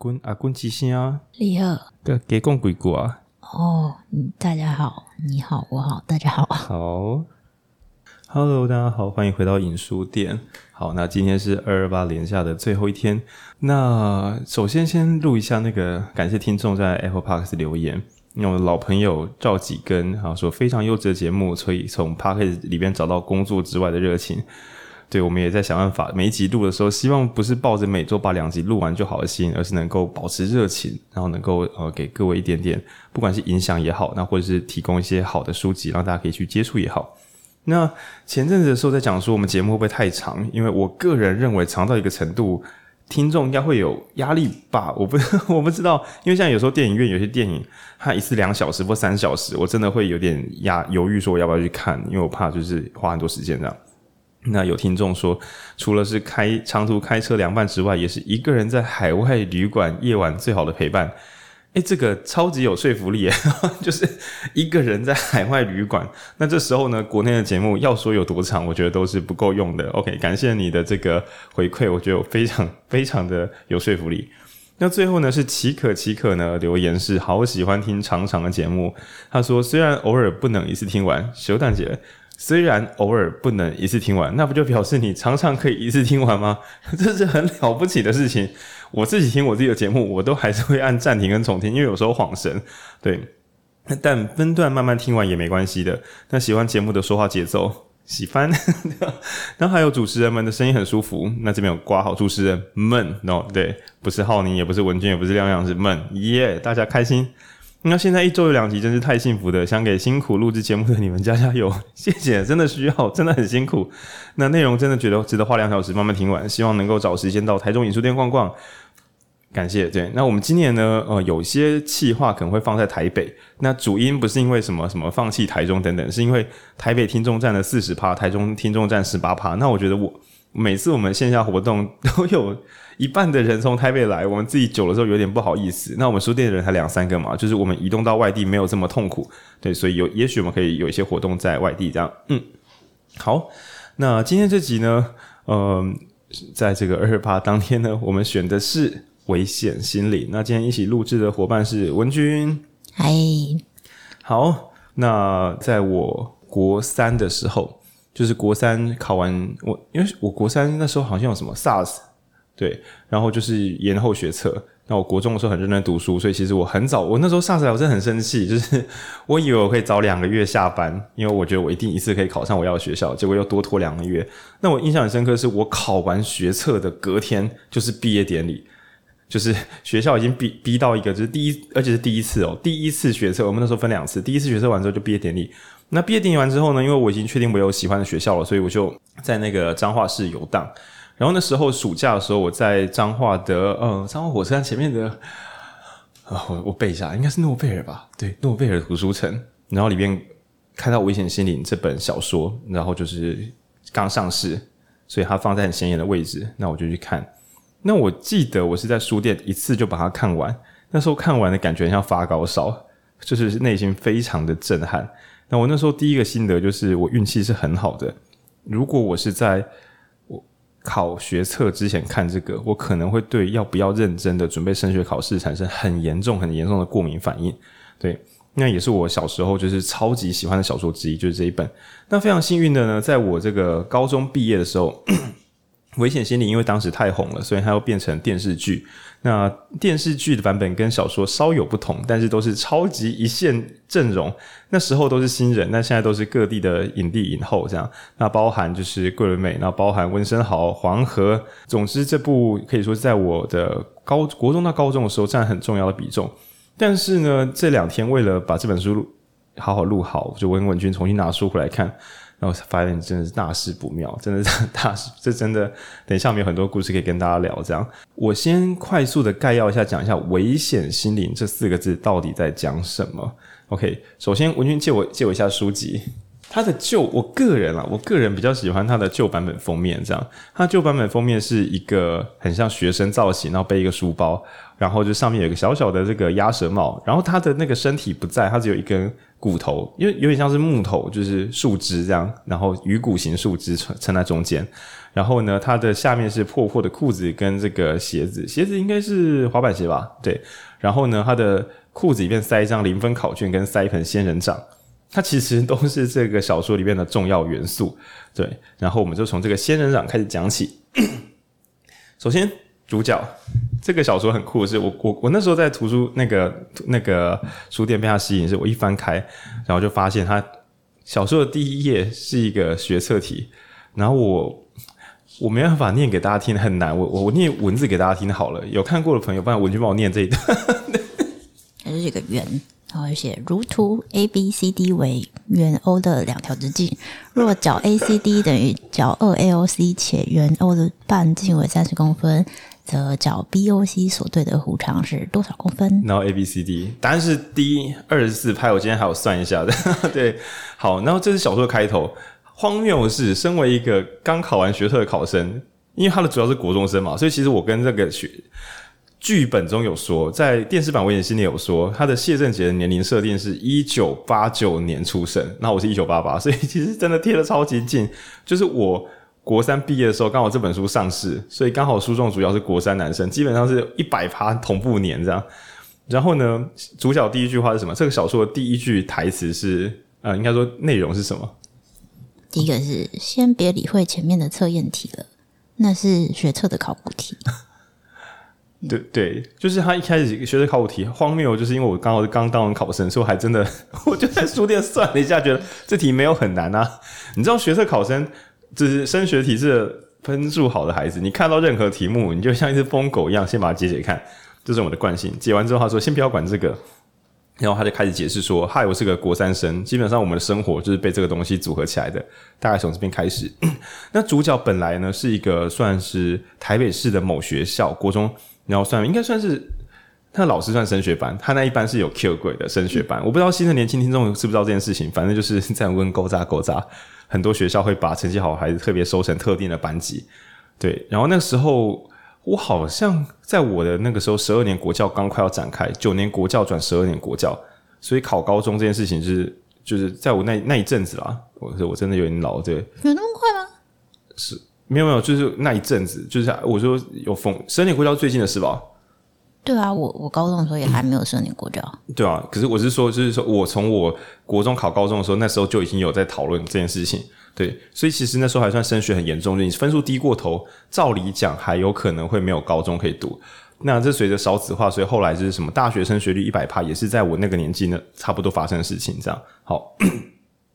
滚啊滚几声啊！你好，给给讲几句啊！哦，大家好，你好，我好，大家好。好，Hello，大家好，欢迎回到影书店。好，那今天是二二八连下的最后一天。那首先先录一下那个，感谢听众在 Apple Parks 留言，因为我的老朋友赵几根啊说非常优质的节目，所以从 Podcast 里边找到工作之外的热情。对，我们也在想办法，每一集录的时候，希望不是抱着每周把两集录完就好的心，而是能够保持热情，然后能够呃给各位一点点，不管是影响也好，那或者是提供一些好的书籍，让大家可以去接触也好。那前阵子的时候在讲说我们节目会不会太长，因为我个人认为长到一个程度，听众应该会有压力吧？我不 我不知道，因为像有时候电影院有些电影，它一次两小时或三小时，我真的会有点压犹豫，说我要不要去看，因为我怕就是花很多时间这样。那有听众说，除了是开长途开车凉拌之外，也是一个人在海外旅馆夜晚最好的陪伴。诶，这个超级有说服力耶，就是一个人在海外旅馆。那这时候呢，国内的节目要说有多长，我觉得都是不够用的。OK，感谢你的这个回馈，我觉得我非常非常的有说服力。那最后呢，是奇可奇可呢留言是好喜欢听长长的节目。他说，虽然偶尔不能一次听完，修蛋姐。虽然偶尔不能一次听完，那不就表示你常常可以一次听完吗？这是很了不起的事情。我自己听我自己的节目，我都还是会按暂停跟重听，因为有时候晃神。对，但分段慢慢听完也没关系的。那喜欢节目的说话节奏，喜欢。然后还有主持人们的声音很舒服。那这边有挂号主持人们，no，对，不是浩宁，也不是文君，也不是亮亮，是们，耶，大家开心。那现在一周有两集，真是太幸福的。想给辛苦录制节目的你们加加油，谢谢，真的需要，真的很辛苦。那内容真的觉得值得花两小时慢慢听完，希望能够找时间到台中影书店逛逛。感谢。对，那我们今年呢，呃，有些企划可能会放在台北。那主因不是因为什么什么放弃台中等等，是因为台北听众占了四十趴，台中听众占十八趴。那我觉得我每次我们线下活动都有。一半的人从台北来，我们自己久了之后有点不好意思。那我们书店的人才两三个嘛，就是我们移动到外地没有这么痛苦，对，所以有也许我们可以有一些活动在外地这样。嗯，好，那今天这集呢，嗯、呃，在这个二二八当天呢，我们选的是危险心理。那今天一起录制的伙伴是文君，嗨，好，那在我国三的时候，就是国三考完我，因为我国三那时候好像有什么 SARS。对，然后就是延后学测。那我国中的时候很认真读书，所以其实我很早，我那时候上次来我真的很生气，就是 我以为我可以早两个月下班，因为我觉得我一定一次可以考上我要的学校，结果又多拖两个月。那我印象很深刻，是我考完学测的隔天就是毕业典礼，就是学校已经逼逼到一个，就是第一，而且是第一次哦，第一次学测，我们那时候分两次，第一次学测完之后就毕业典礼。那毕业典礼完之后呢，因为我已经确定我有喜欢的学校了，所以我就在那个彰化市游荡。然后那时候暑假的时候，我在彰化的呃彰化火车站前面的、我我背一下，应该是诺贝尔吧？对，诺贝尔图书城。然后里面看到《危险心灵》这本小说，然后就是刚上市，所以它放在很显眼的位置。那我就去看。那我记得我是在书店一次就把它看完。那时候看完的感觉像发高烧，就是内心非常的震撼。那我那时候第一个心得就是，我运气是很好的。如果我是在考学测之前看这个，我可能会对要不要认真的准备升学考试产生很严重、很严重的过敏反应。对，那也是我小时候就是超级喜欢的小说之一，就是这一本。那非常幸运的呢，在我这个高中毕业的时候。危险心理因为当时太红了，所以它又变成电视剧。那电视剧的版本跟小说稍有不同，但是都是超级一线阵容。那时候都是新人，那现在都是各地的影帝影后这样。那包含就是桂纶镁，那包含温升豪、黄河。总之，这部可以说在我的高国中到高中的时候占很重要的比重。但是呢，这两天为了把这本书好好录好，就问文君重新拿书回来看。然后发现真的是大事不妙，真的是 大事，这真的等一下我们有很多故事可以跟大家聊。这样，我先快速的概要一下，讲一下“危险心灵”这四个字到底在讲什么。OK，首先文君借我借我一下书籍，它的旧，我个人啊，我个人比较喜欢它的旧版本封面，这样。它旧版本封面是一个很像学生造型，然后背一个书包，然后就上面有一个小小的这个鸭舌帽，然后它的那个身体不在，它只有一根骨头，因为有点像是木头，就是树枝这样，然后鱼骨型树枝撑在中间。然后呢，它的下面是破破的裤子跟这个鞋子，鞋子应该是滑板鞋吧？对。然后呢，它的裤子里面塞一张零分考卷跟塞一盆仙人掌。它其实都是这个小说里面的重要元素，对。然后我们就从这个仙人掌开始讲起。首先，主角这个小说很酷的是，我我我那时候在图书那个那个书店被它吸引，是我一翻开，然后就发现它小说的第一页是一个学测题，然后我我没办法念给大家听，很难，我我我念文字给大家听好了。有看过的朋友，不然文君帮我念这一段。还是这个圆。然后写如图 A B C D 为圆 O 的两条直径，若角 A C D 等于角二 A O C，且圆 O 的半径为三十公分，则角 B O C 所对的弧长是多少公分？然后 A B C D 答案是 D 二十四拍，我今天还有算一下的。对，好，然后这是小说的开头。荒谬的是，身为一个刚考完学测的考生，因为他的主要是国中生嘛，所以其实我跟这个学。剧本中有说，在电视版我也心里有说，他的谢震杰的年龄设定是一九八九年出生，那我是一九八八，所以其实真的贴得超级近。就是我国三毕业的时候，刚好这本书上市，所以刚好书中主要是国三男生，基本上是一百趴同步年这样。然后呢，主角第一句话是什么？这个小说的第一句台词是，呃，应该说内容是什么？第一个是先别理会前面的测验题了，那是学测的考古题。对对，就是他一开始学的考古题荒谬，就是因为我刚好是刚当完考生，所以还真的，我就在书店算了一下，觉得这题没有很难啊。你知道学测考生就是升学体制分数好的孩子，你看到任何题目，你就像一只疯狗一样，先把它解解看，这是我的惯性。解完之后，他说先不要管这个，然后他就开始解释说，嗨，我是个国三生，基本上我们的生活就是被这个东西组合起来的，大概从这边开始。那主角本来呢是一个算是台北市的某学校国中。然后算应该算是他老师算升学班，他那一班是有 Q 鬼的升学班。嗯、我不知道新的年轻听众知不知道这件事情，反正就是在问勾扎勾扎，很多学校会把成绩好的孩子特别收成特定的班级。对，然后那个时候我好像在我的那个时候，十二年国教刚快要展开，九年国教转十二年国教，所以考高中这件事情、就是就是在我那那一阵子啦，我我真的有点老，对，有那么快吗？是。没有没有，就是那一阵子，就是我说有封十二年国教最近的是吧？对啊，我我高中的时候也还没有十二年国教。对啊，可是我是说，就是说我从我国中考高中的时候，那时候就已经有在讨论这件事情。对，所以其实那时候还算升学很严重，就你分数低过头，照理讲还有可能会没有高中可以读。那这随着少子化，所以后来就是什么大学升学率一百趴，也是在我那个年纪呢，差不多发生的事情。这样好。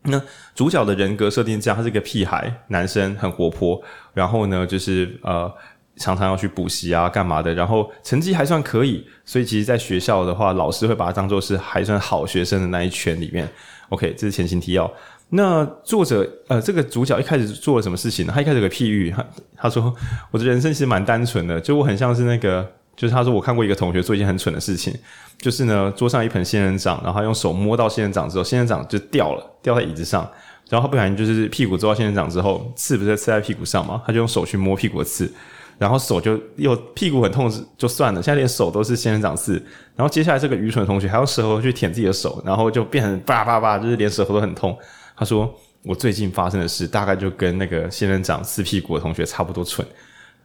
那主角的人格设定这样，他是一个屁孩，男生很活泼，然后呢，就是呃，常常要去补习啊，干嘛的，然后成绩还算可以，所以其实在学校的话，老师会把他当做是还算好学生的那一圈里面。OK，这是前情提要。那作者呃，这个主角一开始做了什么事情呢？他一开始有个譬喻，他他说 我的人生其实蛮单纯的，就我很像是那个。就是他说，我看过一个同学做一件很蠢的事情，就是呢，桌上一盆仙人掌，然后他用手摸到仙人掌之后，仙人掌就掉了，掉在椅子上，然后他不小心就是屁股坐到仙人掌之后，刺不是刺在屁股上嘛，他就用手去摸屁股的刺，然后手就又屁股很痛就算了，现在连手都是仙人掌刺，然后接下来这个愚蠢的同学还用舌头去舔自己的手，然后就变成叭叭叭，就是连舌头都很痛。他说我最近发生的事大概就跟那个仙人掌刺屁股的同学差不多蠢，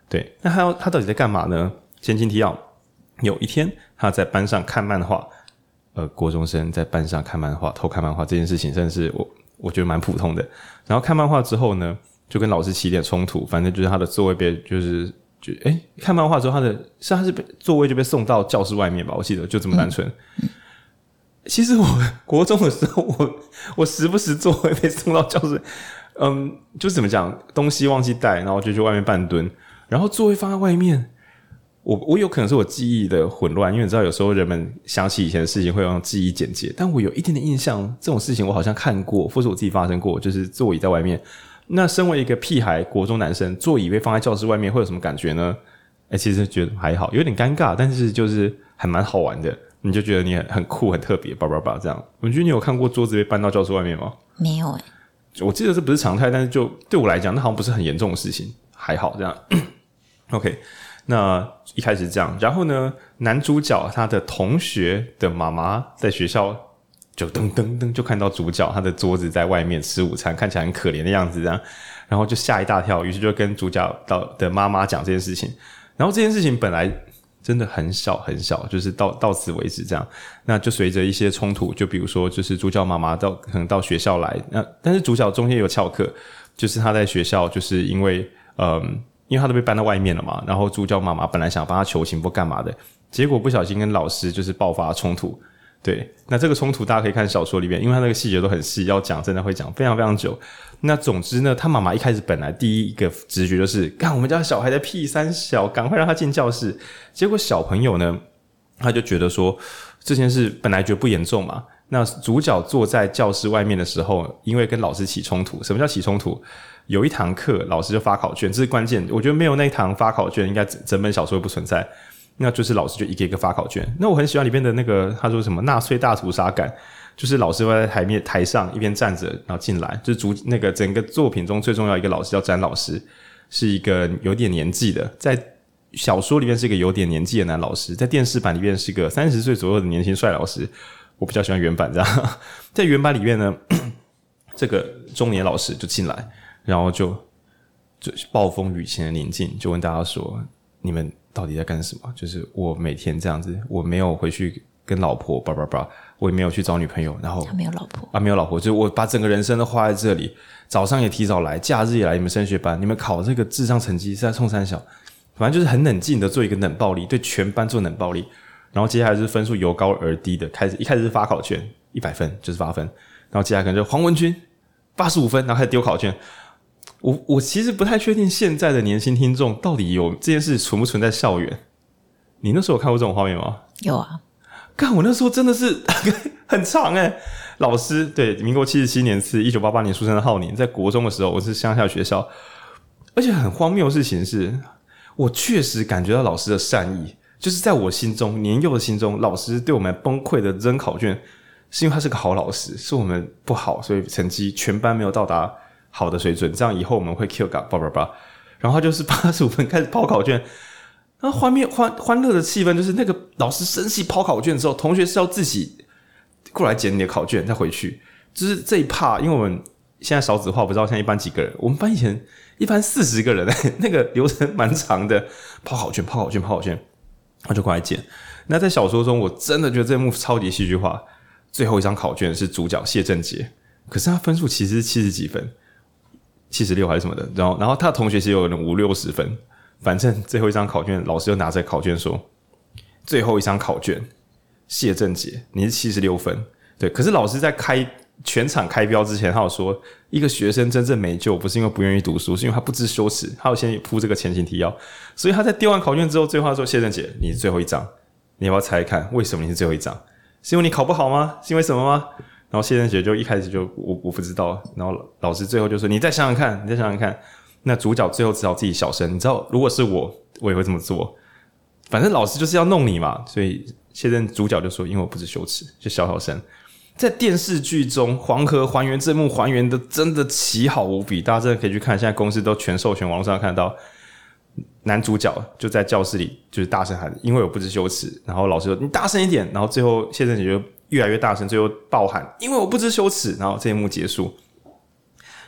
对，那他要他到底在干嘛呢？前情提要：有一天，他在班上看漫画。呃，国中生在班上看漫画、偷看漫画这件事情，真的是我我觉得蛮普通的。然后看漫画之后呢，就跟老师起点冲突，反正就是他的座位被就是就诶、欸、看漫画之后，他的是他是被座位就被送到教室外面吧？我记得就这么单纯。其实我国中的时候，我我时不时座位被送到教室，嗯，就是怎么讲，东西忘记带，然后就去外面半蹲，然后座位放在外面。我我有可能是我记忆的混乱，因为你知道有时候人们想起以前的事情会用记忆简介，但我有一点点印象，这种事情我好像看过，或是我自己发生过，就是座椅在外面。那身为一个屁孩，国中男生，座椅被放在教室外面会有什么感觉呢？哎、欸，其实觉得还好，有点尴尬，但是就是还蛮好玩的，你就觉得你很很酷、很特别，叭叭叭这样。文君，你有看过桌子被搬到教室外面吗？没有哎、欸。我记得这不是常态，但是就对我来讲，那好像不是很严重的事情，还好这样。OK，那一开始这样，然后呢，男主角他的同学的妈妈在学校就噔噔噔就看到主角他的桌子在外面吃午餐，看起来很可怜的样子，这样，然后就吓一大跳，于是就跟主角到的妈妈讲这件事情，然后这件事情本来。真的很小很小，就是到到此为止这样。那就随着一些冲突，就比如说，就是主角妈妈到可能到学校来，那但是主角中间有翘课，就是他在学校就是因为嗯，因为他都被搬到外面了嘛，然后主角妈妈本来想帮他求情或干嘛的，结果不小心跟老师就是爆发冲突。对，那这个冲突大家可以看小说里面，因为他那个细节都很细，要讲真的会讲非常非常久。那总之呢，他妈妈一开始本来第一个直觉就是，干我们家小孩的屁三小，赶快让他进教室。结果小朋友呢，他就觉得说这件事本来觉得不严重嘛。那主角坐在教室外面的时候，因为跟老师起冲突。什么叫起冲突？有一堂课老师就发考卷，这是关键。我觉得没有那一堂发考卷，应该整整本小说不存在。那就是老师就一个一个发考卷。那我很喜欢里面的那个，他说什么纳粹大屠杀感，就是老师会在台面台上一边站着，然后进来，就是主那个整个作品中最重要一个老师叫詹老师，是一个有点年纪的，在小说里面是一个有点年纪的男老师，在电视版里面是个三十岁左右的年轻帅老师。我比较喜欢原版这样，在原版里面呢，这个中年老师就进来，然后就就暴风雨前的宁静，就问大家说：“你们。”到底在干什么？就是我每天这样子，我没有回去跟老婆叭叭叭，我也没有去找女朋友，然后他没有老婆啊，没有老婆，就是我把整个人生都花在这里，早上也提早来，假日也来你们升学班，你们考这个智商成绩是在冲三小，反正就是很冷静的做一个冷暴力，对全班做冷暴力，然后接下来就是分数由高而低的开始，一开始是发考卷一百分就是八分，然后接下来可能就黄文君八十五分，然后开始丢考卷。我我其实不太确定现在的年轻听众到底有这件事存不存在校园。你那时候有看过这种画面吗？有啊，看我那时候真的是 很长诶。老师对，民国七十七年次，一九八八年出生的浩宁，在国中的时候，我是乡下学校，而且很荒谬的事情是，我确实感觉到老师的善意，就是在我心中年幼的心中，老师对我们崩溃的扔考卷，是因为他是个好老师，是我们不好，所以成绩全班没有到达。好的水准，这样以后我们会 Q 嘎叭叭叭，然后他就是八十五分开始抛考卷，那画面欢欢乐的气氛就是那个老师生气抛考卷之后，同学是要自己过来捡你的考卷再回去，就是这一趴，因为我们现在少子化，不知道现在一班几个人，我们班以前一班四十个人，那个流程蛮长的，抛考卷抛考卷抛考卷，他就过来捡。那在小说中，我真的觉得这幕超级戏剧化，最后一张考卷是主角谢正杰，可是他分数其实是七十几分。七十六还是什么的，然后，然后他的同学其实有五六十分，反正最后一张考卷，老师就拿着考卷说：“最后一张考卷，谢正杰，你是七十六分。”对，可是老师在开全场开标之前，他有说，一个学生真正没救，不是因为不愿意读书，是因为他不知羞耻。他有先铺这个前情提要，所以他在丢完考卷之后，最后他说：“谢正杰，你是最后一张，你要不要猜一看为什么你是最后一张？是因为你考不好吗？是因为什么吗？”然后谢震杰就一开始就我我不知道，然后老师最后就说，你再想想看，你再想想看。那主角最后只好自己小声，你知道如果是我，我也会这么做。反正老师就是要弄你嘛，所以现在主角就说，因为我不知羞耻，就小小声。在电视剧中，黄河还原这幕还原的真的奇好无比，大家真的可以去看。现在公司都全授权，网络上看到男主角就在教室里就是大声喊，因为我不知羞耻。然后老师说你大声一点，然后最后谢震杰就。越来越大声，最后爆喊，因为我不知羞耻。然后这一幕结束，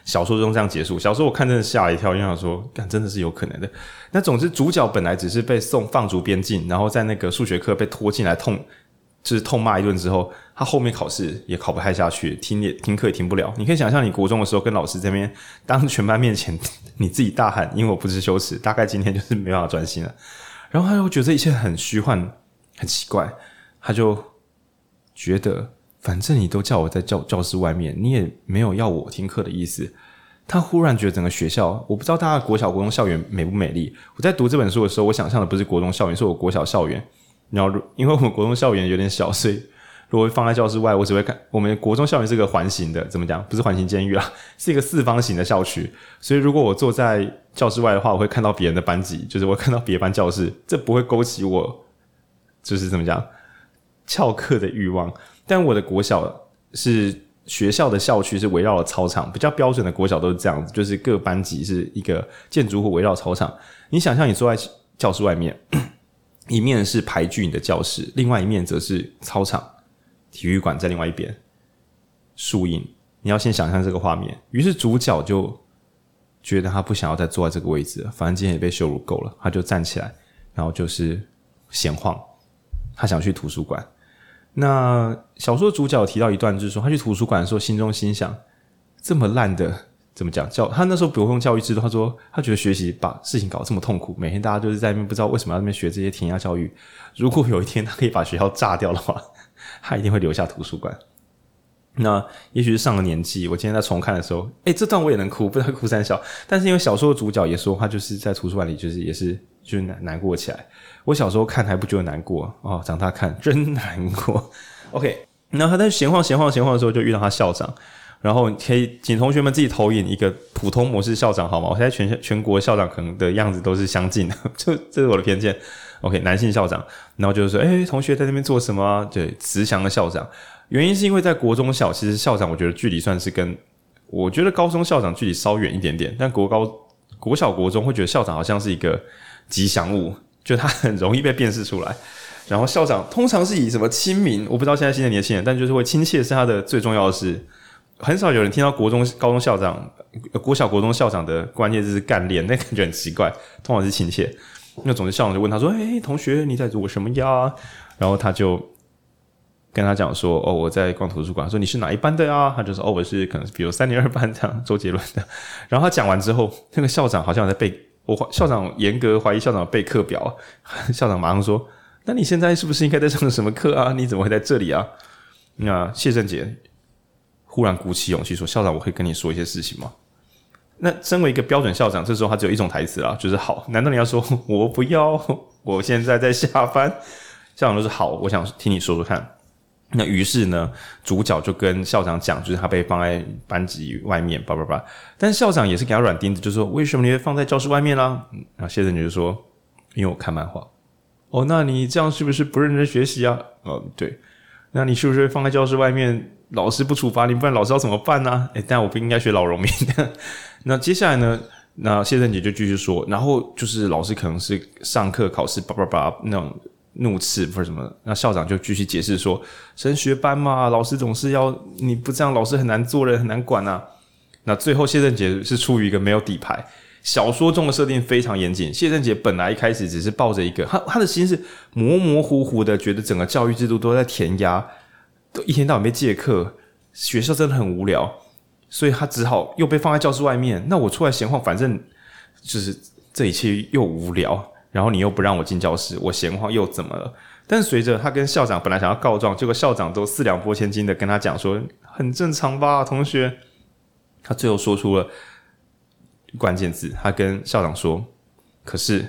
小说中这样结束。小说我看真的吓一跳，因为想说，干真的是有可能的。那总之，主角本来只是被送放逐边境，然后在那个数学课被拖进来痛，就是痛骂一顿之后，他后面考试也考不太下去，听也听课也听不了。你可以想象，你国中的时候跟老师这边当全班面前你自己大喊，因为我不知羞耻，大概今天就是没办法专心了。然后他又觉得一切很虚幻，很奇怪，他就。觉得反正你都叫我在教教室外面，你也没有要我听课的意思。他忽然觉得整个学校，我不知道大家国小国中校园美不美丽。我在读这本书的时候，我想象的不是国中校园，是我国小校园。然后因为我们国中校园有点小，所以如果放在教室外，我只会看我们国中校园是个环形的，怎么讲？不是环形监狱啊，是一个四方形的校区。所以如果我坐在教室外的话，我会看到别人的班级，就是我看到别班教室，这不会勾起我，就是怎么讲？翘课的欲望，但我的国小是学校的校区是围绕了操场，比较标准的国小都是这样子，就是各班级是一个建筑物围绕操场。你想象你坐在教室外面，一面是排剧你的教室，另外一面则是操场，体育馆在另外一边，树荫。你要先想象这个画面。于是主角就觉得他不想要再坐在这个位置了，反正今天也被羞辱够了，他就站起来，然后就是闲晃，他想去图书馆。那小说主角提到一段，就是说他去图书馆的时候，心中心想：这么烂的，怎么讲教？他那时候不用教育制度，他说他觉得学习把事情搞得这么痛苦，每天大家就是在那边不知道为什么要那边学这些填鸭教育。如果有一天他可以把学校炸掉的话，他一定会留下图书馆。那也许是上了年纪，我今天在重看的时候，诶，这段我也能哭，不知道哭三笑。但是因为小说的主角也说，他就是在图书馆里，就是也是就难难过起来。我小时候看还不觉得难过哦，长大看真难过。OK，然后他在闲晃闲晃闲晃的时候，就遇到他校长，然后可以请同学们自己投影一个普通模式校长好吗？我现在全全国校长可能的样子都是相近的，就这是我的偏见。OK，男性校长，然后就是说，诶，同学在那边做什么？对，慈祥的校长。原因是因为在国中小，其实校长我觉得距离算是跟我觉得高中校长距离稍远一点点，但国高、国小、国中会觉得校长好像是一个吉祥物，就他很容易被辨识出来。然后校长通常是以什么亲民，我不知道现在新的年轻人，但就是会亲切是他的最重要的事。很少有人听到国中、高中校长、国小、国中校长的关键字是干练，那感觉很奇怪。通常是亲切。那总之校长就问他说：“诶，同学，你在做什么呀？”然后他就。跟他讲说哦，我在逛图书馆。说你是哪一班的呀？他就说哦，我是可能是比如三零二班这样，周杰伦的。然后他讲完之后，那个校长好像在背，我校长严格怀疑校长背课表。校长马上说：“那你现在是不是应该在上什么课啊？你怎么会在这里啊？”那谢正杰忽然鼓起勇气说：“校长，我可以跟你说一些事情吗？”那身为一个标准校长，这时候他只有一种台词啊，就是好。难道你要说 我不要？我现在在下班。校长都是好，我想听你说说看。那于是呢，主角就跟校长讲，就是他被放在班级外面，叭叭叭。但校长也是给他软钉子，就说为什么你会放在教室外面啦？然后谢正杰就说，因为我看漫画。哦，那你这样是不是不认真学习啊？哦，对。那你是不是放在教室外面？老师不处罚你，不然老师要怎么办呢？啊？诶，但我不应该学老荣民。那接下来呢？那谢正杰就继续说，然后就是老师可能是上课考试，叭叭叭那种。怒斥或者什么，那校长就继续解释说：“升学班嘛，老师总是要你不这样，老师很难做人，很难管啊。”那最后谢正杰是出于一个没有底牌，小说中的设定非常严谨。谢正杰本来一开始只是抱着一个他他的心是模模糊糊的，觉得整个教育制度都在填鸭，都一天到晚被借课，学校真的很无聊，所以他只好又被放在教室外面。那我出来闲晃，反正就是这一切又无聊。然后你又不让我进教室，我闲话又怎么了？但随着他跟校长本来想要告状，结果校长都四两拨千斤的跟他讲说，很正常吧，同学。他最后说出了关键字，他跟校长说：“可是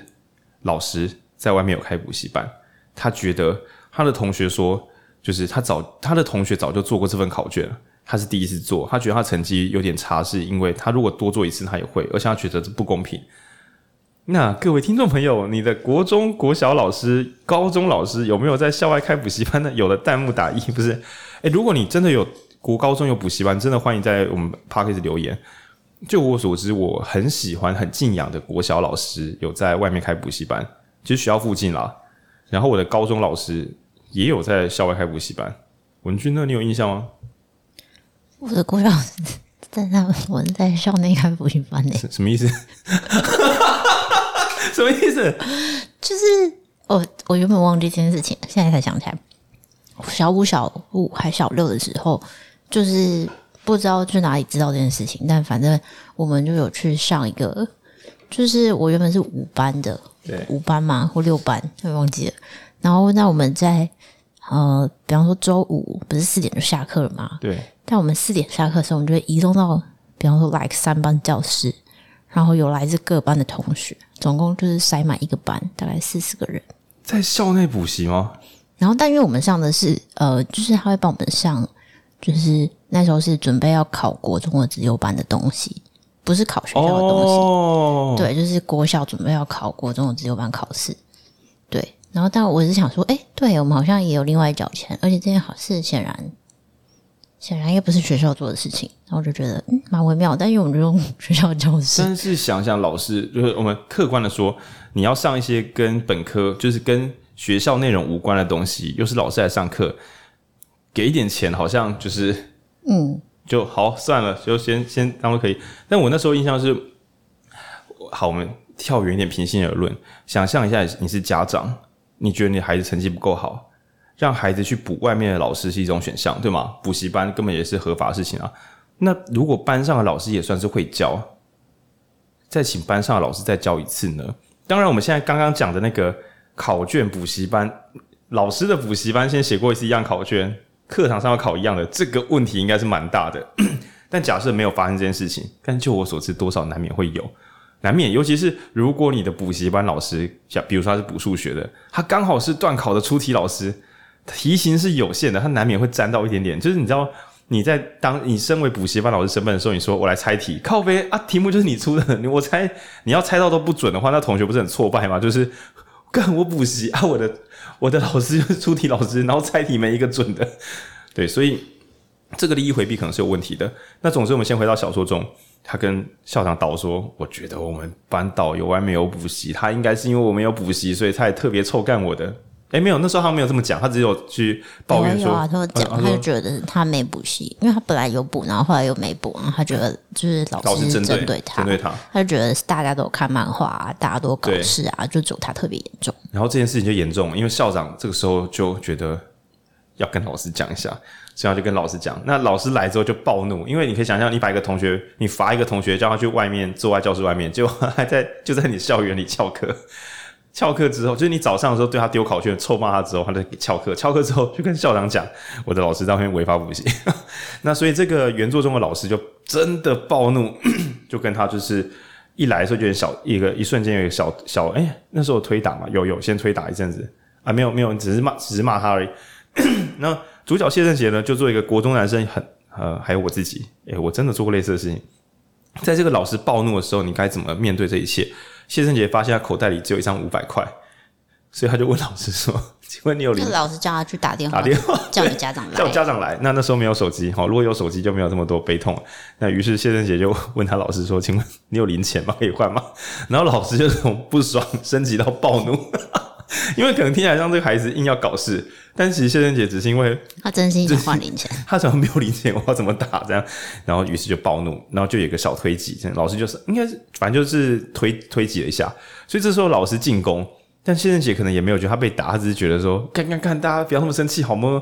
老师在外面有开补习班，他觉得他的同学说，就是他早他的同学早就做过这份考卷，他是第一次做，他觉得他成绩有点差，是因为他如果多做一次他也会，而且他觉得这不公平。”那各位听众朋友，你的国中、国小老师、高中老师有没有在校外开补习班呢？有的弹幕打一，不是？诶，如果你真的有国高中有补习班，真的欢迎在我们 Podcast 留言。就我所知，我很喜欢、很敬仰的国小老师有在外面开补习班，就是学校附近啦。然后我的高中老师也有在校外开补习班。文君呢，你有印象吗？我的国小老师在那，我在校内开补习班呢。什么意思？什么意思？就是我我原本忘记这件事情，现在才想起来。小五、小五还小六的时候，就是不知道去哪里知道这件事情，但反正我们就有去上一个，就是我原本是五班的，对，五班嘛或六班，就忘记了。然后那我们在呃，比方说周五不是四点就下课了嘛？对。但我们四点下课的时候，我们就会移动到，比方说 like 三班教室。然后有来自各班的同学，总共就是塞满一个班，大概四十个人。在校内补习吗？然后，但因为我们上的是呃，就是他会帮我们上，就是那时候是准备要考国中的资优班的东西，不是考学校的东西。哦、对，就是国校准备要考国中的资优班考试。对，然后但我是想说，哎，对我们好像也有另外一角钱，而且这件好事显然显然也不是学校做的事情，然后我就觉得嗯蛮微妙，但因为我们就用 学校教室。但是想想老师，就是我们客观的说，你要上一些跟本科就是跟学校内容无关的东西，又是老师来上课，给一点钱，好像就是嗯，就好算了，就先先当做可以。但我那时候印象是，好，我们跳远一点，平心而论，想象一下，你是家长，你觉得你孩子成绩不够好。让孩子去补外面的老师是一种选项，对吗？补习班根本也是合法的事情啊。那如果班上的老师也算是会教，再请班上的老师再教一次呢？当然，我们现在刚刚讲的那个考卷补习班，老师的补习班先写过一次一样考卷，课堂上要考一样的，这个问题应该是蛮大的。但假设没有发生这件事情，但就我所知，多少难免会有，难免。尤其是如果你的补习班老师，像比如说他是补数学的，他刚好是段考的出题老师。题型是有限的，他难免会沾到一点点。就是你知道，你在当你身为补习班老师身份的时候，你说我来猜题，靠北啊，题目就是你出的，你我猜你要猜到都不准的话，那同学不是很挫败吗？就是干我补习啊，我的我的老师就是出题老师，然后猜题没一个准的。对，所以这个利益回避可能是有问题的。那总之，我们先回到小说中，他跟校长导说，我觉得我们班导有完没有补习，他应该是因为我没有补习，所以他也特别臭干我的。哎，没有，那时候他没有这么讲，他只有去抱怨说，有啊，他讲，他就觉得他没补习，因为他本来有补，然后后来又没补，然后他觉得就是老师针对，他，针对他，他就觉得大家都看漫画啊，大家都搞事啊，就只有他特别严重。然后这件事情就严重，因为校长这个时候就觉得要跟老师讲一下，所以他就跟老师讲。那老师来之后就暴怒，因为你可以想象，你把一个同学，你罚一个同学，叫他去外面坐在教室外面，就还在就在你校园里翘课。翘课之后，就是你早上的时候对他丢考卷、臭骂他之后，他就翘课。翘课之后就跟校长讲：“我的老师在外面违法补习。”那所以这个原作中的老师就真的暴怒，就跟他就是一来的时候就有小一个一瞬间有一个小小哎、欸，那时候推打嘛，有有先推打一阵子啊，没有没有，只是骂只是骂他而已。那主角谢胜杰呢，就做一个国中男生很呃，还有我自己，哎、我真的做过类似的事情。在这个老师暴怒的时候，你该怎么面对这一切？谢胜杰发现他口袋里只有一张五百块，所以他就问老师说：“请问你有零？”老师叫他去打电话，打电话叫你家长来，叫家长来。那那时候没有手机，好，如果有手机就没有这么多悲痛。那于是谢胜杰就问他老师说：“请问你有零钱吗？可以换吗？”然后老师就从不爽升级到暴怒。因为可能听起来像这个孩子硬要搞事，但其实谢胜杰只是因为他真心想换零钱，他想没有零钱，我要怎么打这样？然后于是就暴怒，然后就有一个小推挤，老师就是应该是反正就是推推挤了一下，所以这时候老师进攻，但谢胜杰可能也没有觉得他被打，他只是觉得说看看看大家不要那么生气好吗？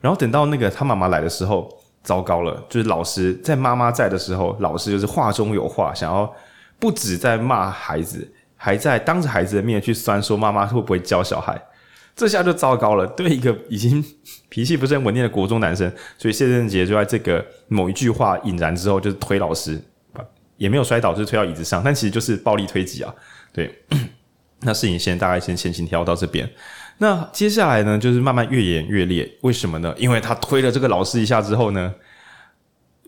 然后等到那个他妈妈来的时候，糟糕了，就是老师在妈妈在的时候，老师就是话中有话，想要不止在骂孩子。还在当着孩子的面去酸说妈妈会不会教小孩，这下就糟糕了。对一个已经脾气不是很稳定的国中男生，所以谢振杰就在这个某一句话引燃之后，就是推老师，也没有摔倒，就是推到椅子上，但其实就是暴力推挤啊。对，那事情先大概先前行跳到这边，那接下来呢，就是慢慢越演越烈。为什么呢？因为他推了这个老师一下之后呢，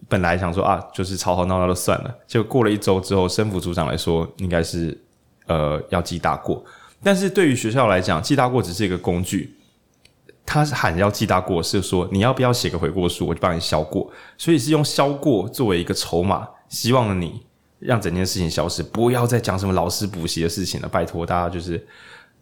本来想说啊，就是吵吵闹闹就算了，结果过了一周之后，生辅组长来说，应该是。呃，要记大过，但是对于学校来讲，记大过只是一个工具。他喊要记大过，是说你要不要写个悔过书，我就帮你销过。所以是用销过作为一个筹码，希望你让整件事情消失，不要再讲什么老师补习的事情了。拜托大家，就是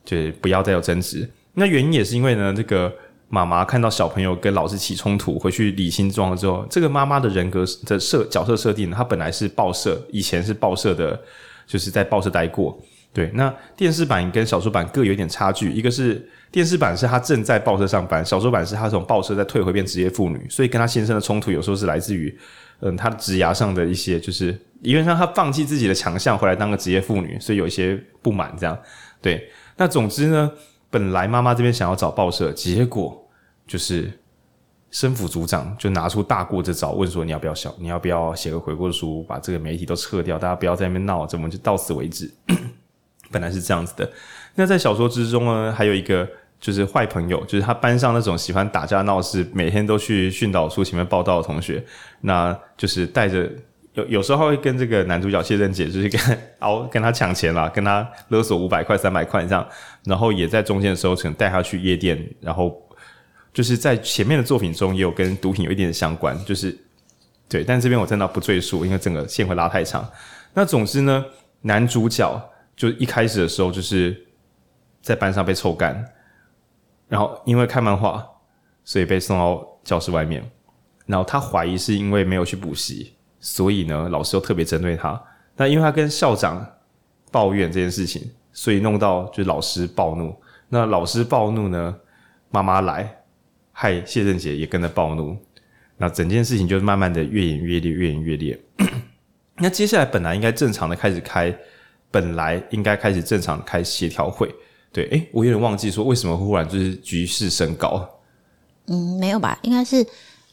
就是不要再有争执。那原因也是因为呢，这个妈妈看到小朋友跟老师起冲突，回去理清状况之后，这个妈妈的人格的设角色设定，她本来是报社，以前是报社的，就是在报社待过。对，那电视版跟小说版各有一点差距。一个是电视版是她正在报社上班，小说版是她从报社再退回变职业妇女，所以跟她先生的冲突有时候是来自于，嗯，她的职涯上的一些，就是因为让她放弃自己的强项回来当个职业妇女，所以有一些不满这样。对，那总之呢，本来妈妈这边想要找报社，结果就是生辅组长就拿出大过这招，问说你要不要小，你要不要写个悔过书，把这个媒体都撤掉，大家不要在那边闹，这么就到此为止。本来是这样子的，那在小说之中呢，还有一个就是坏朋友，就是他班上那种喜欢打架闹事，每天都去训导处前面报道的同学，那就是带着有有时候会跟这个男主角谢振杰，就是跟 熬跟他抢钱啦，跟他勒索五百块、三百块这样，然后也在中间的时候，可能带他去夜店，然后就是在前面的作品中也有跟毒品有一点相关，就是对，但这边我真的不赘述，因为整个线会拉太长。那总之呢，男主角就一开始的时候就是在班上被臭干，然后因为看漫画，所以被送到教室外面。然后他怀疑是因为没有去补习，所以呢，老师又特别针对他。但因为他跟校长抱怨这件事情，所以弄到就是老师暴怒。那老师暴怒呢，妈妈来，害谢振杰也跟着暴怒。那整件事情就慢慢的越演越烈，越演越烈。那接下来本来应该正常的开始开，本来应该开始正常开协调会。对，诶，我有点忘记说为什么忽然就是局势升高。嗯，没有吧？应该是。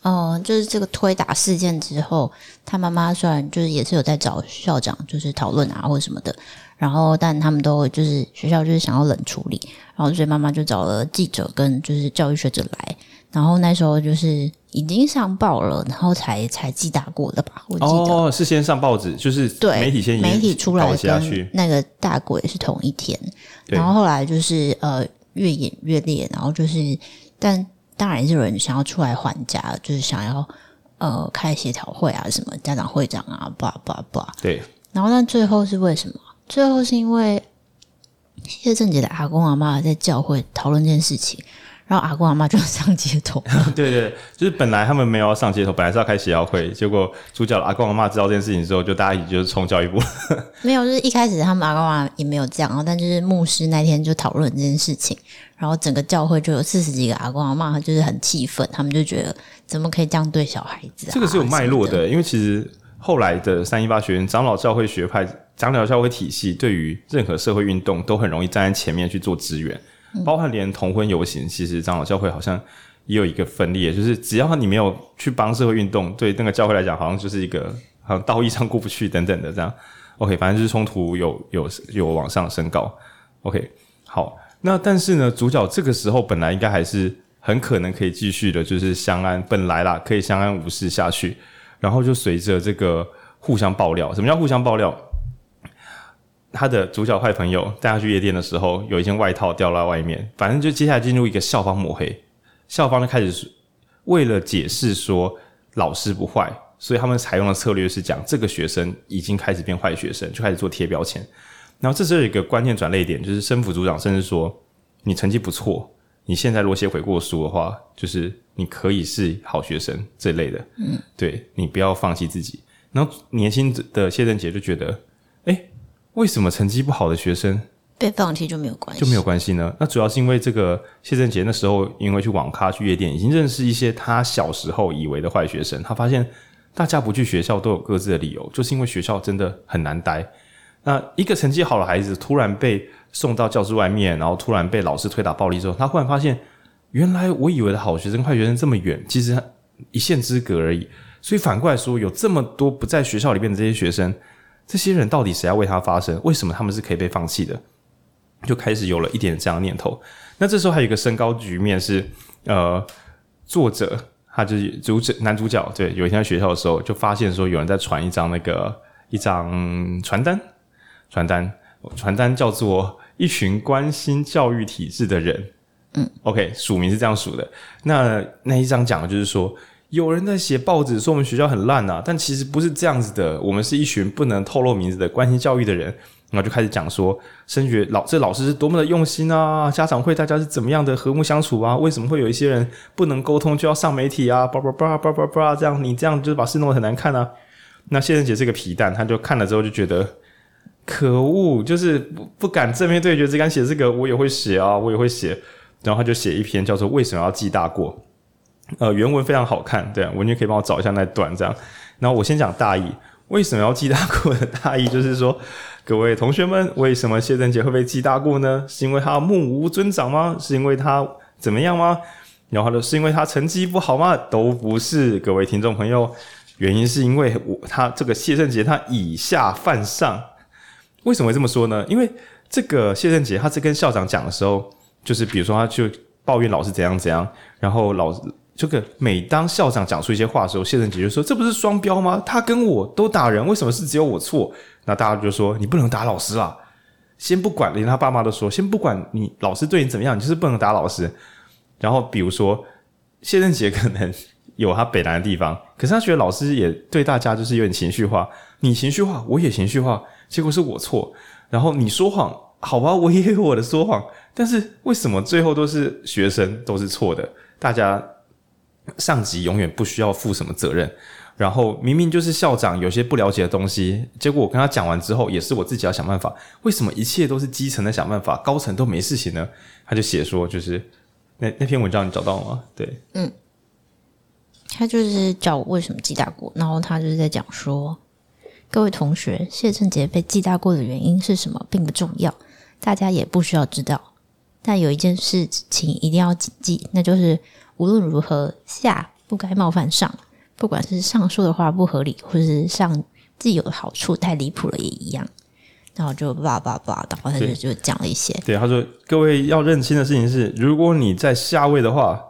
哦、就是这个推打事件之后，他妈妈虽然就是也是有在找校长，就是讨论啊或者什么的，然后但他们都就是学校就是想要冷处理，然后所以妈妈就找了记者跟就是教育学者来，然后那时候就是已经上报了，然后才才记大过的吧？我记得哦，是先上报纸，就是对媒体先媒体出来跟那个大过也是同一天，然后后来就是呃越演越烈，然后就是但。当然也是有人想要出来还价，就是想要呃开协调会啊，什么家长会长啊，叭叭叭。对。然后，但最后是为什么？最后是因为谢正杰的阿公阿妈在教会讨论这件事情。然后阿公阿妈就上街头，对对，就是本来他们没有要上街头，本来是要开协调会，结果主角阿公阿妈知道这件事情之后，就大家一起就是冲教育部。没有，就是一开始他们阿公阿妈也没有这样，然后但就是牧师那天就讨论这件事情，然后整个教会就有四十几个阿公阿妈，就是很气愤，他们就觉得怎么可以这样对小孩子啊？这个是有脉络的，因为其实后来的三一八学院长老教会学派、长老教会体系，对于任何社会运动都很容易站在前面去做支援。包括连同婚游行，其实长老教会好像也有一个分裂，就是只要你没有去帮社会运动，对那个教会来讲，好像就是一个好像道义上过不去等等的这样。OK，反正就是冲突有有有往上升高。OK，好，那但是呢，主角这个时候本来应该还是很可能可以继续的，就是相安，本来啦可以相安无事下去，然后就随着这个互相爆料，什么叫互相爆料？他的主角坏朋友带他去夜店的时候，有一件外套掉在外面。反正就接下来进入一个校方抹黑，校方就开始为了解释说老师不坏，所以他们采用的策略是讲这个学生已经开始变坏学生，就开始做贴标签。然后这时候有一个关键转捩点，就是生辅组长甚至说你成绩不错，你现在如果写悔过书的话，就是你可以是好学生这类的。嗯，对，你不要放弃自己。然后年轻的谢振杰就觉得，哎。为什么成绩不好的学生被放弃就没有关系？就没有关系呢？那主要是因为这个谢振杰那时候因为去网咖去夜店，已经认识一些他小时候以为的坏学生。他发现大家不去学校都有各自的理由，就是因为学校真的很难待。那一个成绩好的孩子突然被送到教室外面，然后突然被老师推打暴力之后，他忽然发现，原来我以为的好学生、坏学生这么远，其实一线之隔而已。所以反过来说，有这么多不在学校里面的这些学生。这些人到底谁要为他发声？为什么他们是可以被放弃的？就开始有了一点这样的念头。那这时候还有一个升高局面是，呃，作者他就是主角男主角，对，有一天在学校的时候就发现说有人在传一张那个一张传单，传单传单叫做一群关心教育体制的人，嗯，OK，署名是这样署的。那那一张讲的就是说。有人在写报纸说我们学校很烂呐，但其实不是这样子的。我们是一群不能透露名字的关心教育的人，然后就开始讲说，升学老这老师是多么的用心啊，家长会大家是怎么样的和睦相处啊？为什么会有一些人不能沟通就要上媒体啊？叭叭叭叭叭叭这样，你这样就是把事弄得很难看啊。那谢仁杰这个皮蛋，他就看了之后就觉得可恶，就是不不敢正面对决，只敢写这个，我也会写啊，我也会写。然后他就写一篇叫做《为什么要记大过》。呃，原文非常好看，对啊，文娟可以帮我找一下那段这样。然后我先讲大意，为什么要记大过的大意？就是说，各位同学们，为什么谢振杰会被记大过呢？是因为他目无尊长吗？是因为他怎么样吗？然后呢，是因为他成绩不好吗？都不是，各位听众朋友，原因是因为我他这个谢振杰他以下犯上。为什么会这么说呢？因为这个谢振杰他在跟校长讲的时候，就是比如说他就抱怨老师怎样怎样，然后老。这个每当校长讲出一些话的时候，谢振杰就说：“这不是双标吗？他跟我都打人，为什么是只有我错？”那大家就说：“你不能打老师啊！”先不管，连他爸妈都说：“先不管你老师对你怎么样，你就是不能打老师。”然后比如说谢振杰可能有他北南的地方，可是他觉得老师也对大家就是有点情绪化，你情绪化，我也情绪化，结果是我错，然后你说谎，好吧，我也有我的说谎，但是为什么最后都是学生都是错的？大家上级永远不需要负什么责任。然后明明就是校长有些不了解的东西，结果我跟他讲完之后，也是我自己要想办法。为什么一切都是基层在想办法，高层都没事情呢？他就写说，就是那那篇文章你找到了吗？对，嗯，他就是叫我为什么记大过，然后他就是在讲说，各位同学，谢振杰被记大过的原因是什么，并不重要，大家也不需要知道。但有一件事情一定要谨记，那就是无论如何，下不该冒犯上。不管是上说的话不合理，或者是上既有的好处太离谱了，也一样。然后就叭叭叭，然后他就就讲了一些。对，他说：“各位要认清的事情是，如果你在下位的话，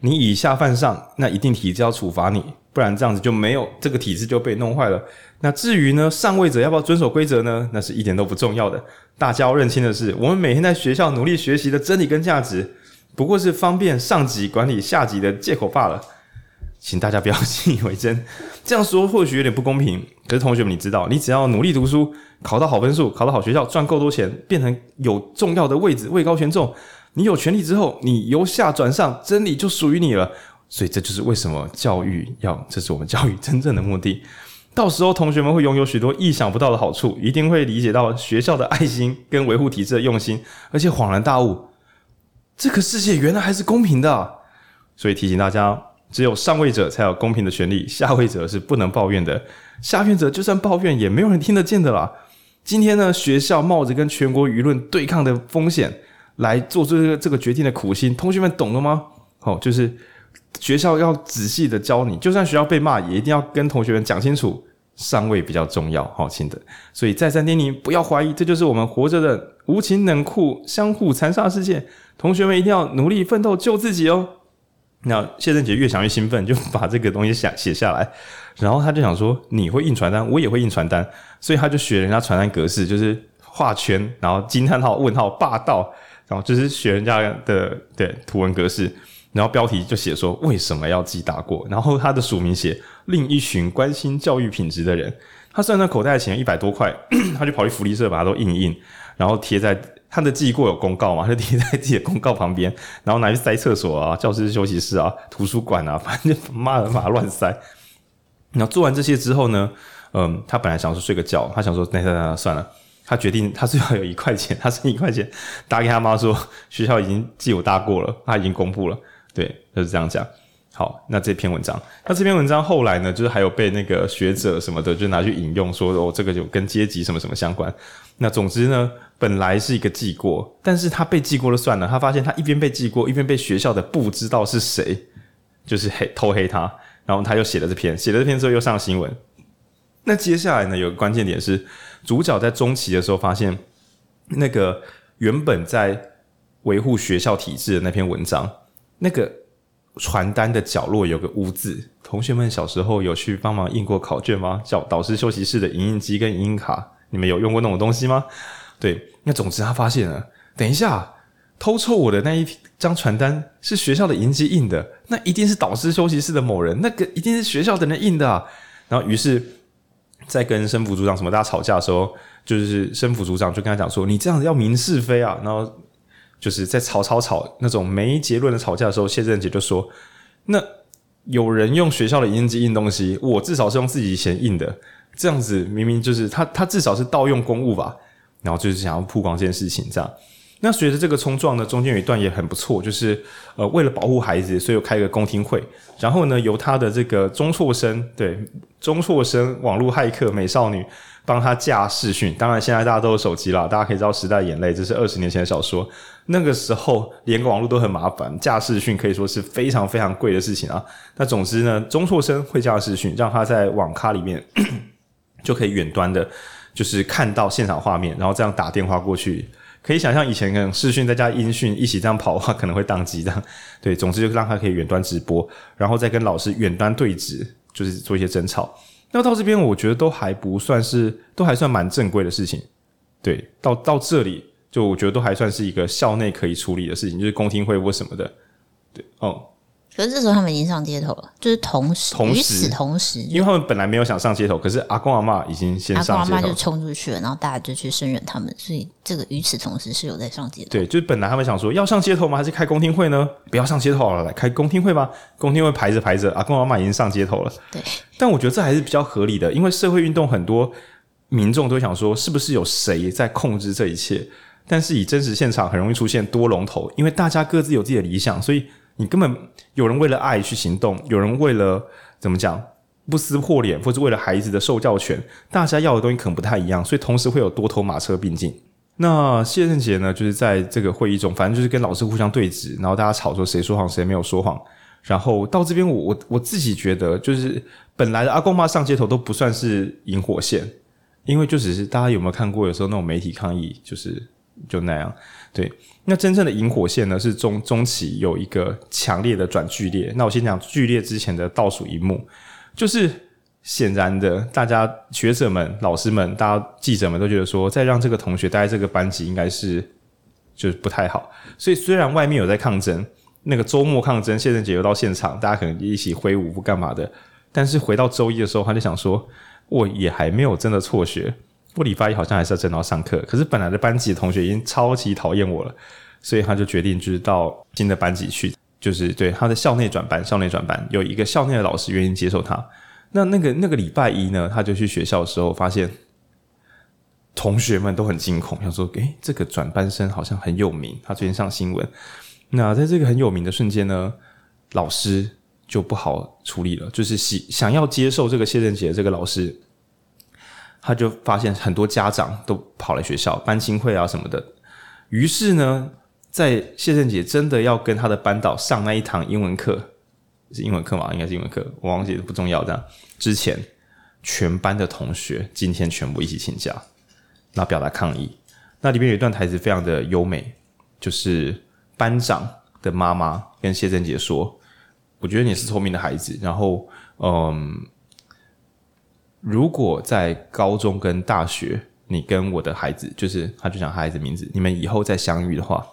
你以下犯上，那一定体制要处罚你，不然这样子就没有这个体制就被弄坏了。那至于呢，上位者要不要遵守规则呢？那是一点都不重要的。大家要认清的是，我们每天在学校努力学习的真理跟价值，不过是方便上级管理下级的借口罢了。”请大家不要 信以为真，这样说或许有点不公平。可是同学们，你知道，你只要努力读书，考到好分数，考到好学校，赚够多钱，变成有重要的位置，位高权重，你有权利之后，你由下转上，真理就属于你了。所以这就是为什么教育要，这是我们教育真正的目的。到时候同学们会拥有许多意想不到的好处，一定会理解到学校的爱心跟维护体制的用心，而且恍然大悟，这个世界原来还是公平的。所以提醒大家。只有上位者才有公平的权利，下位者是不能抱怨的。下位者就算抱怨，也没有人听得见的啦。今天呢，学校冒着跟全国舆论对抗的风险来做这个这个决定的苦心，同学们懂了吗？好，就是学校要仔细的教你，就算学校被骂，也一定要跟同学们讲清楚，上位比较重要，好，亲的。所以再三叮咛，不要怀疑，这就是我们活着的无情冷酷、相互残杀世界。同学们一定要努力奋斗，救自己哦。那谢振杰越想越兴奋，就把这个东西写写下来，然后他就想说：“你会印传单，我也会印传单。”所以他就学人家传单格式，就是画圈，然后惊叹号、问号、霸道，然后就是学人家的对图文格式，然后标题就写说：“为什么要记大过？”然后他的署名写：“另一群关心教育品质的人。”他算算口袋的钱一百多块，他就跑去福利社把它都印一印，然后贴在。他的记过有公告嘛，就贴在自己的公告旁边，然后拿去塞厕所啊、教室、休息室啊、图书馆啊，反正就骂的把它乱塞。然后做完这些之后呢，嗯，他本来想说睡个觉，他想说那那那算了，他决定他最后有一块钱，他剩一块钱，打给他妈说学校已经记我大过了，他已经公布了，对，就是这样讲。好，那这篇文章，那这篇文章后来呢，就是还有被那个学者什么的就拿去引用，说哦，这个就跟阶级什么什么相关。那总之呢，本来是一个记过，但是他被记过了算了，他发现他一边被记过，一边被学校的不知道是谁，就是黑偷黑他，然后他又写了这篇，写了这篇之后又上新闻。那接下来呢，有个关键点是，主角在中期的时候发现，那个原本在维护学校体制的那篇文章，那个。传单的角落有个污渍，同学们小时候有去帮忙印过考卷吗？叫导师休息室的影印机跟影印卡，你们有用过那种东西吗？对，那总之他发现了，等一下，偷抽我的那一张传单是学校的影机印的，那一定是导师休息室的某人，那个一定是学校的人印的啊。然后于是，在跟生辅组长什么大家吵架的时候，就是生辅组长就跟他讲说：“你这样子要明是非啊。”然后。就是在吵吵吵那种没结论的吵架的时候，谢振杰就说：“那有人用学校的影印机印东西，我至少是用自己钱印的，这样子明明就是他他至少是盗用公物吧？然后就是想要曝光这件事情，这样。那随着这个冲撞呢，中间有一段也很不错，就是呃为了保护孩子，所以有开一个公听会，然后呢由他的这个中辍生对中辍生网络骇客美少女。”帮他架视讯，当然现在大家都有手机了，大家可以知道时代眼泪，这是二十年前的小说。那个时候连个网络都很麻烦，架视讯可以说是非常非常贵的事情啊。那总之呢，中辍生会架视讯，让他在网咖里面 就可以远端的，就是看到现场画面，然后这样打电话过去。可以想象以前可能视讯再加音讯一起这样跑的话，可能会宕机的。对，总之就让他可以远端直播，然后再跟老师远端对质，就是做一些争吵。那到这边，我觉得都还不算是，都还算蛮正规的事情。对，到到这里，就我觉得都还算是一个校内可以处理的事情，就是公听会或什么的。对，哦，可是这时候他们已经上街头了，就是同时，与此同时，因为他们本来没有想上街头，可是阿公阿嬷已经先上街头，阿公阿嬷就冲出去了，然后大家就去声援他们，所以这个与此同时是有在上街头。对，就是本来他们想说要上街头吗？还是开公听会呢？不要上街头好了，来开公听会吧。公听会排着排着，阿公阿嬷已经上街头了。对，但我觉得这还是比较合理的，因为社会运动很多民众都想说，是不是有谁在控制这一切？但是以真实现场很容易出现多龙头，因为大家各自有自己的理想，所以。你根本有人为了爱去行动，有人为了怎么讲不撕破脸，或是为了孩子的受教权，大家要的东西可能不太一样，所以同时会有多头马车并进。那谢振杰呢，就是在这个会议中，反正就是跟老师互相对峙，然后大家吵说谁说谎谁没有说谎。然后到这边，我我我自己觉得，就是本来阿公妈上街头都不算是引火线，因为就只是大家有没有看过，有时候那种媒体抗议，就是就那样。对，那真正的引火线呢，是中中期有一个强烈的转剧烈。那我先讲剧烈之前的倒数一幕，就是显然的，大家学者们、老师们、大家记者们都觉得说，再让这个同学待在这个班级应该是就是不太好。所以虽然外面有在抗争，那个周末抗争，谢震杰又到现场，大家可能一起挥舞不干嘛的，但是回到周一的时候，他就想说，我也还没有真的辍学。我礼拜一好像还是要正常上课，可是本来的班级的同学已经超级讨厌我了，所以他就决定就是到新的班级去，就是对他的校内转班，校内转班有一个校内的老师愿意接受他。那那个那个礼拜一呢，他就去学校的时候，发现同学们都很惊恐，想说：“诶，这个转班生好像很有名，他最近上新闻。”那在这个很有名的瞬间呢，老师就不好处理了，就是想想要接受这个谢震杰这个老师。他就发现很多家长都跑来学校班亲会啊什么的，于是呢，在谢震杰真的要跟他的班导上那一堂英文课，是英文课吗？应该是英文课，我忘记，不重要。这样之前，全班的同学今天全部一起请假，然后表达抗议。那里面有一段台词非常的优美，就是班长的妈妈跟谢震杰说：“我觉得你是聪明的孩子，然后，嗯。”如果在高中跟大学，你跟我的孩子，就是他就讲孩子名字，你们以后再相遇的话，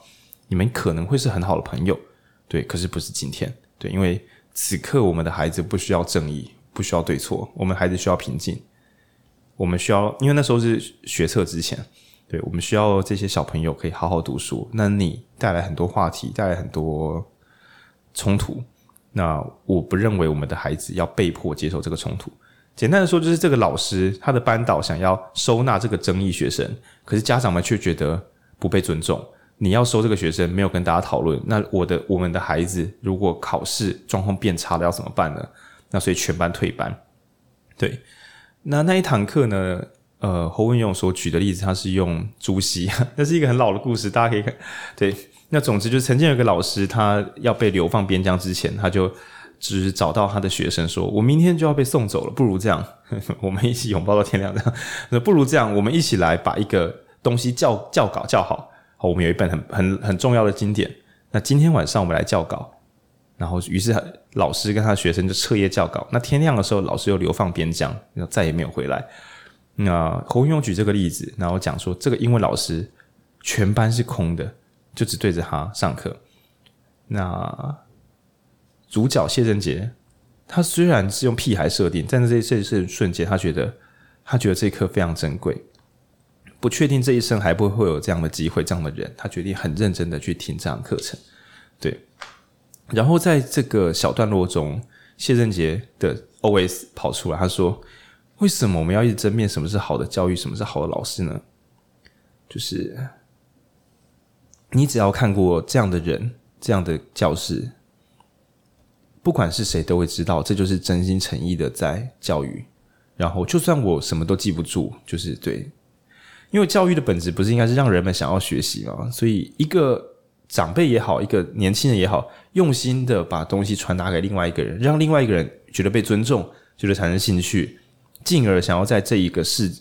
你们可能会是很好的朋友，对。可是不是今天，对，因为此刻我们的孩子不需要正义，不需要对错，我们孩子需要平静，我们需要，因为那时候是学测之前，对，我们需要这些小朋友可以好好读书。那你带来很多话题，带来很多冲突，那我不认为我们的孩子要被迫接受这个冲突。简单的说，就是这个老师他的班导想要收纳这个争议学生，可是家长们却觉得不被尊重。你要收这个学生，没有跟大家讨论，那我的我们的孩子如果考试状况变差了，要怎么办呢？那所以全班退班。对，那那一堂课呢？呃，侯文勇所举的例子，他是用朱熹，那是一个很老的故事，大家可以看。对，那总之就是曾经有个老师，他要被流放边疆之前，他就。只找到他的学生说：“我明天就要被送走了，不如这样，我们一起拥抱到天亮。这样，那不如这样，我们一起来把一个东西校校稿校好。好，我们有一本很很很重要的经典。那今天晚上我们来校稿。然后，于是老师跟他的学生就彻夜校稿。那天亮的时候，老师又流放边疆，然后再也没有回来。那侯永举这个例子，然后讲说，这个英文老师全班是空的，就只对着他上课。那。”主角谢震杰，他虽然是用屁孩设定，但是这这这瞬间，他觉得他觉得这一课非常珍贵，不确定这一生还不会有这样的机会，这样的人，他决定很认真的去听这堂课程。对，然后在这个小段落中，谢震杰的 OS 跑出来，他说：“为什么我们要一直争辩什么是好的教育，什么是好的老师呢？就是你只要看过这样的人，这样的教室。”不管是谁都会知道，这就是真心诚意的在教育。然后，就算我什么都记不住，就是对，因为教育的本质不是应该是让人们想要学习吗？所以，一个长辈也好，一个年轻人也好，用心的把东西传达给另外一个人，让另外一个人觉得被尊重，觉得产生兴趣，进而想要在这一个世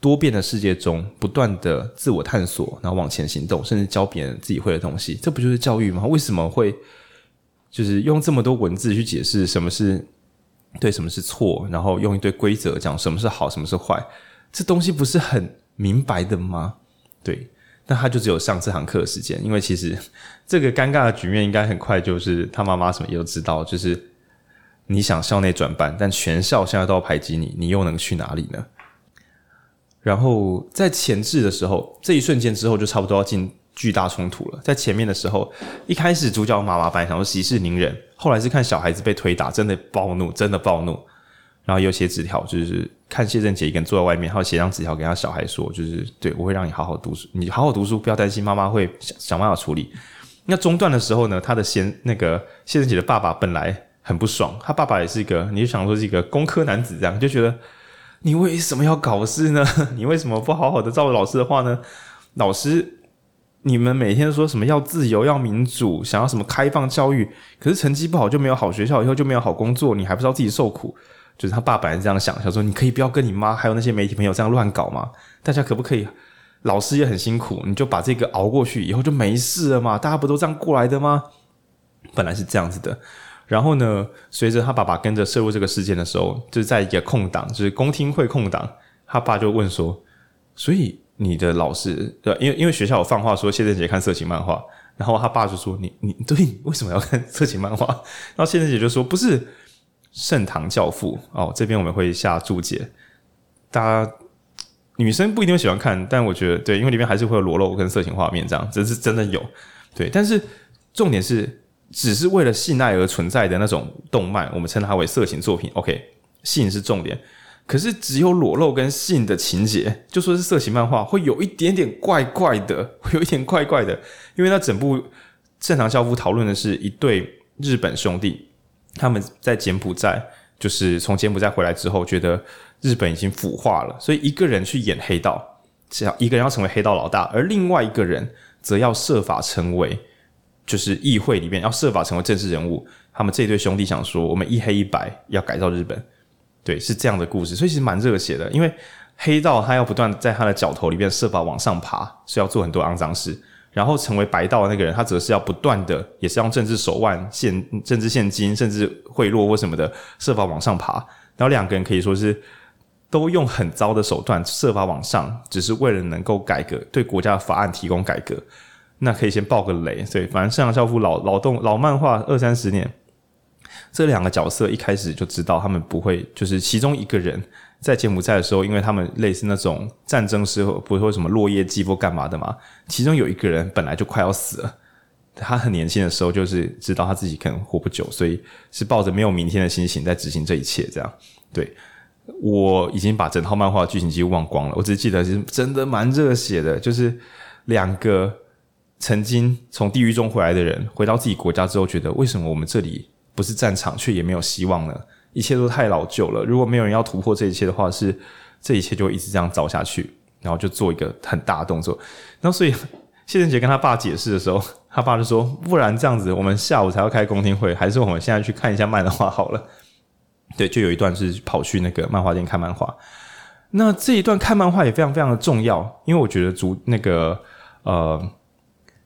多变的世界中不断的自我探索，然后往前行动，甚至教别人自己会的东西，这不就是教育吗？为什么会？就是用这么多文字去解释什么是对，什么是错，然后用一堆规则讲什么是好，什么是坏，这东西不是很明白的吗？对，那他就只有上这堂课的时间，因为其实这个尴尬的局面应该很快就是他妈妈什么也都知道，就是你想校内转班，但全校现在都要排挤你，你又能去哪里呢？然后在前置的时候，这一瞬间之后就差不多要进巨大冲突了。在前面的时候，一开始主角妈妈本来想说息事宁人，后来是看小孩子被推打，真的暴怒，真的暴怒。然后有写纸条，就是看谢振杰一个人坐在外面，然后写张纸条给他小孩说，就是对我会让你好好读书，你好好读书，不要担心，妈妈会想想办法处理。那中段的时候呢，他的先那个谢振杰的爸爸本来很不爽，他爸爸也是一个，你就想说是一个工科男子这样，就觉得你为什么要搞事呢？你为什么不好好的照着老师的话呢？老师，你们每天说什么要自由、要民主，想要什么开放教育，可是成绩不好就没有好学校，以后就没有好工作，你还不知道自己受苦。就是他爸本来这样想，想说你可以不要跟你妈还有那些媒体朋友这样乱搞吗？大家可不可以？老师也很辛苦，你就把这个熬过去，以后就没事了嘛？大家不都这样过来的吗？本来是这样子的。然后呢，随着他爸爸跟着涉入这个事件的时候，就在一个空档，就是公听会空档，他爸就问说：“所以你的老师，对，因为因为学校有放话说谢振杰看色情漫画，然后他爸就说：你你对你，为什么要看色情漫画？然后谢振杰就说：不是。”圣堂教父哦，这边我们会下注解。大家女生不一定喜欢看，但我觉得对，因为里面还是会有裸露跟色情画面，这样这是真的有。对，但是重点是，只是为了性爱而存在的那种动漫，我们称它为色情作品。OK，性是重点，可是只有裸露跟性的情节，就说是色情漫画，会有一点点怪怪的，会有一点怪怪的，因为那整部正常教父讨论的是一对日本兄弟。他们在柬埔寨，就是从柬埔寨回来之后，觉得日本已经腐化了，所以一个人去演黑道，只要一个人要成为黑道老大，而另外一个人则要设法成为，就是议会里面要设法成为政治人物。他们这对兄弟想说，我们一黑一白要改造日本，对，是这样的故事，所以其实蛮热血的。因为黑道他要不断在他的脚头里面设法往上爬，是要做很多肮脏事。然后成为白道的那个人，他则是要不断的，也是用政治手腕、现政治现金，甚至贿赂或什么的，设法往上爬。然后两个人可以说是都用很糟的手段设法往上，只是为了能够改革，对国家的法案提供改革。那可以先爆个雷，对，反正圣堂教父老老动老漫画二三十年，这两个角色一开始就知道他们不会，就是其中一个人。在柬埔寨的时候，因为他们类似那种战争时候，不会说什么落叶季或干嘛的嘛。其中有一个人本来就快要死了，他很年轻的时候就是知道他自己可能活不久，所以是抱着没有明天的心情在执行这一切。这样，对，我已经把整套漫画剧情几乎忘光了，我只记得是真的蛮热血的，就是两个曾经从地狱中回来的人，回到自己国家之后，觉得为什么我们这里不是战场，却也没有希望呢？一切都太老旧了。如果没有人要突破这一切的话，是这一切就会一直这样走下去。然后就做一个很大的动作。然后所以谢振杰跟他爸解释的时候，他爸就说：“不然这样子，我们下午才要开公听会，还是我们现在去看一下漫画好了。”对，就有一段是跑去那个漫画店看漫画。那这一段看漫画也非常非常的重要，因为我觉得主那个呃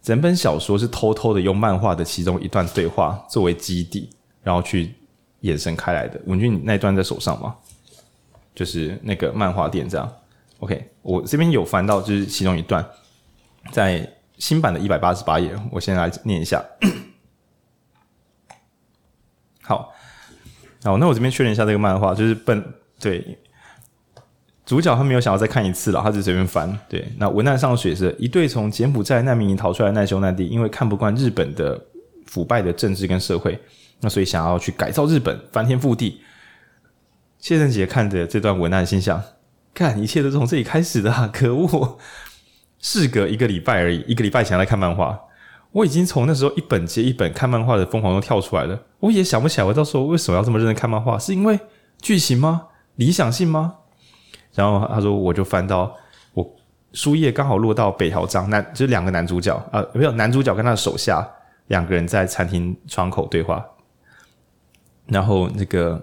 整本小说是偷偷的用漫画的其中一段对话作为基底，然后去。延伸开来的文俊，你那段在手上吗？就是那个漫画店这样。OK，我这边有翻到，就是其中一段，在新版的一百八十八页，我先来念一下。好，好，那我这边确认一下这个漫画，就是本对主角他没有想要再看一次了，他就随便翻。对，那文案上写是一对从柬埔寨难民营逃出来的难兄难弟，因为看不惯日本的腐败的政治跟社会。那所以想要去改造日本，翻天覆地。谢振杰看着这段文案，心想：看，一切都是从这里开始的啊！可恶！事隔一个礼拜而已，一个礼拜前来看漫画，我已经从那时候一本接一本看漫画的疯狂中跳出来了。我也想不起来，我到时候为什么要这么认真看漫画？是因为剧情吗？理想性吗？然后他说，我就翻到我书页刚好落到北条章，男就是两个男主角啊，没有男主角跟他的手下两个人在餐厅窗口对话。然后那个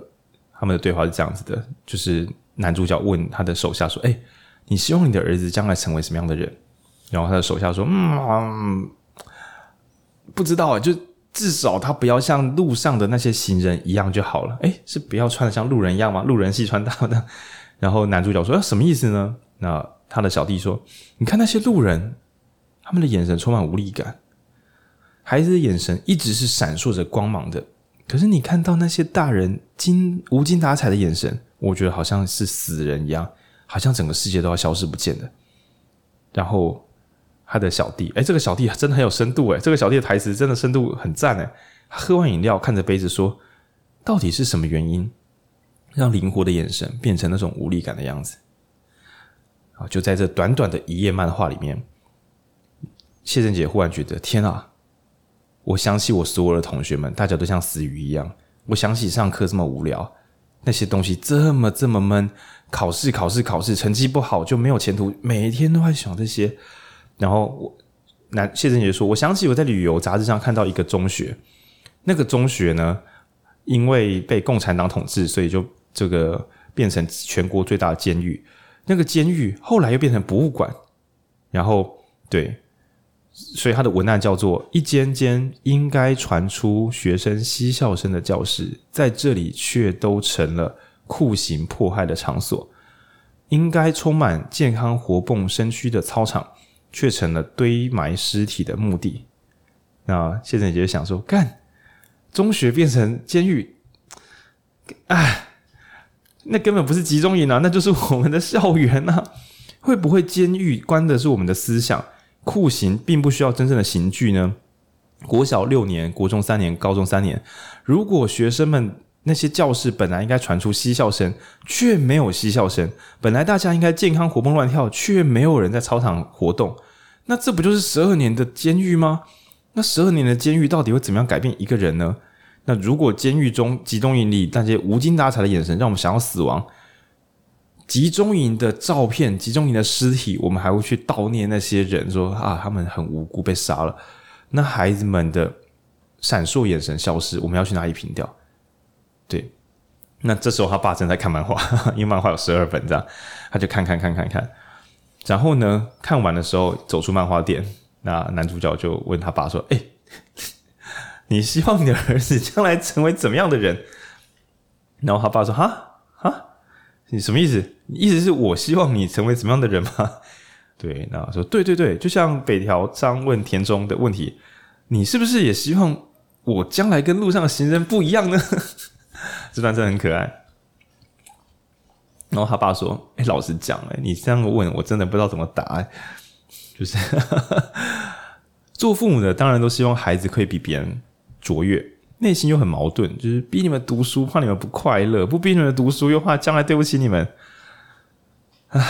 他们的对话是这样子的，就是男主角问他的手下说：“哎，你希望你的儿子将来成为什么样的人？”然后他的手下说：“嗯，不知道，就至少他不要像路上的那些行人一样就好了。”哎，是不要穿的像路人一样吗？路人系穿搭的。然后男主角说：“啊什么意思呢？”那他的小弟说：“你看那些路人，他们的眼神充满无力感。孩子的眼神一直是闪烁着光芒的，可是你看到那些大人精无精打采的眼神，我觉得好像是死人一样，好像整个世界都要消失不见了。然后他的小弟，哎，这个小弟真的很有深度哎，这个小弟的台词真的深度很赞哎。喝完饮料，看着杯子说：“到底是什么原因，让灵活的眼神变成那种无力感的样子？”啊，就在这短短的一页漫画里面，谢震杰忽然觉得：“天啊！”我想起我所有的同学们，大家都像死鱼一样。我想起上课这么无聊，那些东西这么这么闷，考试考试考试，成绩不好就没有前途，每天都在想这些。然后我，那谢震杰说：“我想起我在旅游杂志上看到一个中学，那个中学呢，因为被共产党统治，所以就这个变成全国最大的监狱。那个监狱后来又变成博物馆。然后，对。”所以他的文案叫做“一间间应该传出学生嬉笑声的教室，在这里却都成了酷刑迫害的场所；应该充满健康活蹦身躯的操场，却成了堆埋尸体的墓地。”那谢震杰想说：“干，中学变成监狱，哎，那根本不是集中营啊，那就是我们的校园啊！会不会监狱关的是我们的思想？”酷刑并不需要真正的刑具呢。国小六年，国中三年，高中三年。如果学生们那些教室本来应该传出嬉笑声，却没有嬉笑声；本来大家应该健康活蹦乱跳，却没有人在操场活动，那这不就是十二年的监狱吗？那十二年的监狱到底会怎么样改变一个人呢？那如果监狱中集中营里那些无精打采的眼神，让我们想要死亡。集中营的照片，集中营的尸体，我们还会去悼念那些人，说啊，他们很无辜被杀了。那孩子们的闪烁眼神消失，我们要去哪里凭吊？对，那这时候他爸正在看漫画，因为漫画有十二本，这样他就看看看看看。然后呢，看完的时候走出漫画店，那男主角就问他爸说：“哎，你希望你的儿子将来成为怎么样的人？”然后他爸说：“哈哈。”你什么意思？你意思是我希望你成为什么样的人吗？对，那说对对对，就像北条章问田中的问题，你是不是也希望我将来跟路上的行人不一样呢？这段真的很可爱。然后他爸说：“哎，老实讲，哎，你这样问我真的不知道怎么答。就是 做父母的当然都希望孩子可以比别人卓越。”内心又很矛盾，就是逼你们读书，怕你们不快乐；不逼你们读书，又怕将来对不起你们。唉，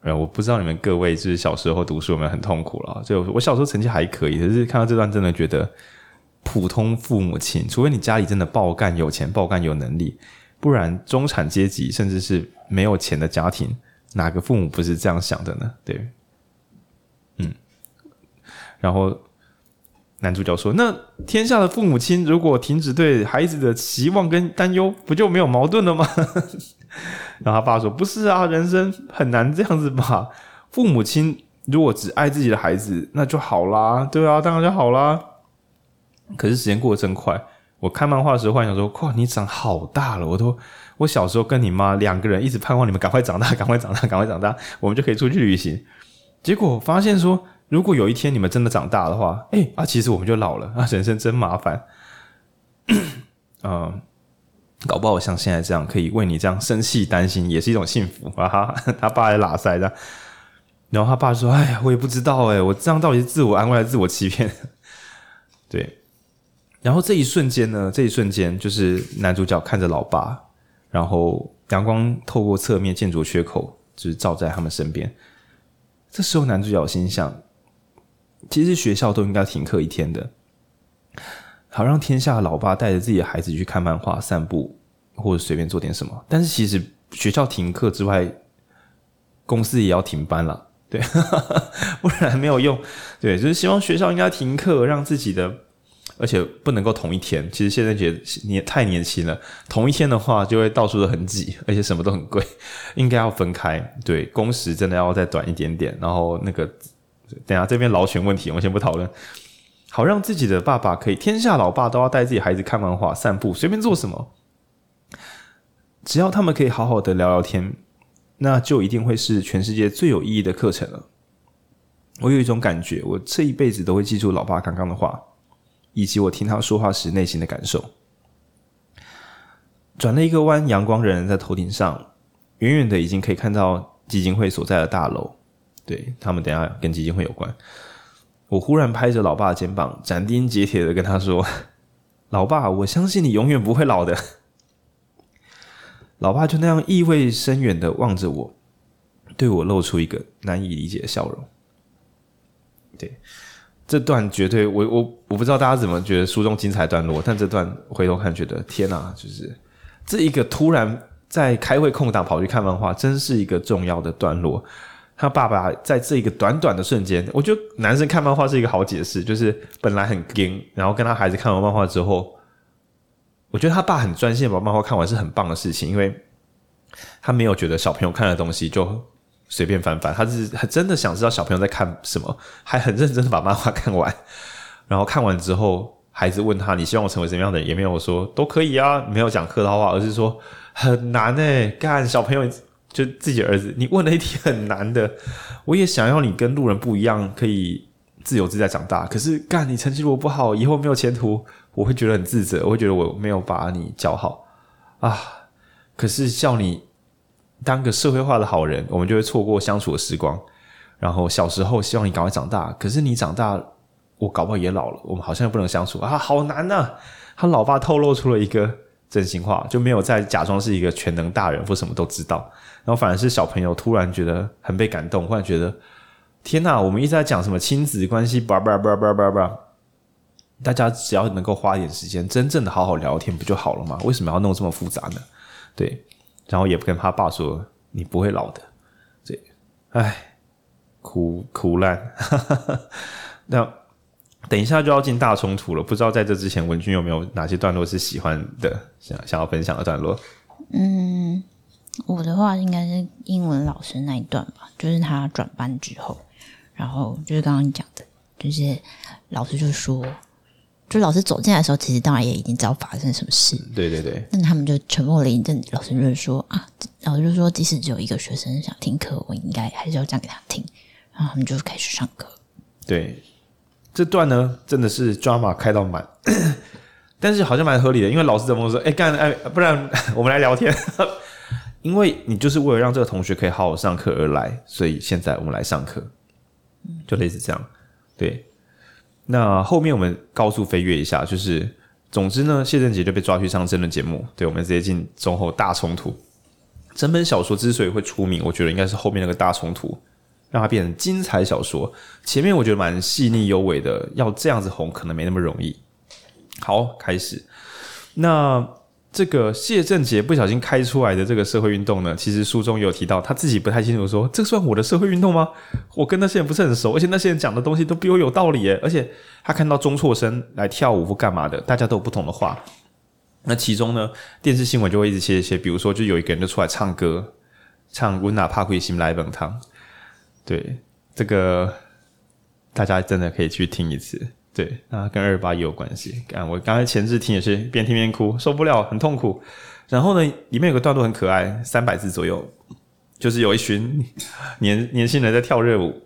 哎，我不知道你们各位就是小时候读书有没有很痛苦了？就我小时候成绩还可以，可是看到这段，真的觉得普通父母亲，除非你家里真的爆干有钱、爆干有能力，不然中产阶级甚至是没有钱的家庭，哪个父母不是这样想的呢？对，嗯，然后。男主角说：“那天下的父母亲如果停止对孩子的期望跟担忧，不就没有矛盾了吗？” 然后他爸说：“不是啊，人生很难这样子吧？父母亲如果只爱自己的孩子，那就好啦。对啊，当然就好啦。可是时间过得真快，我看漫画的时候幻想说：哇，你长好大了！我都我小时候跟你妈两个人一直盼望你们赶快长大，赶快长大，赶快长大，我们就可以出去旅行。结果发现说。”如果有一天你们真的长大的话，哎啊，其实我们就老了啊，人生真麻烦。嗯，搞不好像现在这样，可以为你这样生气担心，也是一种幸福啊！哈，他爸还拉塞的，然后他爸说：“哎呀，我也不知道哎，我这样到底是自我安慰还是自我欺骗？” 对。然后这一瞬间呢，这一瞬间就是男主角看着老爸，然后阳光透过侧面建筑缺口，就是照在他们身边。这时候男主角心想。其实学校都应该停课一天的，好让天下老爸带着自己的孩子去看漫画、散步，或者随便做点什么。但是其实学校停课之外，公司也要停班了，对，不然没有用。对，就是希望学校应该停课，让自己的，而且不能够同一天。其实现在觉得你也太年轻了，同一天的话就会到处都很挤，而且什么都很贵，应该要分开。对，工时真的要再短一点点，然后那个。等下这边劳权问题，我们先不讨论。好，让自己的爸爸可以，天下老爸都要带自己孩子看漫画、散步，随便做什么，只要他们可以好好的聊聊天，那就一定会是全世界最有意义的课程了。我有一种感觉，我这一辈子都会记住老爸刚刚的话，以及我听他说话时内心的感受。转了一个弯，阳光仍然在头顶上，远远的已经可以看到基金会所在的大楼。对，他们等下跟基金会有关。我忽然拍着老爸的肩膀，斩钉截铁的跟他说：“老爸，我相信你永远不会老的。”老爸就那样意味深远的望着我，对我露出一个难以理解的笑容。对，这段绝对我我我不知道大家怎么觉得书中精彩段落，但这段回头看觉得天哪，就是这一个突然在开会空档跑去看漫画，真是一个重要的段落。他爸爸在这一个短短的瞬间，我觉得男生看漫画是一个好解释，就是本来很硬，然后跟他孩子看完漫画之后。我觉得他爸很专心把漫画看完是很棒的事情，因为他没有觉得小朋友看的东西就随便翻翻，他是真的想知道小朋友在看什么，还很认真的把漫画看完。然后看完之后，孩子问他：“你希望我成为什么样的人？”也没有说都可以啊，没有讲客套话，而是说很难诶，干小朋友就自己儿子，你问了一题很难的，我也想要你跟路人不一样，可以自由自在长大。可是干你成绩如果不好，以后没有前途。我会觉得很自责，我会觉得我没有把你教好啊。可是叫你当个社会化的好人，我们就会错过相处的时光。然后小时候希望你赶快长大，可是你长大，我搞不好也老了，我们好像又不能相处啊，好难呐、他老爸透露出了一个真心话，就没有再假装是一个全能大人或什么都知道，然后反而是小朋友突然觉得很被感动，忽然觉得天哪，我们一直在讲什么亲子关系，叭叭叭叭叭叭。大家只要能够花一点时间，真正的好好聊天，不就好了吗？为什么要弄这么复杂呢？对，然后也不跟他爸说你不会老的，对，唉，苦苦烂。那等一下就要进大冲突了，不知道在这之前文君有没有哪些段落是喜欢的，想想要分享的段落？嗯，我的话应该是英文老师那一段吧，就是他转班之后，然后就是刚刚你讲的，就是老师就说。就老师走进来的时候，其实当然也已经知道发生什么事。对对对。那他们就沉默了一阵，老师就是说啊，老师就说，即使只有一个学生想听课，我应该还是要讲给他听。然后他们就开始上课。对，这段呢真的是 drama 开到满，但是好像蛮合理的，因为老师怎么说？哎，干哎，不然 我们来聊天，因为你就是为了让这个同学可以好好上课而来，所以现在我们来上课，就类似这样，对。那后面我们高速飞跃一下，就是总之呢，谢震杰就被抓去上政论节目。对，我们直接进中后大冲突。整本小说之所以会出名，我觉得应该是后面那个大冲突让它变成精彩小说。前面我觉得蛮细腻幽微的，要这样子红可能没那么容易。好，开始。那。这个谢震杰不小心开出来的这个社会运动呢，其实书中有提到，他自己不太清楚说，这算我的社会运动吗？我跟那些人不是很熟，而且那些人讲的东西都比我有道理耶。而且他看到中辍生来跳舞或干嘛的，大家都有不同的话。那其中呢，电视新闻就会一直写一些，比如说就有一个人就出来唱歌，唱《温拿帕奎心来本汤》。对，这个大家真的可以去听一次。对，那跟二八也有关系。看我刚才前置听也是边听边哭，受不了，很痛苦。然后呢，里面有个段落很可爱，三百字左右，就是有一群 年年轻人在跳热舞。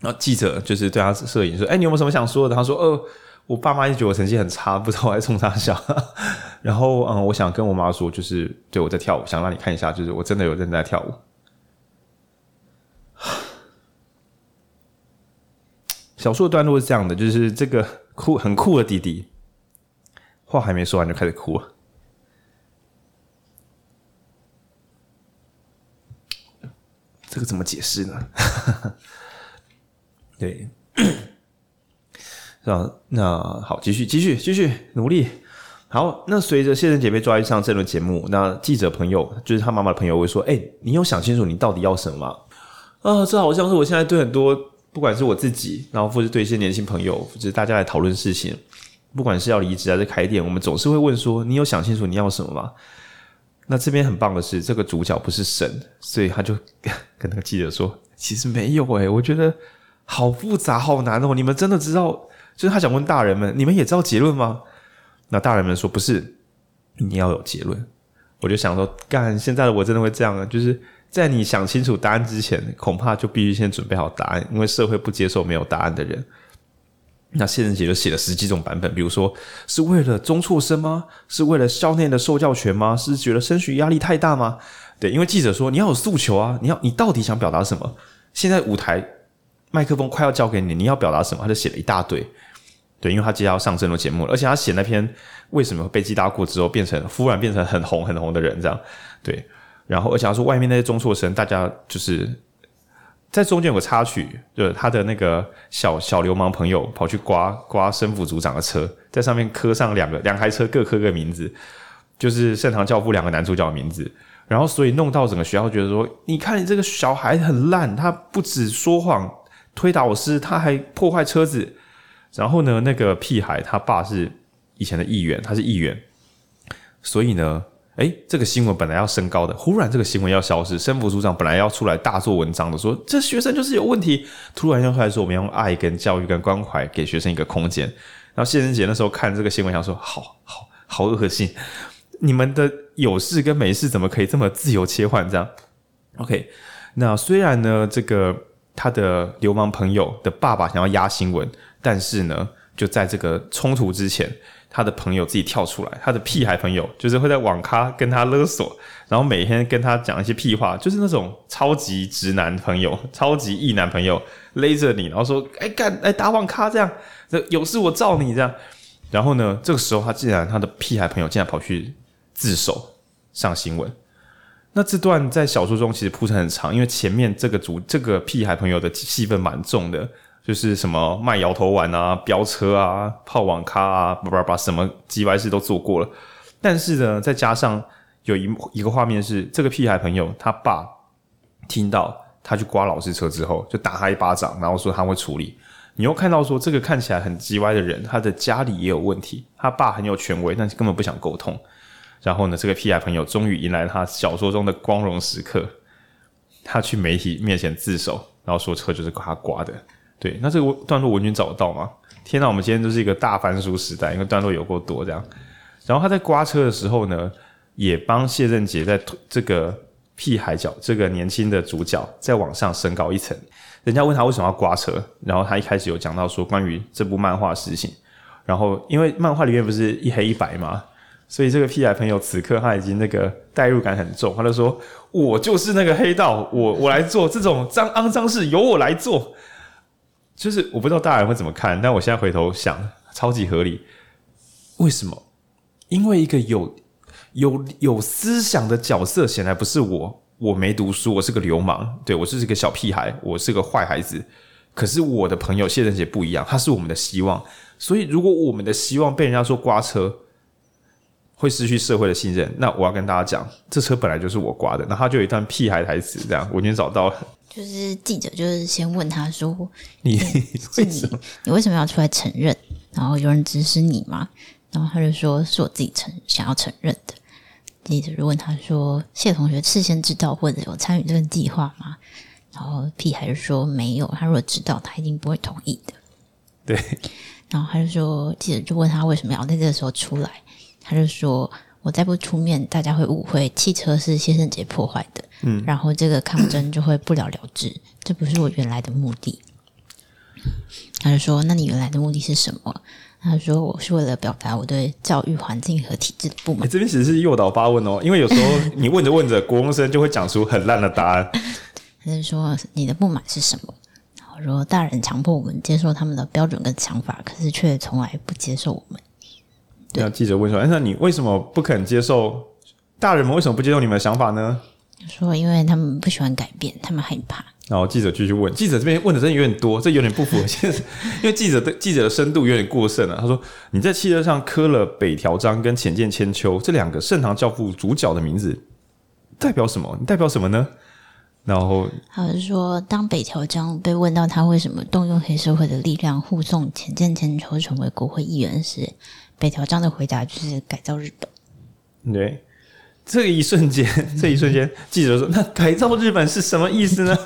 然后记者就是对他摄影说：“哎，你有没有什么想说的？”他说：“呃，我爸妈一直觉得我成绩很差，不知道我在冲啥笑。然后嗯，我想跟我妈说，就是对我在跳舞，想让你看一下，就是我真的有人在跳舞。”小说的段落是这样的，就是这个 酷很酷的弟弟，话还没说完就开始哭了。这个怎么解释呢？对，是吧？那好，继续，继续，继续努力。好，那随着谢震杰被抓去上这轮节目，那记者朋友就是他妈妈的朋友会说：“哎、欸，你有想清楚你到底要什么吗？”啊，这好像是我现在对很多。不管是我自己，然后或是对一些年轻朋友，就是大家来讨论事情，不管是要离职还是开店，我们总是会问说：“你有想清楚你要什么吗？”那这边很棒的是，这个主角不是神，所以他就跟那个记者说：“其实没有诶，我觉得好复杂，好难哦。你们真的知道？就是他想问大人们，你们也知道结论吗？”那大人们说：“不是，你要有结论。”我就想说，干，现在的我真的会这样啊，就是。在你想清楚答案之前，恐怕就必须先准备好答案，因为社会不接受没有答案的人。那谢振杰就写了十几种版本，比如说是为了中辍生吗？是为了校内的受教权吗？是觉得升学压力太大吗？对，因为记者说你要有诉求啊，你要你到底想表达什么？现在舞台麦克风快要交给你，你要表达什么？他就写了一大堆。对，因为他接下来要上这种节目，而且他写那篇为什么被记大过之后变成忽然变成很红很红的人这样，对，然后而且他说外面那些中辍生，大家就是在中间有个插曲，就是他的那个小小流氓朋友跑去刮刮生副组长的车，在上面刻上两个两台车各刻个名字，就是盛唐教父两个男主角的名字，然后所以弄到整个学校觉得说，你看你这个小孩很烂，他不止说谎推导师，他还破坏车子。然后呢，那个屁孩他爸是以前的议员，他是议员，所以呢，诶，这个新闻本来要升高的，忽然这个新闻要消失。生副组长本来要出来大做文章的，说这学生就是有问题，突然又出来说我们用爱跟教育跟关怀给学生一个空间。然后谢仁杰那时候看这个新闻，想说好好好恶心，你们的有事跟没事怎么可以这么自由切换这样？OK，那虽然呢，这个他的流氓朋友的爸爸想要压新闻。但是呢，就在这个冲突之前，他的朋友自己跳出来，他的屁孩朋友就是会在网咖跟他勒索，然后每天跟他讲一些屁话，就是那种超级直男朋友、超级异男朋友勒着你，然后说：“哎干，哎打网咖这样，这有事我罩你这样。”然后呢，这个时候他竟然他的屁孩朋友竟然跑去自首上新闻。那这段在小说中其实铺陈很长，因为前面这个主这个屁孩朋友的戏份蛮重的。就是什么卖摇头丸啊、飙车啊、泡网咖啊，叭叭叭，什么鸡歪事都做过了。但是呢，再加上有一一个画面是这个屁孩朋友他爸听到他去刮老师车之后，就打他一巴掌，然后说他会处理。你又看到说这个看起来很鸡歪的人，他的家里也有问题，他爸很有权威，但是根本不想沟通。然后呢，这个屁孩朋友终于迎来他小说中的光荣时刻，他去媒体面前自首，然后说车就是他刮的。对，那这个段落文君找得到吗？天哪，我们今天都是一个大翻书时代，因为段落有够多这样。然后他在刮车的时候呢，也帮谢振杰在这个屁孩角这个年轻的主角再往上升高一层。人家问他为什么要刮车，然后他一开始有讲到说关于这部漫画的事情。然后因为漫画里面不是一黑一白嘛，所以这个屁孩朋友此刻他已经那个代入感很重，他就说：“我就是那个黑道，我我来做这种脏肮脏事，由我来做。”就是我不知道大人会怎么看，但我现在回头想，超级合理。为什么？因为一个有有有思想的角色，显然不是我。我没读书，我是个流氓，对，我是个小屁孩，我是个坏孩子。可是我的朋友谢仁杰不一样，他是我们的希望。所以如果我们的希望被人家说刮车，会失去社会的信任，那我要跟大家讲，这车本来就是我刮的。然后他就有一段屁孩台词，这样我已经找到了。就是记者，就是先问他说：“你 为什么？你为什么要出来承认？然后有人指使你吗？”然后他就说：“是我自己承想要承认的。”记者就问他说：“谢同学事先知道或者有参与这个计划吗？”然后屁孩就说：“没有。他如果知道，他一定不会同意的。”对。然后他就说：“记者就问他为什么要在这个时候出来？”他就说。我再不出面，大家会误会汽车是谢圣杰破坏的，嗯，然后这个抗争就会不了了之。这不是我原来的目的。他就说：“那你原来的目的是什么？”他说：“我是为了表达我对教育环境和体制的不满。欸”这边其实是诱导发问哦，因为有时候你问着问着，国中生就会讲出很烂的答案。他就说：“你的不满是什么？”然后说：“大人强迫我们接受他们的标准跟想法，可是却从来不接受我们。”那记者问说：“哎，那你为什么不肯接受？大人们为什么不接受你们的想法呢？”说：“因为他们不喜欢改变，他们害怕。”然后记者继续问，记者这边问的真的有点多，这有点不符合现实，因为记者的记者的深度有点过剩了。他说：“你在汽车上刻了北条章跟浅见千秋这两个盛唐教父主角的名字，代表什么？你代表什么呢？”然后他是说，当北条章被问到他为什么动用黑社会的力量护送浅见千秋成为国会议员时，北条章的回答就是改造日本。对，这一瞬间，这一瞬间，记者说：“那改造日本是什么意思呢？”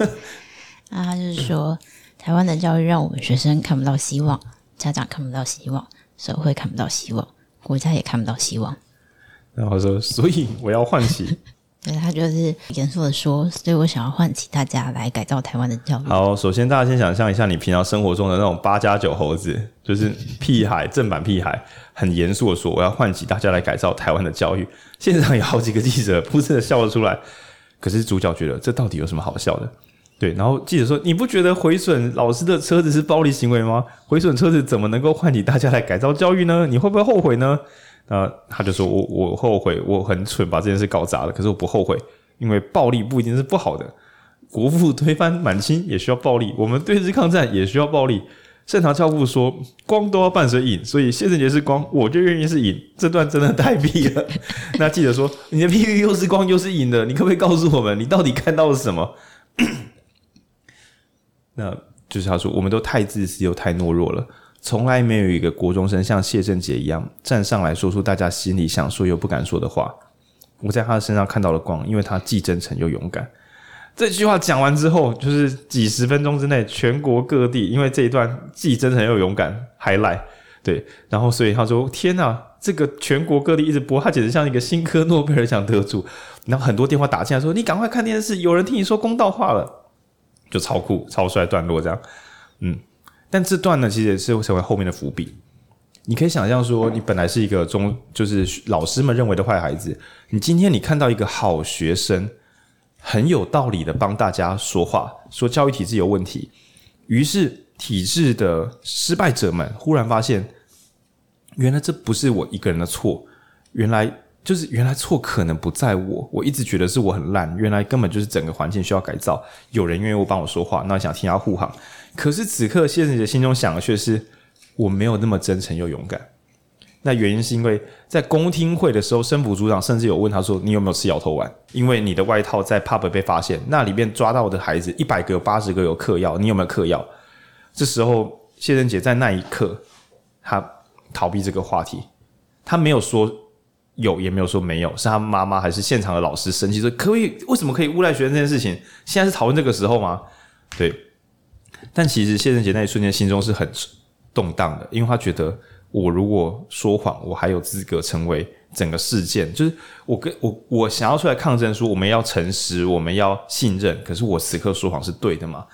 那 他就是说，台湾的教育让我们学生看不到希望，家长看不到希望，社会看不到希望，国家也看不到希望。然后说：“所以我要唤起。”对，他就是严肃的说，所以我想要唤起大家来改造台湾的教育。好，首先大家先想象一下，你平常生活中的那种八加九猴子，就是屁孩，正版屁孩，很严肃的说，我要唤起大家来改造台湾的教育。现场有好几个记者，噗嗤的笑了出来。可是主角觉得这到底有什么好笑的？对，然后记者说：“你不觉得毁损老师的车子是暴力行为吗？毁损车子怎么能够唤起大家来改造教育呢？你会不会后悔呢？”那，他就说：“我我后悔，我很蠢，把这件事搞砸了。可是我不后悔，因为暴力不一定是不好的。国父推翻满清也需要暴力，我们对日抗战也需要暴力。圣堂教父说，光都要伴随影，所以谢震杰是光，我就愿意是影。这段真的太屁了。那记者说：你的譬喻又是光又是影的，你可不可以告诉我们，你到底看到了什么？” 那就是他说，我们都太自私又太懦弱了，从来没有一个国中生像谢震杰一样站上来说出大家心里想说又不敢说的话。我在他的身上看到了光，因为他既真诚又勇敢。这句话讲完之后，就是几十分钟之内，全国各地因为这一段既真诚又勇敢，highlight 对，然后所以他说：“天哪，这个全国各地一直播，他简直像一个新科诺贝尔奖得主。”然后很多电话打进来说：“你赶快看电视，有人听你说公道话了。”就超酷、超帅段落这样，嗯，但这段呢，其实也是成为后面的伏笔。你可以想象说，你本来是一个中，就是老师们认为的坏孩子，你今天你看到一个好学生，很有道理的帮大家说话，说教育体制有问题，于是体制的失败者们忽然发现，原来这不是我一个人的错，原来。就是原来错可能不在我，我一直觉得是我很烂，原来根本就是整个环境需要改造。有人愿意帮我说话，那想听他护航。可是此刻谢震杰心中想的却是我没有那么真诚又勇敢。那原因是因为在公听会的时候，生辅组长甚至有问他说：“你有没有吃摇头丸？因为你的外套在 pub 被发现，那里面抓到的孩子一百个有八十个有嗑药，你有没有嗑药？”这时候谢震杰在那一刻他逃避这个话题，他没有说。有也没有说没有，是他妈妈还是现场的老师生气说，可以为什么可以诬赖学生这件事情？现在是讨论这个时候吗？对，但其实谢震杰那一瞬间心中是很动荡的，因为他觉得我如果说谎，我还有资格成为整个事件，就是我跟我我想要出来抗争，说我们要诚实，我们要信任，可是我此刻说谎是对的吗？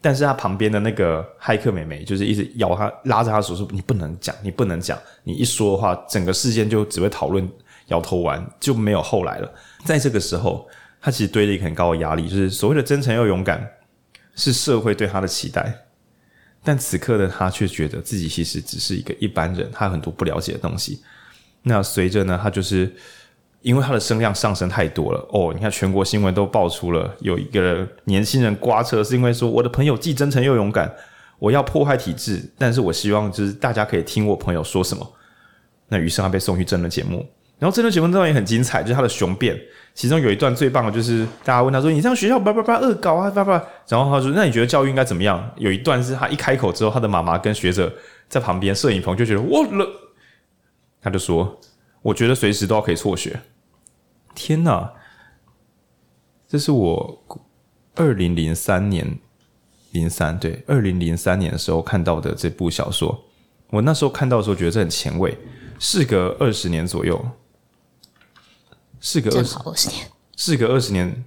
但是他旁边的那个骇客妹妹就是一直咬他，拉着他手说：“你不能讲，你不能讲，你一说的话，整个事件就只会讨论。”摇头丸就没有后来了。在这个时候，他其实堆了一个很高的压力，就是所谓的真诚又勇敢，是社会对他的期待。但此刻的他却觉得自己其实只是一个一般人，他有很多不了解的东西。那随着呢，他就是因为他的声量上升太多了哦，你看全国新闻都爆出了有一个年轻人刮车，是因为说我的朋友既真诚又勇敢，我要破坏体制，但是我希望就是大家可以听我朋友说什么。那于是他被送去政论节目。然后这段节目当然也很精彩，就是他的雄辩，其中有一段最棒的，就是大家问他说：“你这样学校叭叭叭恶搞啊叭叭。”然后他说：“那你觉得教育应该怎么样？”有一段是他一开口之后，他的妈妈跟学者在旁边摄影棚就觉得我了，他就说：“我觉得随时都要可以辍学。”天哪！这是我二零零三年零三对二零零三年的时候看到的这部小说。我那时候看到的时候觉得这很前卫，事隔二十年左右。事隔二十年，事隔二十年，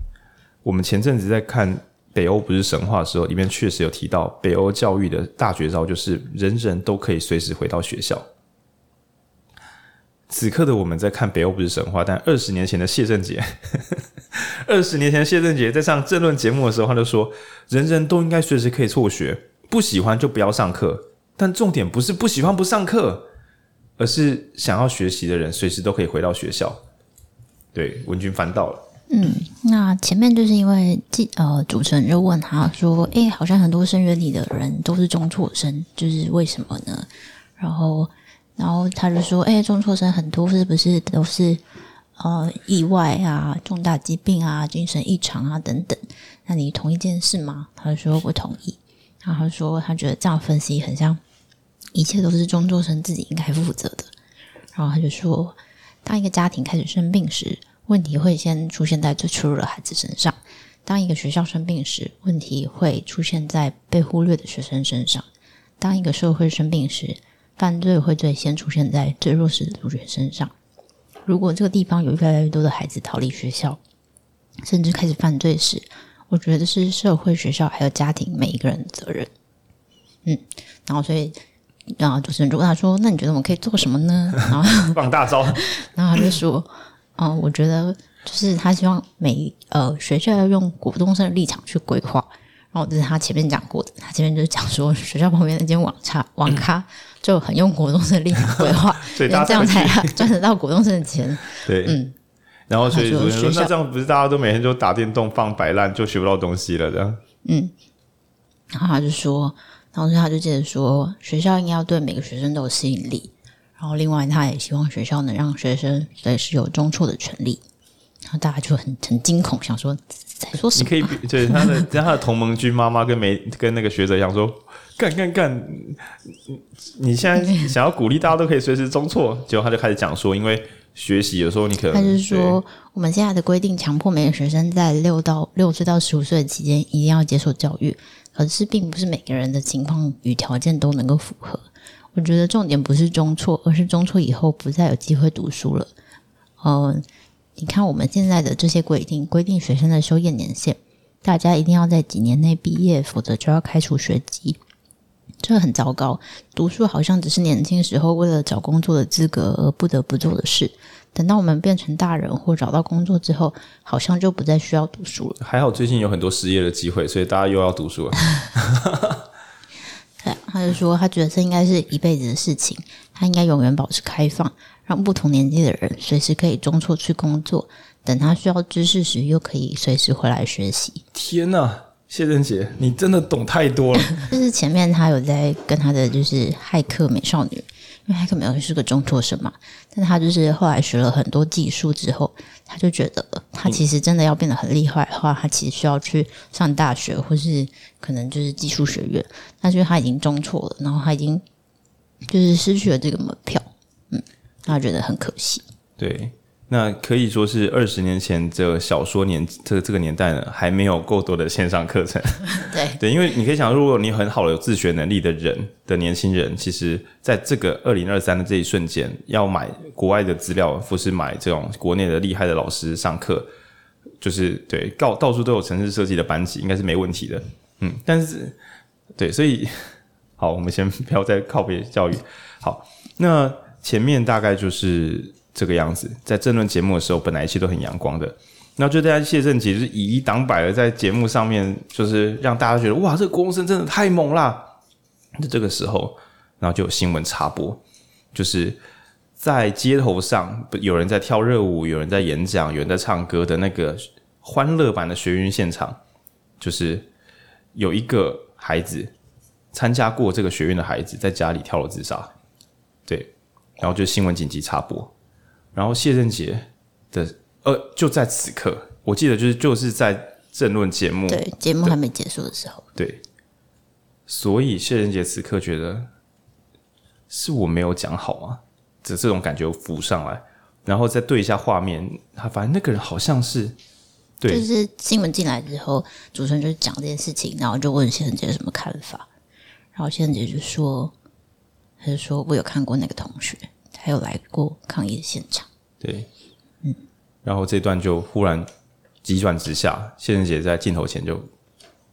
我们前阵子在看《北欧不是神话》的时候，里面确实有提到北欧教育的大绝招，就是人人都可以随时回到学校。此刻的我们在看《北欧不是神话》，但二十年前的谢振杰，二十年前的谢震杰在上政论节目的时候，他就说：“人人都应该随时可以辍学，不喜欢就不要上课。但重点不是不喜欢不上课，而是想要学习的人随时都可以回到学校。”对，文君翻到了。嗯，那前面就是因为记呃，主持人就问他说：“诶、好像很多生源里的人都是中辍生，就是为什么呢？”然后，然后他就说：“诶、中辍生很多是不是都是呃意外啊、重大疾病啊、精神异常啊等等？那你同意这件事吗？”他就说不同意。然后他说他觉得这样分析很像，一切都是中辍生自己应该负责的。然后他就说。当一个家庭开始生病时，问题会先出现在最脆弱的孩子身上；当一个学校生病时，问题会出现在被忽略的学生身上；当一个社会生病时，犯罪会最先出现在最弱势的族群身上。如果这个地方有越来越多的孩子逃离学校，甚至开始犯罪时，我觉得是社会、学校还有家庭每一个人的责任。嗯，然后所以，然后主持人就问他说：“那你觉得我们可以做什么呢？” 然后 放大招，然后他就说：“嗯、呃，我觉得就是他希望每呃学校要用国中生的立场去规划。”然后这是他前面讲过的，他前面就是讲说学校旁边那间网咖网咖就很用国中生的立场规划，所以这样才赚得到国中生的钱。对，嗯。然后所以主持人说：“那这样不是大家都每天就打电动放摆烂，就学不到东西了？”这样。嗯。然后他就说，然后他就接着说，学校应该要对每个学生都有吸引力。然后另外，他也希望学校能让学生随时有中辍的权利。然后大家就很很惊恐，想说。在说什么？你可以对他的，让 他的同盟军妈妈跟没跟那个学者一样说，干干干！你现在 想要鼓励大家都可以随时中辍，结果他就开始讲说，因为学习有时候你可能，他就是说，我们现在的规定强迫每个学生在六到六岁到十五岁的期间一定要接受教育，可是并不是每个人的情况与条件都能够符合。我觉得重点不是中辍，而是中辍以后不再有机会读书了。嗯。你看我们现在的这些规定，规定学生的修业年限，大家一定要在几年内毕业，否则就要开除学籍，这很糟糕。读书好像只是年轻时候为了找工作的资格而不得不做的事，等到我们变成大人或找到工作之后，好像就不再需要读书了。还好最近有很多失业的机会，所以大家又要读书了。对，他就说他觉得这应该是一辈子的事情，他应该永远保持开放。让不同年纪的人随时可以中辍去工作，等他需要知识时，又可以随时回来学习。天哪，谢震杰，你真的懂太多了。就是前面他有在跟他的就是骇客美少女，因为他可能是个中辍生嘛，但他就是后来学了很多技术之后，他就觉得他其实真的要变得很厉害的话，他其实需要去上大学，或是可能就是技术学院。但是他已经中辍了，然后他已经就是失去了这个门票。嗯他觉得很可惜。对，那可以说是二十年前这小说年这个这个年代呢，还没有够多的线上课程。对对，因为你可以想，如果你很好的有自学能力的人的年轻人，其实在这个二零二三的这一瞬间，要买国外的资料，或是买这种国内的厉害的老师上课，就是对，到到处都有城市设计的班级，应该是没问题的。嗯，但是对，所以好，我们先不要再靠别教育。好，那。前面大概就是这个样子，在政论节目的时候，本来一切都很阳光的，那就大家谢震杰是以一挡百的在节目上面，就是让大家觉得哇，这个国中生真的太猛啦。那这个时候，然后就有新闻插播，就是在街头上，有人在跳热舞，有人在演讲，有人在唱歌的那个欢乐版的学运现场，就是有一个孩子参加过这个学院的孩子，在家里跳楼自杀，对。然后就新闻紧急插播，然后谢振杰的呃，就在此刻，我记得就是就是在政论节目，对，节目还没结束的时候，对，所以谢振杰此刻觉得是我没有讲好吗？这这种感觉浮上来，然后再对一下画面，他发现那个人好像是，对，就是新闻进来之后，主持人就讲这件事情，然后就问谢仁杰有什么看法，然后谢仁杰就说。他就说：“我有看过那个同学，他有来过抗议的现场。”对，嗯，然后这段就忽然急转直下。谢仁杰在镜头前就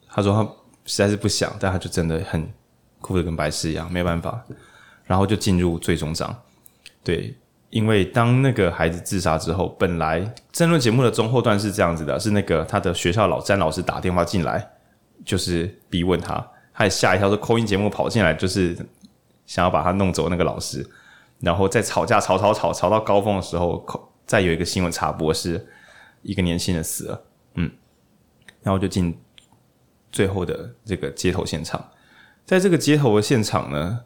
他说他实在是不想，但他就真的很哭的跟白痴一样，没办法。然后就进入最终章。对，因为当那个孩子自杀之后，本来争论节目的中后段是这样子的：是那个他的学校老詹老师打电话进来，就是逼问他，他也吓一跳，说 call in 节目跑进来就是。想要把他弄走那个老师，然后在吵架，吵吵吵吵到高峰的时候，再有一个新闻插播，是一个年轻人死了，嗯，然后就进最后的这个街头现场，在这个街头的现场呢，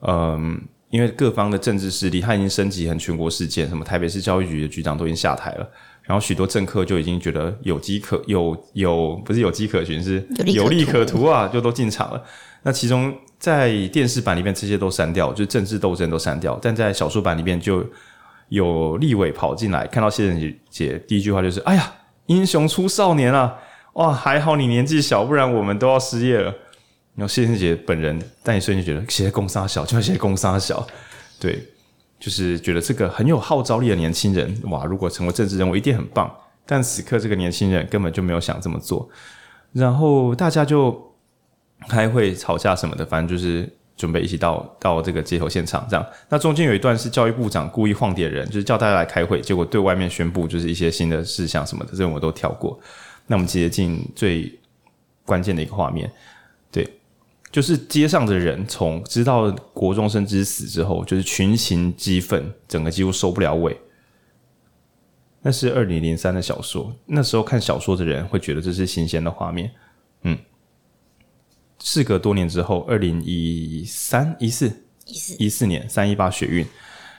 嗯，因为各方的政治势力，他已经升级成全国事件，什么台北市教育局的局长都已经下台了，然后许多政客就已经觉得有机可有有不是有机可循，是有利可图啊，就都进场了。那其中在电视版里面这些都删掉，就政治斗争都删掉，但在小说版里面就有立委跑进来，看到谢震杰第一句话就是：“哎呀，英雄出少年啊！哇，还好你年纪小，不然我们都要失业了。”然后谢震杰本人，但你瞬间觉得写公杀小，就要写公杀小，对，就是觉得这个很有号召力的年轻人，哇，如果成为政治人物一定很棒。但此刻这个年轻人根本就没有想这么做，然后大家就开会吵架什么的，反正就是准备一起到到这个街头现场这样。那中间有一段是教育部长故意晃点人，就是叫大家来开会，结果对外面宣布就是一些新的事项什么的，这种我都跳过。那我们直接进最关键的一个画面，对，就是街上的人从知道国中生之死之后，就是群情激愤，整个几乎收不了尾。那是二零零三的小说，那时候看小说的人会觉得这是新鲜的画面。嗯，事隔多年之后，二零一三、一四、一四、一四年三一八学运，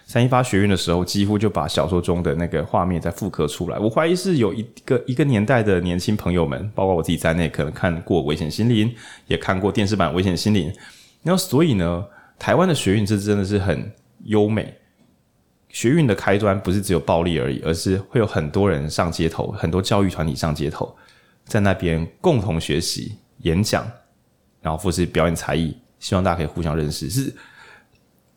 三一八学运的时候，几乎就把小说中的那个画面再复刻出来。我怀疑是有一个一个年代的年轻朋友们，包括我自己在内，可能看过《危险心灵》，也看过电视版《危险心灵》。然后，所以呢，台湾的学运这真的是很优美。学运的开端不是只有暴力而已，而是会有很多人上街头，很多教育团体上街头，在那边共同学习、演讲，然后或是表演才艺，希望大家可以互相认识。是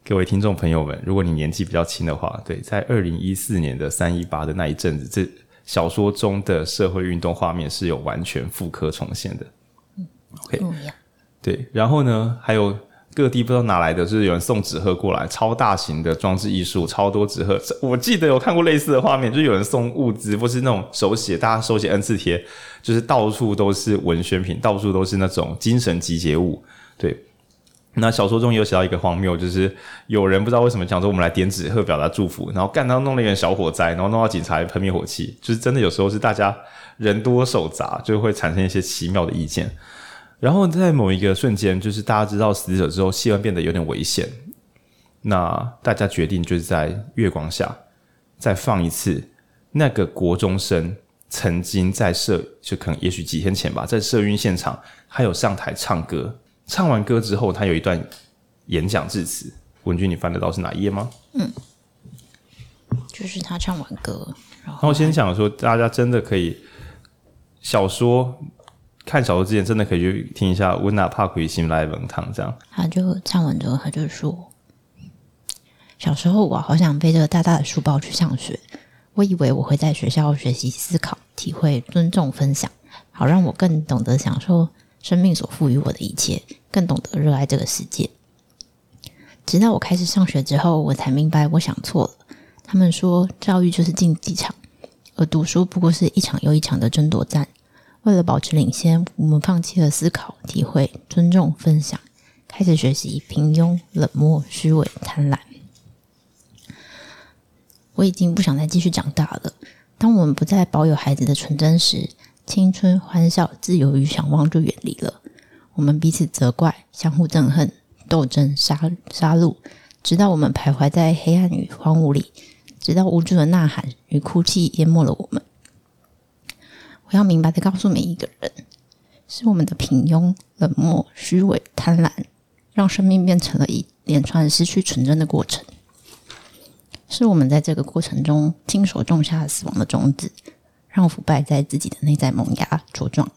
各位听众朋友们，如果你年纪比较轻的话，对，在二零一四年的三一八的那一阵子，这小说中的社会运动画面是有完全复刻重现的。嗯，OK，对，然后呢，还有。各地不知道哪来的，就是有人送纸鹤过来，超大型的装置艺术，超多纸鹤。我记得有看过类似的画面，就有人送物资，或是那种手写，大家手写 N 次贴，就是到处都是文宣品，到处都是那种精神集结物。对，那小说中也有写到一个荒谬，就是有人不知道为什么讲说我们来点纸鹤表达祝福，然后干到弄了一个小火灾，然后弄到警察喷灭火器，就是真的有时候是大家人多手杂，就会产生一些奇妙的意见。然后在某一个瞬间，就是大家知道死者之后，气氛变得有点危险。那大家决定就是在月光下再放一次那个国中生曾经在社，就可能也许几天前吧，在社运现场，他有上台唱歌。唱完歌之后，他有一段演讲致辞。文君，你翻得到是哪一页吗？嗯，就是他唱完歌。然后，我先想说，大家真的可以小说。看小说之前，真的可以去听一下《温拿帕奎心来文堂》这样。他就唱完之后，他就说：“小时候我好想背着大大的书包去上学。我以为我会在学校学习思考、体会、尊重、分享，好让我更懂得享受生命所赋予我的一切，更懂得热爱这个世界。直到我开始上学之后，我才明白我想错了。他们说教育就是竞技场，而读书不过是一场又一场的争夺战。”为了保持领先，我们放弃了思考、体会、尊重、分享，开始学习平庸、冷漠、虚伪、贪婪。我已经不想再继续长大了。当我们不再保有孩子的纯真时，青春、欢笑、自由与想望就远离了。我们彼此责怪、相互憎恨、斗争、杀杀戮，直到我们徘徊在黑暗与荒芜里，直到无助的呐喊与哭泣淹没了我们。我要明白的告诉每一个人，是我们的平庸、冷漠、虚伪、贪婪，让生命变成了一连串失去纯真的过程。是我们在这个过程中亲手种下了死亡的种子，让腐败在自己的内在萌芽茁壮。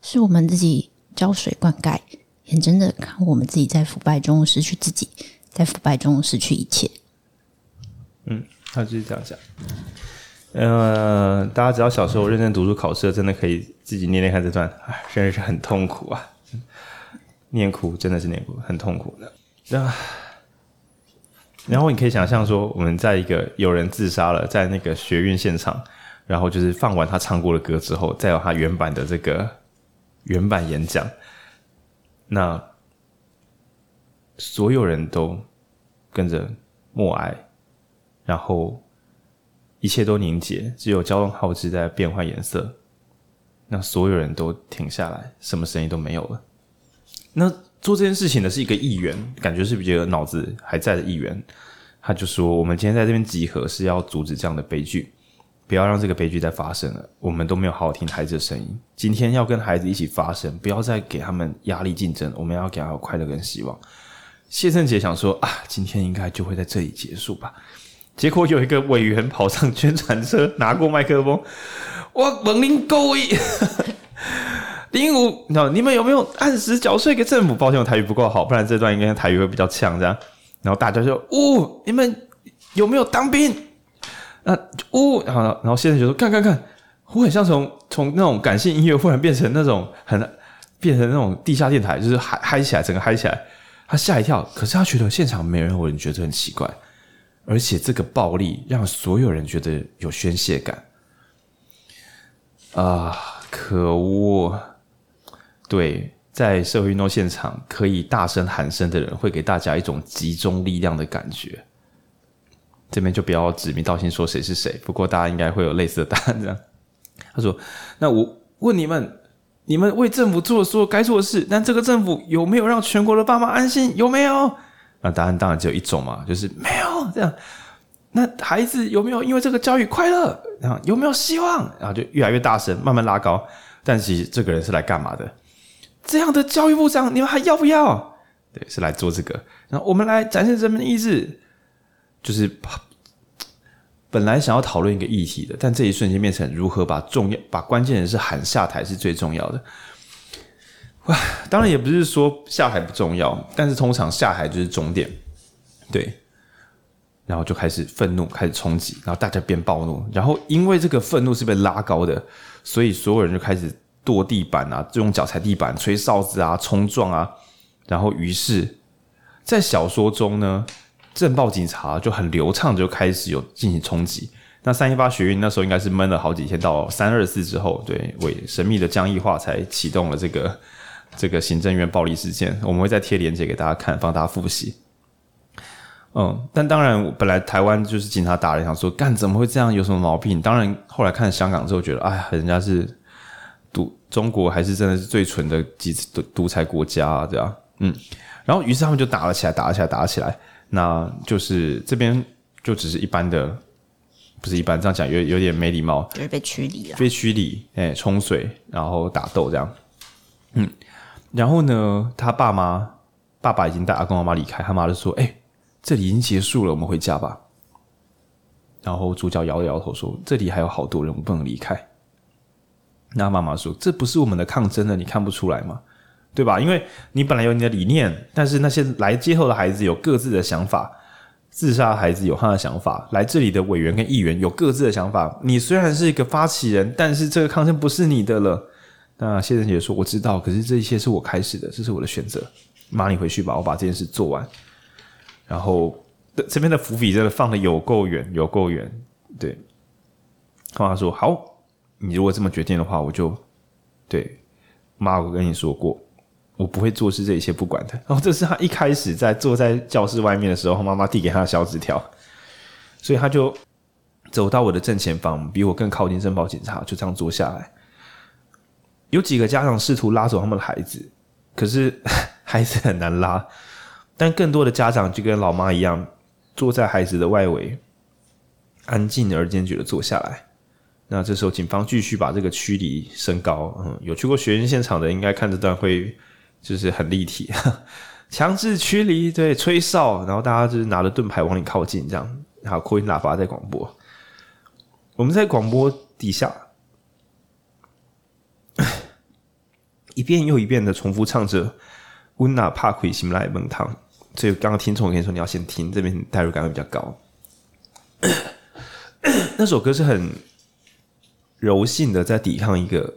是我们自己浇水灌溉，眼睁着看我们自己在腐败中失去自己，在腐败中失去一切。嗯，他就是这样嗯。大家只要小时候认真读书考试，真的可以自己念念看这段，唉，真的是很痛苦啊！念哭真的是念哭，很痛苦的。那然后你可以想象说，我们在一个有人自杀了，在那个学运现场，然后就是放完他唱过的歌之后，再有他原版的这个原版演讲，那所有人都跟着默哀，然后。一切都凝结，只有交通号志在变换颜色。那所有人都停下来，什么声音都没有了。那做这件事情的是一个议员，感觉是比较脑子还在的议员。他就说：“我们今天在这边集合，是要阻止这样的悲剧，不要让这个悲剧再发生了。我们都没有好好听孩子的声音，今天要跟孩子一起发声，不要再给他们压力竞争。我们要给他快乐跟希望。”谢圣杰想说：“啊，今天应该就会在这里结束吧。”结果有一个委员跑上宣传车，拿过麦克风，我问您各位，零五，你们有没有按时缴税给政府？抱歉，我台语不够好，不然这段应该台语会比较呛。这样，然后大家就：哦，你们有没有当兵？那呜，然后然后先生就说看看看，我很像从从那种感性音乐忽然变成那种很变成那种地下电台，就是嗨嗨起来，整个嗨起来，他吓一跳，可是他觉得现场没人，有人觉得很奇怪，而且这个暴力让所有人觉得有宣泄感啊，可恶，对。在社会运动现场，可以大声喊声的人，会给大家一种集中力量的感觉。这边就不要指名道姓说谁是谁，不过大家应该会有类似的答案。这样，他说：“那我问你们，你们为政府做了所有该做的事，但这个政府有没有让全国的爸妈安心？有没有？”那答案当然只有一种嘛，就是没有。这样，那孩子有没有因为这个教育快乐？然后有没有希望？然后就越来越大声，慢慢拉高。但其实这个人是来干嘛的？这样的教育部长，你们还要不要？对，是来做这个。然后我们来展现人民的意志，就是本来想要讨论一个议题的，但这一瞬间变成如何把重要、把关键人士喊下台是最重要的。哇，当然也不是说下台不重要，但是通常下台就是终点。对，然后就开始愤怒，开始冲击，然后大家变暴怒，然后因为这个愤怒是被拉高的，所以所有人就开始。跺地板啊，就用脚踩地板，吹哨子啊，冲撞啊，然后于是，在小说中呢，镇暴警察就很流畅，就开始有进行冲击。那三一八学运那时候应该是闷了好几天，到三二四之后，对，为神秘的江义化才启动了这个这个行政院暴力事件。我们会再贴链接给大家看，帮大家复习。嗯，但当然，本来台湾就是警察打了，想说干怎么会这样，有什么毛病？当然，后来看香港之后，觉得哎呀，人家是。独中国还是真的是最纯的几独独裁国家啊，这样，嗯，然后于是他们就打了起来，打了起来，打了起来，那就是这边就只是一般的，不是一般这样讲有有点没礼貌，就是被驱离了，被驱离，哎，冲水，然后打斗这样，嗯，然后呢，他爸妈爸爸已经带阿公阿妈离开，他妈就说，哎，这里已经结束了，我们回家吧。然后主角摇了摇头说，这里还有好多人，我不能离开。那妈妈说：“这不是我们的抗争了，你看不出来吗？对吧？因为你本来有你的理念，但是那些来接后的孩子有各自的想法，自杀的孩子有他的想法，来这里的委员跟议员有各自的想法。你虽然是一个发起人，但是这个抗争不是你的了。”那谢振杰说：“我知道，可是这一切是我开始的，这是我的选择。妈，你回去吧，我把这件事做完。然后这边的伏笔真的放的有够远，有够远。对，妈妈说好。”你如果这么决定的话，我就对妈，我跟你说过，我不会做事这一切不管的。然后这是他一开始在坐在教室外面的时候，妈妈递给他的小纸条，所以他就走到我的正前方，比我更靠近申报警察，就这样坐下来。有几个家长试图拉走他们的孩子，可是 孩子很难拉，但更多的家长就跟老妈一样，坐在孩子的外围，安静而坚决的坐下来。那这时候，警方继续把这个驱离升高。嗯，有去过学院现场的，应该看这段会就是很立体，强制驱离，对，吹哨，然后大家就是拿着盾牌往里靠近，这样，然后扩音喇叭在广播。我们在广播底下一遍又一遍的重复唱着“温娜帕奎西姆莱蒙汤”，所以刚刚听从我跟你说，你要先听，这边代入感会比较高。那首歌是很。柔性的在抵抗一个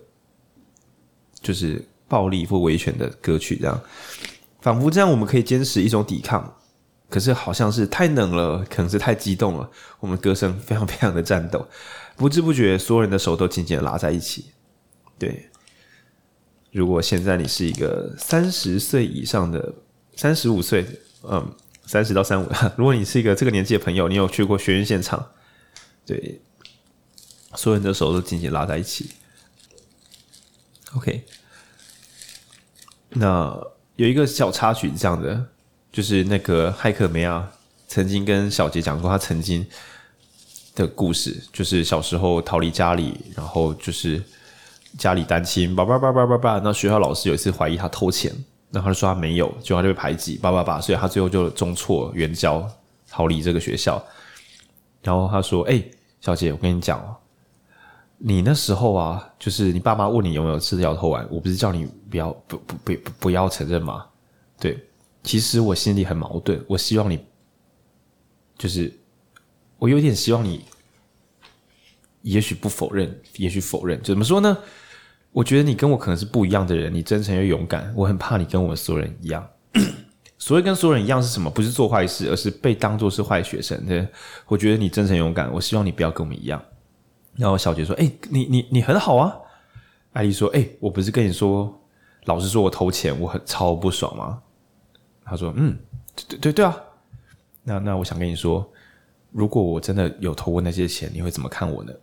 就是暴力或维权的歌曲，这样仿佛这样我们可以坚持一种抵抗，可是好像是太冷了，可能是太激动了，我们歌声非常非常的颤抖，不知不觉所有人的手都紧紧的拉在一起。对，如果现在你是一个三十岁以上的三十五岁，嗯，三十到三五，如果你是一个这个年纪的朋友，你有去过学院现场，对。所有人的手都紧紧拉在一起。OK，那有一个小插曲是，这样的，就是那个骇客梅亚曾经跟小杰讲过他曾经的故事，就是小时候逃离家里，然后就是家里单亲，叭叭叭叭叭叭，那学校老师有一次怀疑他偷钱，然后他就说他没有，结果他就被排挤，叭叭叭，所以他最后就中辍援交，逃离这个学校。然后他说：“哎、小姐，我跟你讲哦。”你那时候啊，就是你爸妈问你有没有吃摇头丸，我不是叫你不要不不不不不要承认吗？对，其实我心里很矛盾，我希望你，就是我有点希望你也许不否认，也许否认，怎么说呢？我觉得你跟我可能是不一样的人，你真诚又勇敢，我很怕你跟我们所有人一样。所谓跟所有人一样是什么？不是做坏事，而是被当作是坏学生。对，我觉得你真诚勇敢，我希望你不要跟我们一样。然后小杰说：“哎、你你你很好啊。”艾丽说：“哎、我不是跟你说，老师说我偷钱，我很超不爽吗？”他说：“嗯，对对对啊。那那我想跟你说，如果我真的有偷过那些钱，你会怎么看我呢？”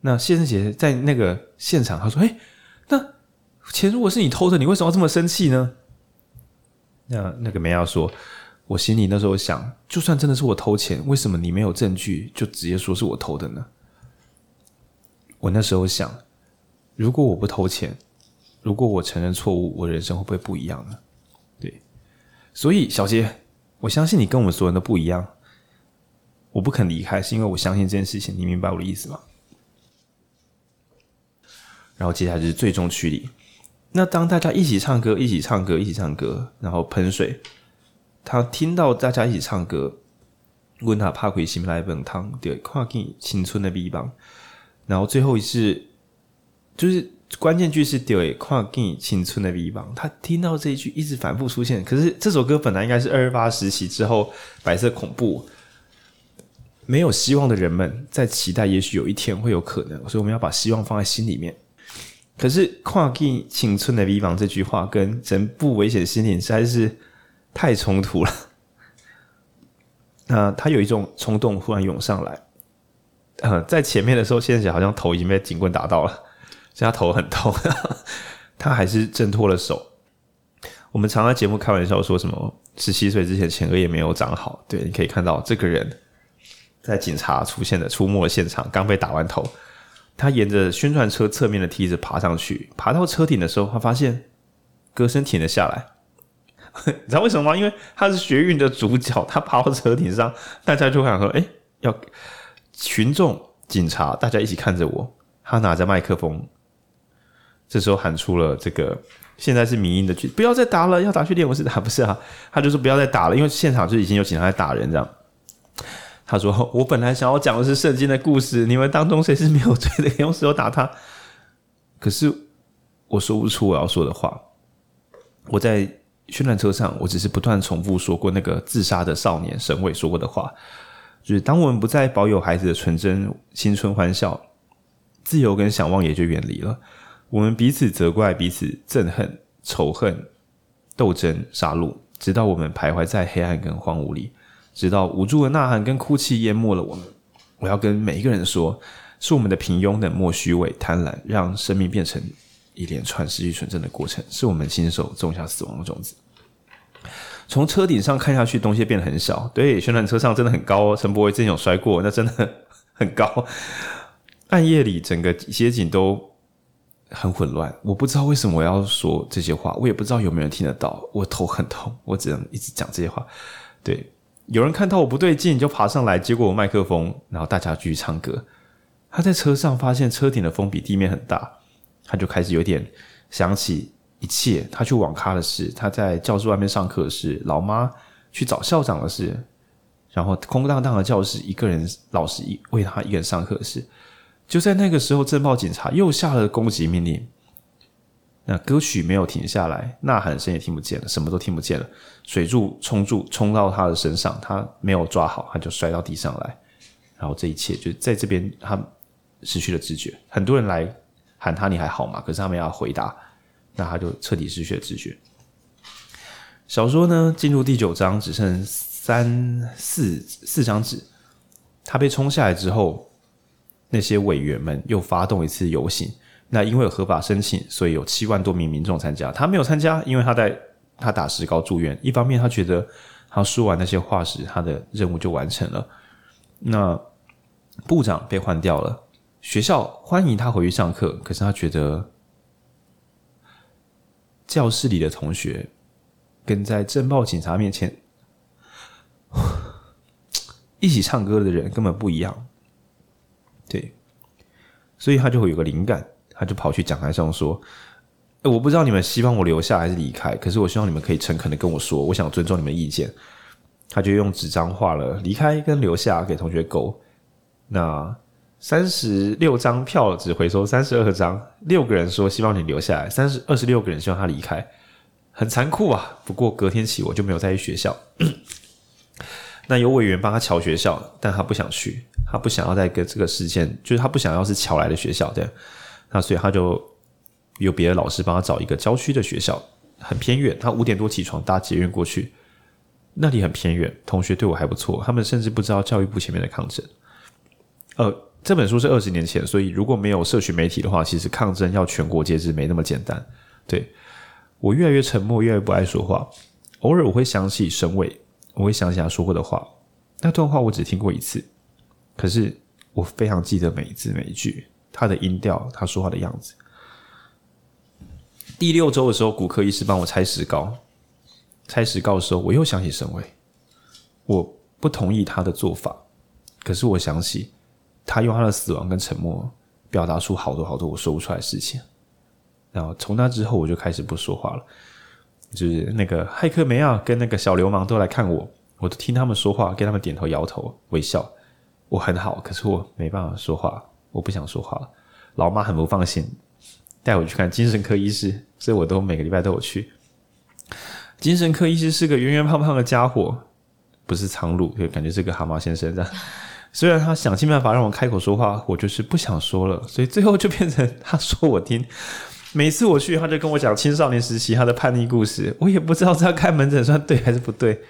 那谢胜杰在那个现场，他说：“哎，那钱如果是你偷的，你为什么要这么生气呢？”那那个梅亚说：“我心里那时候想，就算真的是我偷钱，为什么你没有证据就直接说是我偷的呢？”我那时候想，如果我不偷钱，如果我承认错误，我人生会不会不一样呢？对，所以小杰，我相信你跟我们所有人都不一样。我不肯离开，是因为我相信这件事情。你明白我的意思吗？然后接下来就是最终驱离。那当大家一起唱歌，一起唱歌，一起唱歌，然后喷水，他听到大家一起唱歌，问他怕鬼心来本汤，对，跨进青春的臂膀。然后最后一次，就是关键句是对，跨进青春的臂膀。他听到这一句一直反复出现。可是这首歌本来应该是二二八时期之后白色恐怖，没有希望的人们在期待，也许有一天会有可能。所以我们要把希望放在心里面。可是“跨进青春的迷茫”这句话跟整部危险心灵实在是太冲突了。那他有一种冲动忽然涌上来。呃，在前面的时候，现在好像头已经被警棍打到了，所以他头很痛。他还是挣脱了手。我们常在节目开玩笑说什么：十七岁之前前额叶没有长好。对，你可以看到这个人在警察出现的出没现场，刚被打完头。他沿着宣传车侧面的梯子爬上去，爬到车顶的时候，他发现歌声停了下来。你知道为什么吗？因为他是学运的主角，他爬到车顶上，大家就想说：“哎，要群众、警察，大家一起看着我。”他拿着麦克风，这时候喊出了这个：“现在是民音的剧，不要再打了，要打去练武室打。”不是啊，他就说：“不要再打了，因为现场就已经有警察在打人。”这样。他说：“我本来想要讲的是圣经的故事，你们当中谁是没有罪的，用石头打他。可是我说不出我要说的话。我在宣传车上，我只是不断重复说过那个自杀的少年沈伟说过的话，就是当我们不再保有孩子的纯真、青春、欢笑，自由跟想望也就远离了。我们彼此责怪，彼此憎恨、仇恨、斗争、杀戮，直到我们徘徊在黑暗跟荒芜里。”直到无助的呐喊跟哭泣淹没了我们，我要跟每一个人说，是我们的平庸、冷漠、虚伪、贪婪，让生命变成一连串失去纯真的过程，是我们亲手种下死亡的种子。从车顶上看下去，东西变得很小。对，宣传车上真的很高哦，陈柏威之前有摔过，那真的很高。暗夜里，整个街景都很混乱。我不知道为什么我要说这些话，我也不知道有没有人听得到。我头很痛，我只能一直讲这些话。对。有人看到我不对劲，就爬上来接过我麦克风，然后大家继续唱歌。他在车上发现车顶的风比地面很大，他就开始有点想起一切：他去网咖的事，他在教室外面上课的事，老妈去找校长的事，然后空荡荡的教室，一个人老师一为他一个人上课的事。就在那个时候，镇暴警察又下了攻击命令。那歌曲没有停下来，呐喊声也听不见了，什么都听不见了。水柱冲住，冲到他的身上，他没有抓好，他就摔到地上来。然后这一切就在这边，他失去了知觉。很多人来喊他，你还好吗？可是他没有回答，那他就彻底失去了知觉。小说呢，进入第九章，只剩三四四张纸。他被冲下来之后，那些委员们又发动一次游行。那因为有合法申请，所以有七万多名民众参加。他没有参加，因为他在他打石膏住院。一方面，他觉得他说完那些话时，他的任务就完成了。那部长被换掉了，学校欢迎他回去上课，可是他觉得教室里的同学跟在镇报警察面前 一起唱歌的人根本不一样。对，所以他就会有个灵感。他就跑去讲台上说：“我不知道你们希望我留下还是离开，可是我希望你们可以诚恳的跟我说，我想尊重你们意见。”他就用纸张画了离开跟留下给同学勾。那三十六张票只回收三十二张，六个人说希望你留下来，三十二十六个人希望他离开，很残酷啊。不过隔天起我就没有再去学校。那有委员帮他乔学校，但他不想去，他不想要再跟这个事件，就是他不想要是乔来的学校，对。那所以他就有别的老师帮他找一个郊区的学校，很偏远，他五点多起床搭捷运过去，那里很偏远。同学对我还不错，他们甚至不知道教育部前面的抗争。呃。这本书是二十年前，所以如果没有社群媒体的话，其实抗争要全国皆知没那么简单。对，我越来越沉默，越来越不爱说话。偶尔我会想起沈伟，我会想起他说过的话。那段话我只听过一次，可是我非常记得每一字每一句，他的音调，他说话的样子。第六周的时候，骨科医师帮我拆石膏，拆石膏的时候，我又想起沈伟。我不同意他的做法，可是我想起。他用他的死亡跟沉默表达出好多好多我说不出来的事情，然后从那之后我就开始不说话了。就是那个骇客梅亚跟那个小流氓都来看我，我都听他们说话，跟他们点头摇头微笑。我很好，可是我没办法说话，我不想说话了。老妈很不放心，带我去看精神科医师，所以我都每个礼拜都有去。精神科医师是个圆圆胖胖的家伙，不是苍鹭，就感觉是个蛤蟆先生这样。虽然他想尽办法让我开口说话，我就是不想说了，所以最后就变成他说我听。每次我去，他就跟我讲青少年时期他的叛逆故事，我也不知道这样开门诊算对还是不对。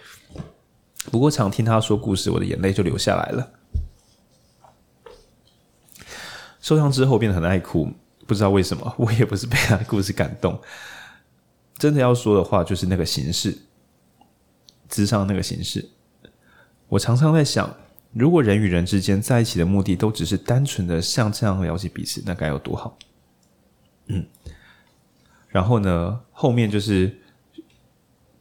不过常听他说故事，我的眼泪就流下来了。受伤之后变得很爱哭，不知道为什么，我也不是被他的故事感动。真的要说的话，就是那个形式，咨商那个形式，我常常在想。如果人与人之间在一起的目的都只是单纯的像这样了解彼此，那该有多好？嗯，然后呢，后面就是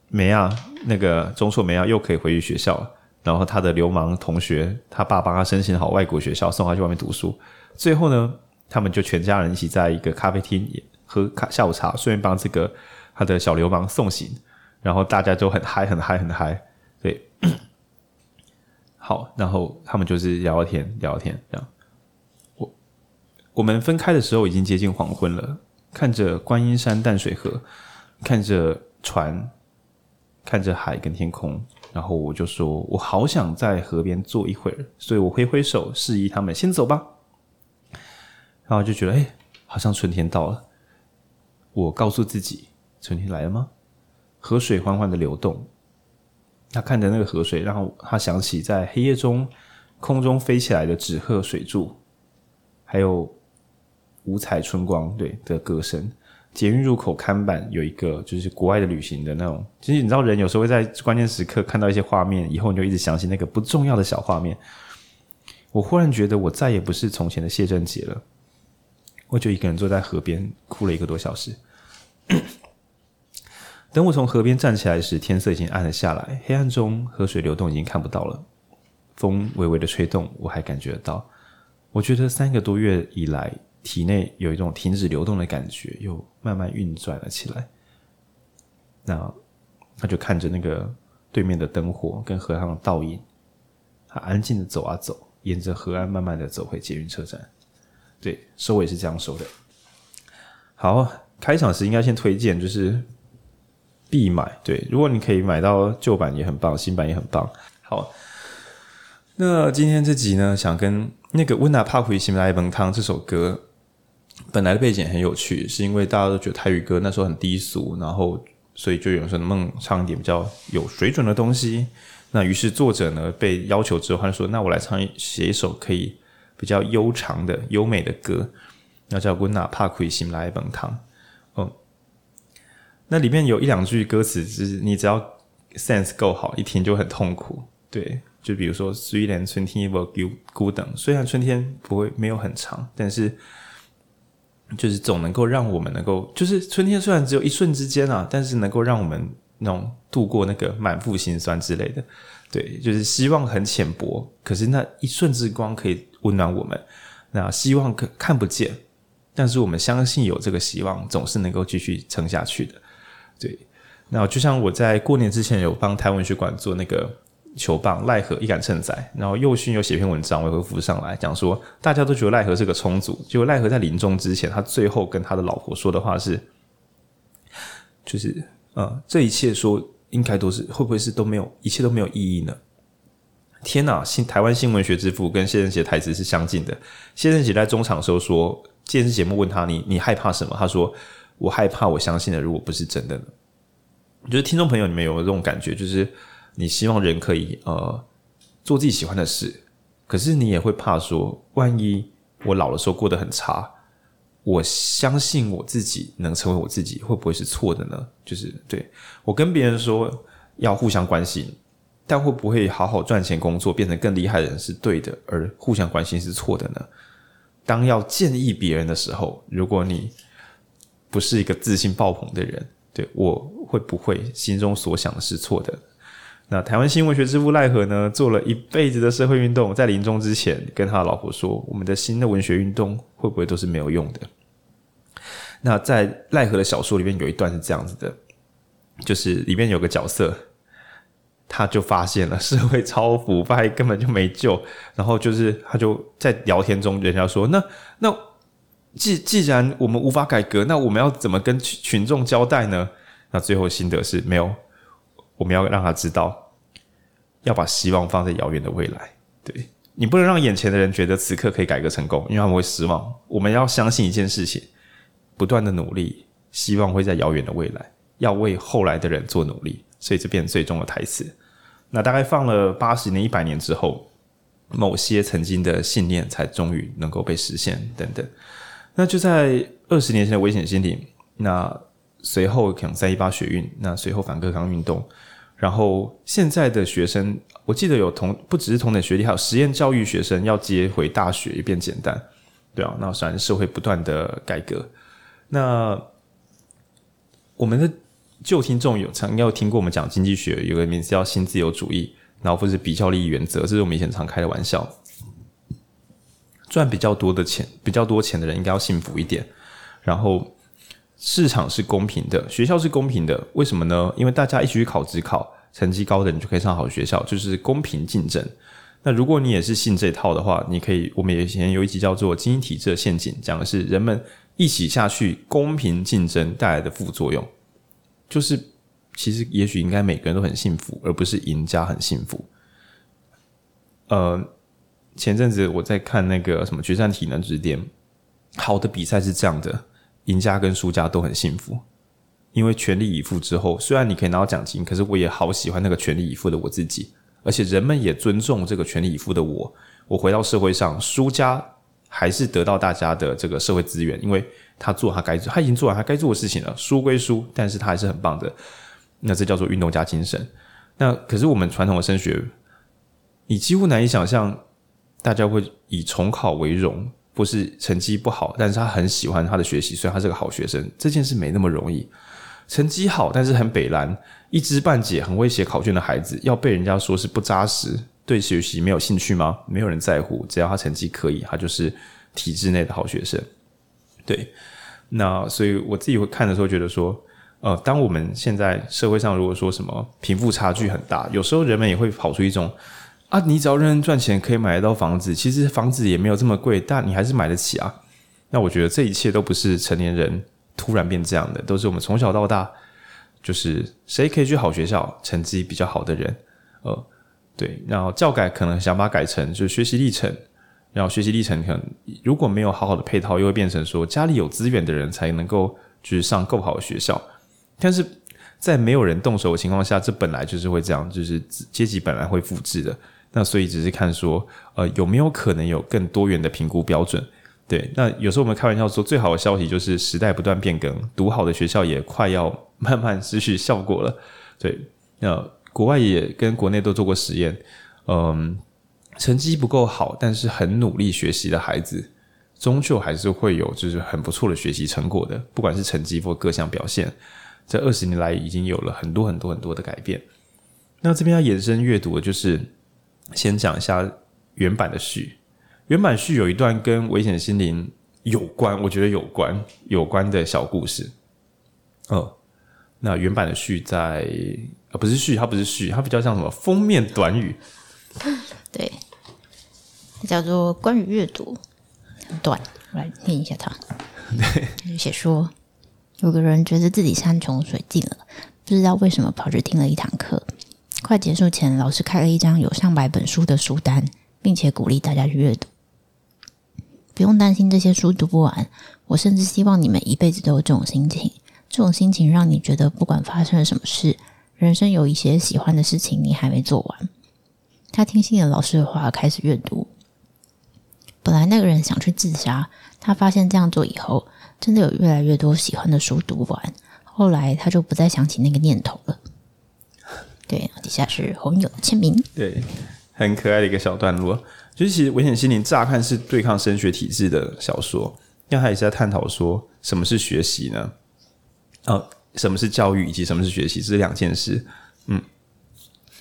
梅亚那个中硕梅亚又可以回去学校了，然后他的流氓同学，他爸帮他申请好外国学校，送他去外面读书。最后呢，他们就全家人一起在一个咖啡厅喝下午茶，顺便帮这个他的小流氓送行，然后大家就很 嗨，很嗨，很嗨，对。好，然后他们就是聊聊天，聊聊天，这样。我我们分开的时候已经接近黄昏了，看着观音山淡水河，看着船，看着海跟天空，然后我就说，我好想在河边坐一会儿，所以我挥挥手示意他们先走吧。然后就觉得，哎，好像春天到了。我告诉自己，春天来了吗？河水缓缓的流动。他看着那个河水，然后他想起在黑夜中空中飞起来的纸鹤水柱，还有五彩春光对的歌声。捷运入口看板有一个就是国外的旅行的那种，其实你知道人有时候会在关键时刻看到一些画面，以后你就一直想起那个不重要的小画面。我忽然觉得我再也不是从前的谢震杰了，我就一个人坐在河边哭了一个多小时。等我从河边站起来时，天色已经暗了下来。黑暗中，河水流动已经看不到了。风微微的吹动，我还感觉得到。我觉得三个多月以来，体内有一种停止流动的感觉，又慢慢运转了起来。那他就看着那个对面的灯火跟河上的倒影，他安静的走啊走，沿着河岸慢慢的走回捷运车站。对，收尾是这样收的。好，开场时应该先推荐，就是。必买，对，如果你可以买到旧版也很棒，新版也很棒。好，那今天这集呢，想跟那个《温拿帕奎西来蒙汤》这首歌本来的背景很有趣，是因为大家都觉得台语歌那时候很低俗，然后所以就有人说能不能唱一点比较有水准的东西。那于是作者呢被要求之后，他就说：“那我来唱写一首可以比较悠长的优美的歌，那叫《温娜帕奎西来蒙汤》。”那里面有一两句歌词，就是你只要 sense 够好，一听就很痛苦。对，就比如说“虽然春天不孤等”，虽然春天不会没有很长，但是就是总能够让我们能够，就是春天虽然只有一瞬之间啊，但是能够让我们那种度过那个满腹心酸之类的。对，就是希望很浅薄，可是那一瞬之光可以温暖我们。那希望可看不见，但是我们相信有这个希望，总是能够继续撑下去的。对，那就像我在过年之前有帮台湾文学馆做那个球棒赖和一杆称仔，然后右勋有写篇文章，我也会附上来讲说，大家都觉得赖和是个充足，结果赖和在临终之前，他最后跟他的老婆说的话是，就是呃，这一切说应该都是会不会是都没有，一切都没有意义呢？天哪！新台湾新闻学之父跟谢震杰台词是相近的。谢震杰在中场的时候说，电视节目问他你你害怕什么？他说我害怕我相信的如果不是真的呢？就是听众朋友，你们有没有这种感觉？就是你希望人可以呃做自己喜欢的事，可是你也会怕说，万一我老的时候过得很差，我相信我自己能成为我自己，会不会是错的呢？就是对我跟别人说要互相关心。但会不会好好赚钱工作，变成更厉害的人是对的，而互相关心是错的呢？当要建议别人的时候，如果你不是一个自信爆棚的人，对，我会不会心中所想的是错的？那台湾新闻学之父赖和呢，做了一辈子的社会运动，在临终之前跟他的老婆说：“我们的新的文学运动会不会都是没有用的？”那在赖和的小说里面有一段是这样子的，就是里面有个角色。他就发现了社会超腐败，根本就没救。然后就是他就在聊天中，人家说：“那那既既然我们无法改革，那我们要怎么跟群众交代呢？”那最后心得是没有，我们要让他知道，要把希望放在遥远的未来。对，你不能让眼前的人觉得此刻可以改革成功，因为他们会失望。我们要相信一件事情，不断的努力，希望会在遥远的未来，要为后来的人做努力。所以这变成最终的台词。那大概放了八十年、一百年之后，某些曾经的信念才终于能够被实现，等等。那就在二十年前的危险心灵，那随后可能三一八学运，那随后反各康运动，然后现在的学生，我记得有同不只是同等学历，还有实验教育学生要接回大学也变简单，对啊。那虽然社会不断的改革，那我们的。旧听众有常应该有听过我们讲经济学，有个名字叫新自由主义，然后或是比较利益原则，这是我们以前常开的玩笑。赚比较多的钱，比较多钱的人应该要幸福一点。然后市场是公平的，学校是公平的，为什么呢？因为大家一起去考指考，成绩高的你就可以上好学校，就是公平竞争。那如果你也是信这套的话，你可以，我们以前有一集叫做《经济体制的陷阱》，讲的是人们一起下去公平竞争带来的副作用。就是，其实也许应该每个人都很幸福，而不是赢家很幸福。呃，前阵子我在看那个什么《决战体能之巅》，好的比赛是这样的，赢家跟输家都很幸福，因为全力以赴之后，虽然你可以拿到奖金，可是我也好喜欢那个全力以赴的我自己，而且人们也尊重这个全力以赴的我。我回到社会上，输家还是得到大家的这个社会资源，因为。他做他该做，他已经做完他该做的事情了。输归输，但是他还是很棒的。那这叫做运动家精神。那可是我们传统的升学，你几乎难以想象，大家会以重考为荣，不是成绩不好，但是他很喜欢他的学习，所以他是个好学生。这件事没那么容易。成绩好，但是很北烂，一知半解，很会写考卷的孩子，要被人家说是不扎实，对学习没有兴趣吗？没有人在乎，只要他成绩可以，他就是体制内的好学生。对，那所以我自己会看的时候觉得说，呃，当我们现在社会上如果说什么贫富差距很大，有时候人们也会跑出一种啊，你只要认真赚钱可以买得到房子，其实房子也没有这么贵，但你还是买得起啊。那我觉得这一切都不是成年人突然变这样的，都是我们从小到大就是谁可以去好学校，成绩比较好的人，呃，对，然后教改可能想把它改成就是学习历程。然后学习历程可能如果没有好好的配套，又会变成说家里有资源的人才能够就是上够好的学校。但是在没有人动手的情况下，这本来就是会这样，就是阶级本来会复制的。那所以只是看说，呃，有没有可能有更多元的评估标准？对，那有时候我们开玩笑说，最好的消息就是时代不断变更，读好的学校也快要 慢慢失去效果了。对，那国外也跟国内都做过实验，嗯。成绩不够好，但是很努力学习的孩子，终究还是会有就是很不错的学习成果的。不管是成绩或各项表现，这二十年来已经有了很多很多很多的改变。那这边要延伸阅读的就是，先讲一下原版的序。原版序有一段跟危险心灵有关，我觉得有关有关的小故事。哦，那原版的序在啊，不是序，它不是序，它比较像什么封面短语。对，叫做关于阅读，很短，我来念一下它。对，就写说，有个人觉得自己山穷水尽了，不知道为什么跑去听了一堂课。快结束前，老师开了一张有上百本书的书单，并且鼓励大家去阅读。不用担心这些书读不完，我甚至希望你们一辈子都有这种心情。这种心情让你觉得，不管发生了什么事，人生有一些喜欢的事情你还没做完。他听信了老师的话，开始阅读。本来那个人想去自杀，他发现这样做以后，真的有越来越多喜欢的书读完。后来他就不再想起那个念头了。对，底下是红友的签名。对，很可爱的一个小段落。就是其实《危险心灵》乍看是对抗升学体制的小说，但他也是在探讨说什么是学习呢？哦，什么是教育以及什么是学习，这是两件事。嗯，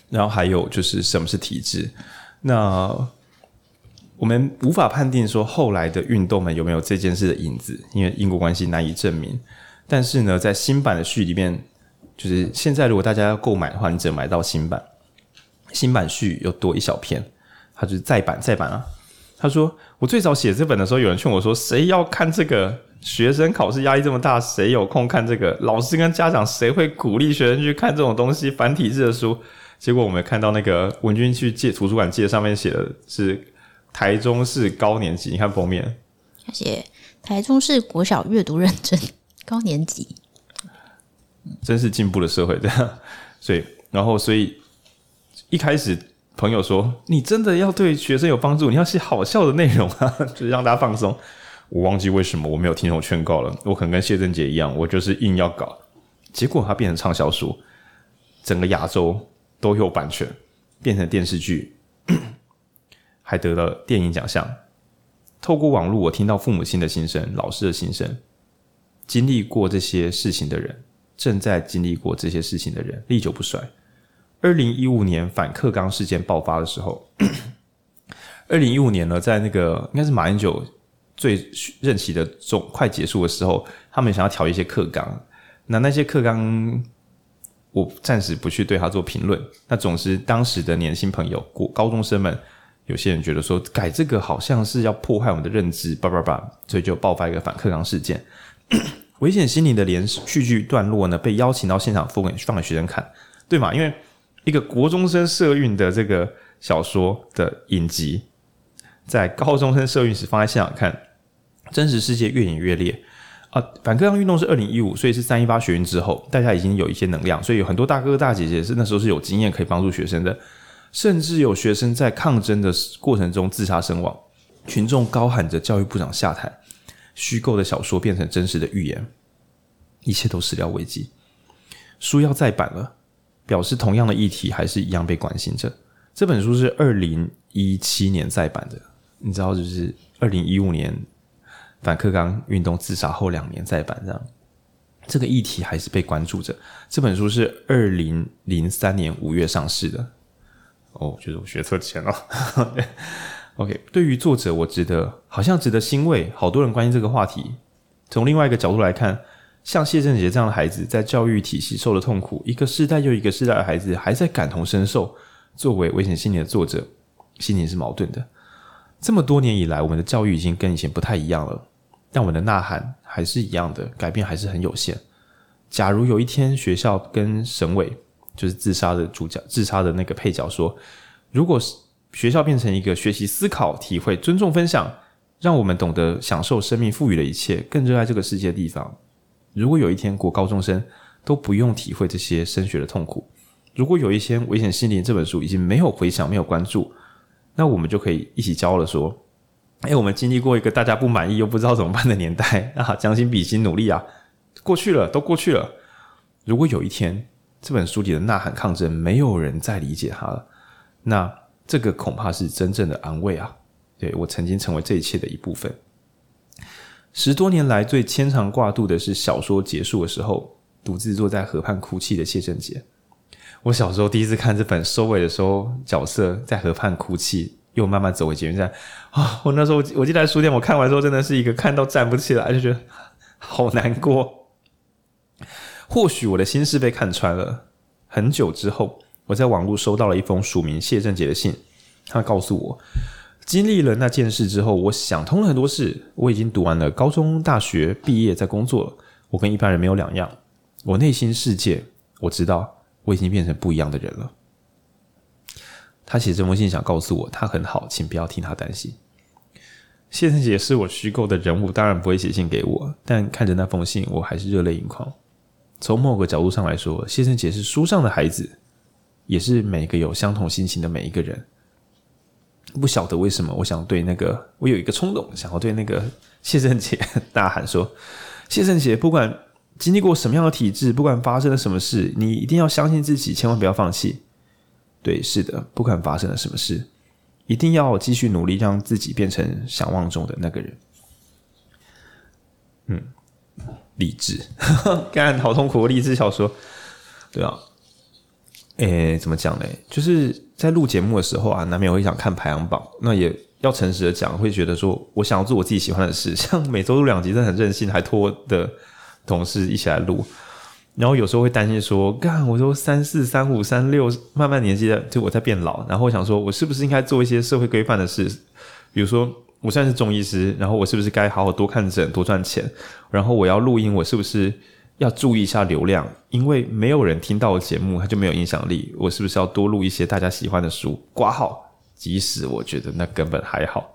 然后还有就是什么是体制？那我们无法判定说后来的运动们有没有这件事的影子，因为因果关系难以证明。但是呢，在新版的序里面，就是现在如果大家要购买的话，你只能买到新版。新版序又多一小篇，它就是再版再版啊。他说：“我最早写这本的时候，有人劝我说，谁要看这个？学生考试压力这么大，谁有空看这个？老师跟家长谁会鼓励学生去看这种东西？繁体字的书。结果我们看到那个文君去借图书馆借，上面写的是台中市高年级。你看封面，写台中市国小阅读认证高年级，真是进步的社会，对啊。所以，然后，所以一开始。”朋友说：“你真的要对学生有帮助，你要写好笑的内容啊，就是让大家放松。”我忘记为什么我没有听从劝告了。我可能跟谢正杰一样，我就是硬要搞，结果它变成畅销书，整个亚洲都有版权，变成电视剧，还得了电影奖项。透过网络，我听到父母亲的心声，老师的心声，经历过这些事情的人，正在经历过这些事情的人，历久不衰。二零一五年反克刚事件爆发的时候，二零一五年呢，在那个应该是马英九最任期的中快结束的时候，他们想要调一些课纲。那那些课纲，我暂时不去对他做评论。那总之，当时的年轻朋友、高中生们，有些人觉得说改这个好像是要破坏我们的认知，叭叭叭，所以就爆发一个反克刚事件。危险心理的连续剧段落呢，被邀请到现场放给放给学生看，对吗？因为一个国中生社运的这个小说的影集，在高中生社运时放在现场看，真实世界越演越烈啊！反课纲运动是二零一五，所以是三一八学运之后，大家已经有一些能量，所以有很多大哥哥大姐姐是那时候是有经验可以帮助学生的，甚至有学生在抗争的过程中自杀身亡，群众高喊着教育部长下台，虚构的小说变成真实的预言，一切都始料未及，书要再版了。表示同样的议题还是一样被关心着。这本书是二零一七年再版的，你知道，就是二零一五年反克刚运动自杀后两年再版，这样这个议题还是被关注着。这本书是二零零三年五月上市的。哦，我觉得我学错钱了。OK，对于作者，我值得好像值得欣慰，好多人关心这个话题。从另外一个角度来看。像谢振杰这样的孩子，在教育体系受了痛苦，一个世代又一个世代的孩子还在感同身受。作为危险心理的作者，心里是矛盾的。这么多年以来，我们的教育已经跟以前不太一样了，但我们的呐喊还是一样的，改变还是很有限。假如有一天学校跟省委，就是自杀的主角、自杀的那个配角说，如果是学校变成一个学习、思考、体会、尊重、分享，让我们懂得享受生命赋予的一切，更热爱这个世界的地方。如果有一天国高中生都不用体会这些升学的痛苦，如果有一天《危险心灵》这本书已经没有回响、没有关注，那我们就可以一起骄傲地说：“哎，我们经历过一个大家不满意又不知道怎么办的年代啊，将心比心，努力啊，过去了，都过去了。”如果有一天这本书里的呐喊抗争没有人再理解它了，那这个恐怕是真正的安慰啊！对，我曾经成为这一切的一部分。十多年来最牵肠挂肚的是小说结束的时候，独自坐在河畔哭泣的谢正杰。我小时候第一次看这本收尾的时候，角色在河畔哭泣，又慢慢走回捷运站啊！我那时候我记得在书店，我看完之后真的是一个看到站不起来，就觉得好难过。或许我的心事被看穿了，很久之后，我在网络收到了一封署名谢正杰的信，他告诉我，经历了那件事之后，我想通了很多事。我已经读完了高中、大学，毕业在工作。我跟一般人没有两样。我内心世界，我知道我已经变成不一样的人了。他写这封信想告诉我，他很好，请不要替他担心。谢正杰是我虚构的人物，当然不会写信给我。但看着那封信，我还是热泪盈眶。从某个角度上来说，谢正杰是书上的孩子，也是每个有相同心情的每一个人。不晓得为什么，我想对那个，我有一个冲动，想要对那个谢正杰大喊说：“ 谢正杰，不管经历过什么样的体制，不管发生了什么事，你一定要相信自己，千万不要放弃。”对，是的，不管发生了什么事，一定要继续努力，让自己变成想望中的那个人。嗯，励志，干好痛苦，励志小说，对啊，诶，怎么讲呢？就是在录节目的时候啊，难免会想看排行榜，那也要诚实的讲，会觉得说我想要做我自己喜欢的事，像每周录两集，真的很任性，还拖的同事一起来录。然后有时候会担心说，干，我说三四、三五、三六，慢慢年纪的，就我在变老。然后我想说，我是不是应该做一些社会规范的事？比如说，我现在是中医师，然后我是不是该好好多看诊、多赚钱？然后我要录音，我是不是要注意一下流量？因为没有人听到我节目，它就没有影响力。我是不是要多录一些大家喜欢的书？挂号，即使我觉得那根本还好。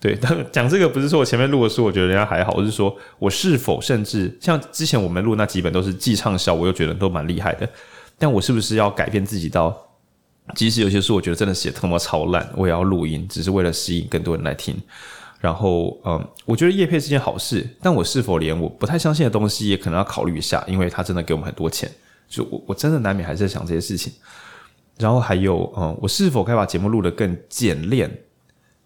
对，但 讲这个不是说我前面录的书，我觉得人家还好，我是说我是否甚至像之前我们录那几本都是既畅销，我又觉得都蛮厉害的，但我是不是要改变自己到，即使有些书我觉得真的写特么超烂，我也要录音，只是为了吸引更多人来听。然后，嗯，我觉得叶配是件好事，但我是否连我不太相信的东西也可能要考虑一下，因为他真的给我们很多钱，就我我真的难免还是在想这些事情。然后还有，嗯，我是否该把节目录得更简练？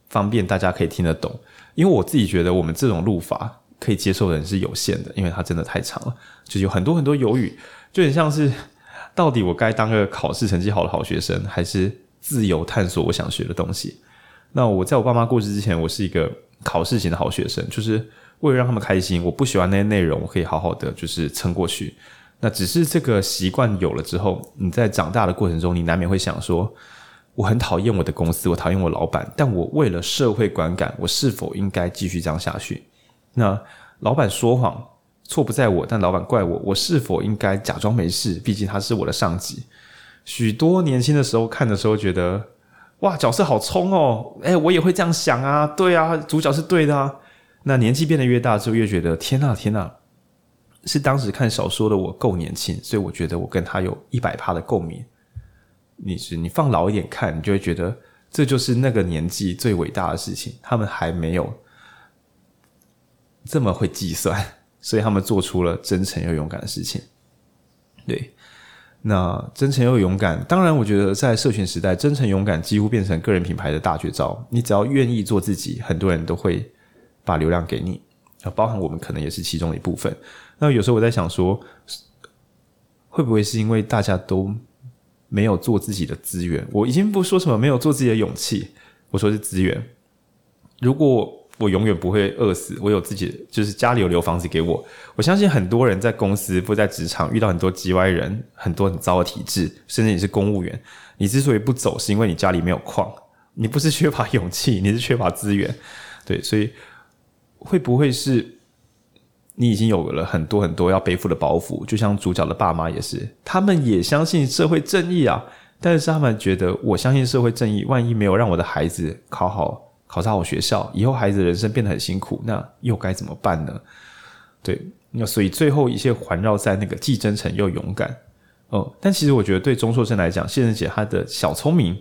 方便大家可以听得懂，因为我自己觉得我们这种录法可以接受的人是有限的，因为它真的太长了，就有很多很多犹豫，就很像是到底我该当个考试成绩好的好学生，还是自由探索我想学的东西。那我在我爸妈过世之前，我是一个考试型的好学生，就是为了让他们开心，我不喜欢那些内容，我可以好好的就是撑过去。那只是这个习惯有了之后，你在长大的过程中，你难免会想说。我很讨厌我的公司，我讨厌我老板，但我为了社会观感，我是否应该继续这样下去？那老板说谎，错不在我，但老板怪我，我是否应该假装没事？毕竟他是我的上级。许多年轻的时候看的时候，觉得哇，角色好冲哦！哎，我也会这样想啊，对啊，主角是对的啊。那年纪变得越大，就越觉得天呐，天呐！是当时看小说的我够年轻，所以我觉得我跟他有一百趴的共鸣。你是你放老一点看，你就会觉得这就是那个年纪最伟大的事情。他们还没有这么会计算，所以他们做出了真诚又勇敢的事情。对，那真诚又勇敢，当然，我觉得在社群时代，真诚勇敢几乎变成个人品牌的大绝招。你只要愿意做自己，很多人都会把流量给你，包含我们可能也是其中一部分。那有时候我在想说，会不会是因为大家都没有做自己的资源，我已经不说什么没有做自己的勇气，我说是资源。如果我永远不会饿死，我有自己，就是家里有留房子给我。我相信很多人在公司或在职场遇到很多叽歪人，很多很糟的体制，甚至你是公务员，你之所以不走，是因为你家里没有矿，你不是缺乏勇气，你是缺乏资源。对，所以会不会是？你已经有了很多很多要背负的包袱，就像主角的爸妈也是，他们也相信社会正义啊，但是他们觉得，我相信社会正义，万一没有让我的孩子考好、考上好学校，以后孩子人生变得很辛苦，那又该怎么办呢？对，那所以最后一切环绕在那个既真诚又勇敢哦。但其实我觉得，对钟硕生来讲，谢仁杰他的小聪明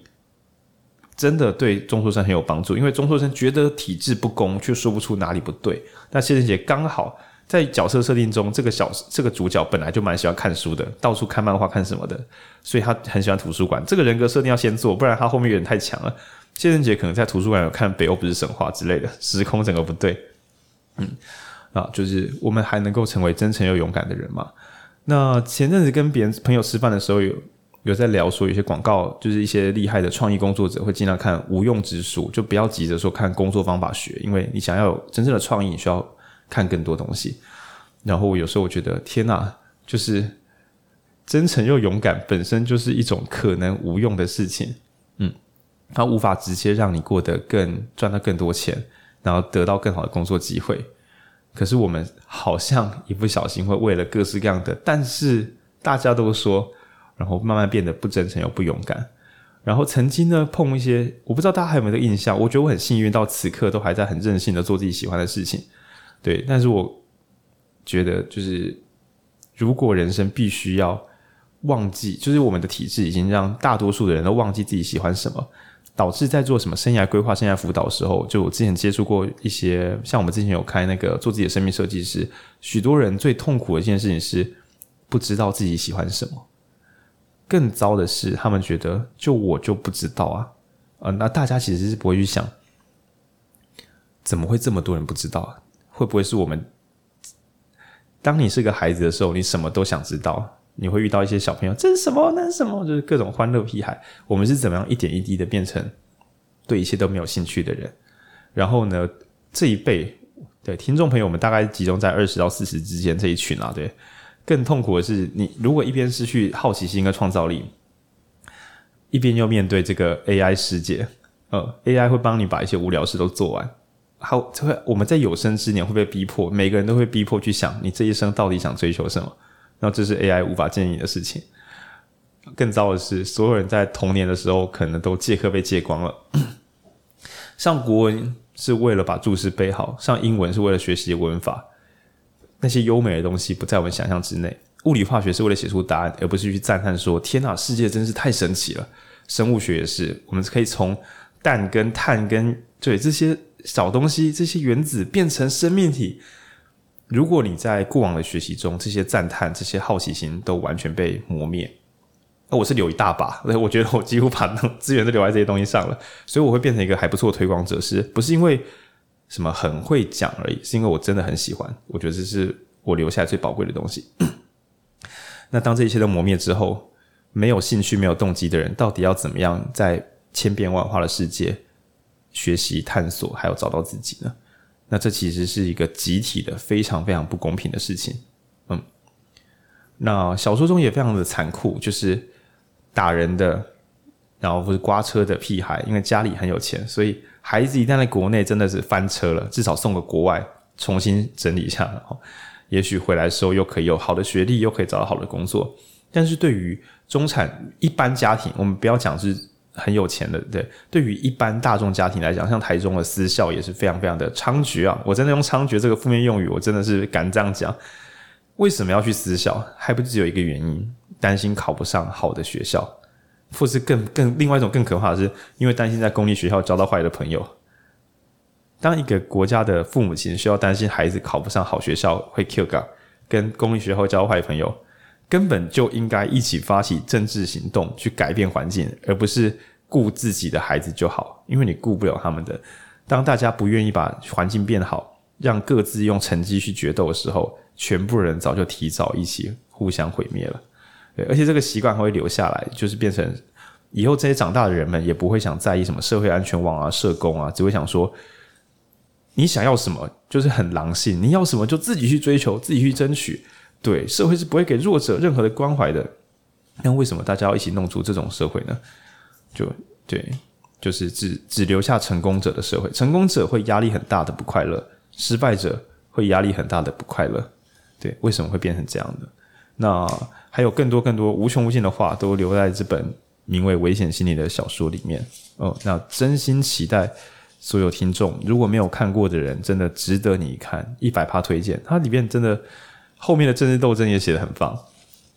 真的对钟硕生很有帮助，因为钟硕生觉得体制不公，却说不出哪里不对，那谢仁杰刚好。在角色设定中，这个小这个主角本来就蛮喜欢看书的，到处看漫画看什么的，所以他很喜欢图书馆。这个人格设定要先做，不然他后面有点太强了。谢正杰可能在图书馆有看《北欧不是神话》之类的，时空整个不对。嗯，啊，就是我们还能够成为真诚又勇敢的人吗？那前阵子跟别人朋友吃饭的时候有，有在聊说，有些广告就是一些厉害的创意工作者会尽量看无用之书，就不要急着说看工作方法学，因为你想要有真正的创意，你需要。看更多东西，然后有时候我觉得天哪，就是真诚又勇敢本身就是一种可能无用的事情，它无法直接让你过得更赚到更多钱，然后得到更好的工作机会。可是我们好像一不小心会为了各式各样的，但是大家都说，然后慢慢变得不真诚又不勇敢。然后曾经呢碰一些，我不知道大家还有没有印象？我觉得我很幸运，到此刻都还在很任性的做自己喜欢的事情。对，但是我觉得就是，如果人生必须要忘记，就是我们的体制已经让大多数的人都忘记自己喜欢什么，导致在做什么生涯规划、生涯辅导的时候，就我之前接触过一些，像我们之前有开那个做自己的生命设计师，许多人最痛苦的一件事情是不知道自己喜欢什么。更糟的是，他们觉得就我就不知道啊，呃，那大家其实是不会去想，怎么会这么多人不知道？会不会是我们？当你是个孩子的时候，你什么都想知道，你会遇到一些小朋友，这是什么？那是什么？就是各种欢乐屁孩。我们是怎么样一点一滴的变成对一切都没有兴趣的人？然后呢，这一辈对听众朋友，们大概集中在二十到四十之间这一群啊，对。更痛苦的是，你如果一边失去好奇心和创造力，一边又面对这个 AI 世界，呃，AI 会帮你把一些无聊事都做完。好，会我们在有生之年会被逼迫，每个人都会逼迫去想，你这一生到底想追求什么？然后这是 AI 无法建议你的事情。更糟的是，所有人在童年的时候可能都借课被借光了。上国文是为了把注释背好，上英文是为了学习文法。那些优美的东西不在我们想象之内。物理化学是为了写出答案，而不是去赞叹说：“天哪，世界真是太神奇了。”生物学也是，我们可以从氮跟碳跟对这些小东西、这些原子变成生命体。如果你在过往的学习中，这些赞叹、这些好奇心都完全被磨灭，那我是留一大把。那 我觉得我几乎把资源都留在这些东西上了，所以我会变成一个还不错的推广者，是不是因为？什么很会讲而已，是因为我真的很喜欢，我觉得这是我留下来最宝贵的东西。那当这一切都磨灭之后，没有兴趣、没有动机的人，到底要怎么样在千变万化的世界学习、探索，还有找到自己呢？那这其实是一个集体的、非常非常不公平的事情。嗯，那小说中也非常的残酷，就是打人的，然后或是刮车的屁孩，因为家里很有钱，所以。孩子一旦在国内真的是翻车了，至少送个国外重新整理一下，然后也许回来的时候又可以有好的学历，又可以找到好的工作。但是对于中产一般家庭，我们不要讲是很有钱的，对，对于一般大众家庭来讲，像台中的私校也是非常非常的猖獗啊！我真的用猖獗这个负面用语，我真的是敢这样讲。为什么要去私校？还不只有一个原因，担心考不上好的学校。或是更更另外一种更可怕的是，因为担心在公立学校交到坏的朋友。当一个国家的父母亲需要担心孩子考不上好学校会 Q 杠，跟公立学校交坏朋友，根本就应该一起发起政治行动去改变环境，而不是顾自己的孩子就好，因为你顾不了他们的。当大家不愿意把环境变好，让各自用成绩去决斗的时候，全部人早就提早一起互相毁灭了。而且这个习惯还会留下来，就是变成以后这些长大的人们也不会想在意什么社会安全网啊、社工啊，只会想说你想要什么就是很狼性，你要什么就自己去追求、自己去争取。对，社会是不会给弱者任何的关怀的。那为什么大家要一起弄出这种社会呢？就对，就是只只留下成功者的社会，成功者会压力很大的不快乐，失败者会压力很大的不快乐。对，为什么会变成这样的？那还有更多更多无穷无尽的话都留在这本名为《危险心理》的小说里面哦。那真心期待所有听众，如果没有看过的人，真的值得你看，一百趴推荐。它里面真的后面的政治斗争也写得很棒。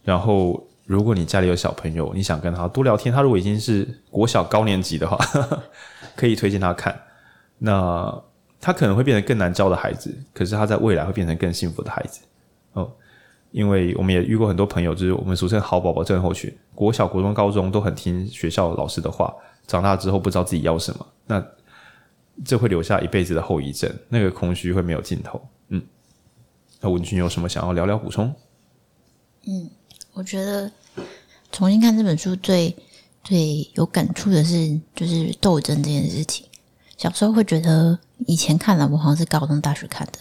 然后，如果你家里有小朋友，你想跟他多聊天，他如果已经是国小高年级的话，呵 呵可以推荐他看。那他可能会变成更难教的孩子，可是他在未来会变成更幸福的孩子哦。因为我们也遇过很多朋友，就是我们俗称“好宝宝症候群”，国小、国中、高中都很听学校老师的话，长大之后不知道自己要什么，那这会留下一辈子的后遗症，那个空虚会没有尽头。嗯，那文君有什么想要聊聊补充？嗯，我觉得重新看这本书最最有感触的是，就是斗争这件事情。小时候会觉得，以前看了我好像是高中、大学看的，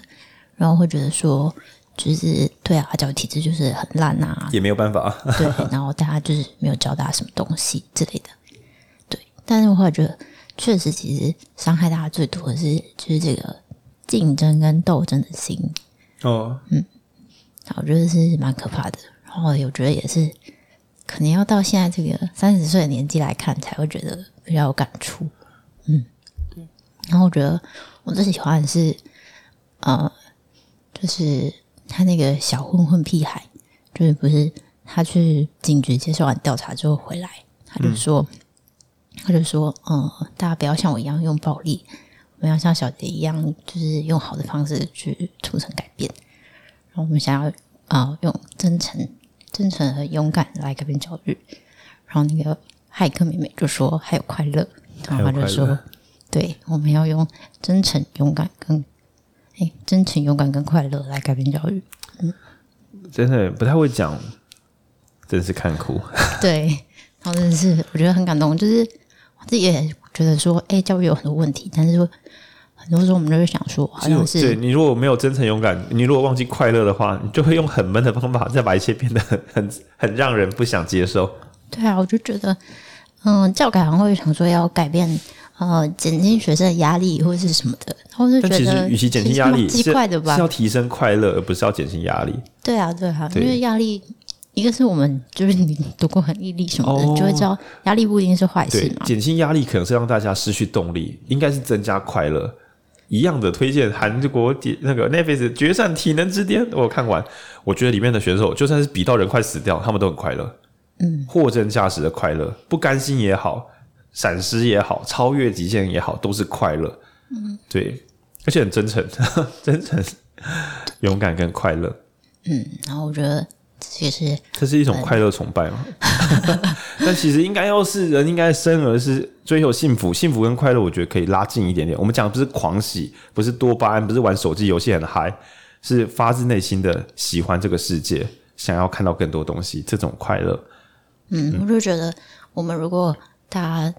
然后会觉得说。就是对啊，教育体制就是很烂啊，也没有办法。对，然后大家就是没有教大家什么东西之类的。对，但是我会觉得，确实其实伤害大家最多的是就是这个竞争跟斗争的心。哦，嗯，我觉得是蛮可怕的。然后我觉得也是，可能要到现在这个三十岁的年纪来看，才会觉得比较有感触。嗯，然后我觉得我最喜欢的是，呃，就是。他那个小混混屁孩，就是不是他去警局接受完调查之后回来，他就说，嗯、他就说，嗯，大家不要像我一样用暴力，我们要像小杰一样，就是用好的方式去促成改变。然后我们想要啊、呃，用真诚、真诚和勇敢来改变教育。然后那个骇客妹妹就说还有快乐，然后他就说，对，我们要用真诚、勇敢跟。哎，真诚、勇敢跟快乐来改变教育。嗯，真的不太会讲，真是看哭。对，然后真的是我觉得很感动，就是我自己也觉得说，哎，教育有很多问题，但是说很多时候我们就会想说，好像是对你如果没有真诚勇敢，你如果忘记快乐的话，你就会用很闷的方法再把一切变得很很很让人不想接受。对啊，我就觉得，嗯，教改好像会想说要改变。呃，减轻学生的压力或者是什么的，然后就觉得其实，与其减轻压力，是快的吧？是要提升快乐，而不是要减轻压力。对啊，对啊，对因为压力，一个是我们就是你读过很毅力什么的，哦、就会知道压力不一定是坏事嘛。减轻压力可能是让大家失去动力，应该是增加快乐。一样的推荐韩国那个 Netflix《决战体能之巅》，我看完，我觉得里面的选手就算是比到人快死掉，他们都很快乐。嗯，货真价实的快乐，不甘心也好。闪失也好，超越极限也好，都是快乐。嗯，对，而且很真诚，真诚、勇敢跟快乐。嗯，然后我觉得其实这是一种快乐崇拜嘛。但其实应该要是人应该生而是追求幸福，幸福跟快乐，我觉得可以拉近一点点。我们讲的不是狂喜，不是多巴胺，不是玩手机游戏很嗨，是发自内心的喜欢这个世界，想要看到更多东西，这种快乐。嗯，嗯我就觉得我们如果。大家，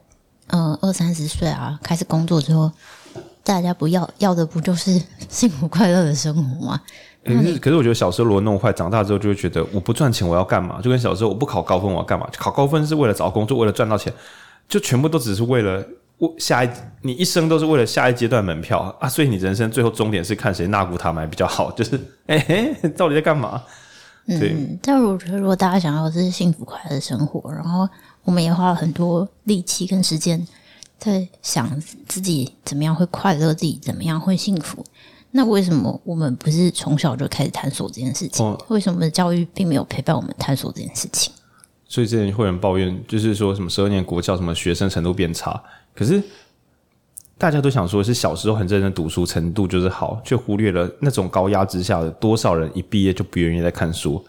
嗯、呃，二三十岁啊，开始工作之后，大家不要要的不就是幸福快乐的生活吗？可是，可是我觉得小时候如果弄坏，长大之后就会觉得我不赚钱我要干嘛？就跟小时候我不考高分我要干嘛？考高分是为了找工作，为了赚到钱，就全部都只是为了我下一，你一生都是为了下一阶段门票啊！所以你人生最后终点是看谁纳古塔买比较好，就是哎、欸，到底在干嘛？对。嗯，但我觉得如果大家想要的是幸福快乐的生活，然后。我们也花了很多力气跟时间在想自己怎么样会快乐，自己怎么样会幸福。那为什么我们不是从小就开始探索这件事情？哦、为什么教育并没有陪伴我们探索这件事情？所以之前会有人抱怨，就是说什么十二年国教，什么学生程度变差。可是大家都想说，是小时候很认真读书，程度就是好，却忽略了那种高压之下的多少人一毕业就不愿意再看书。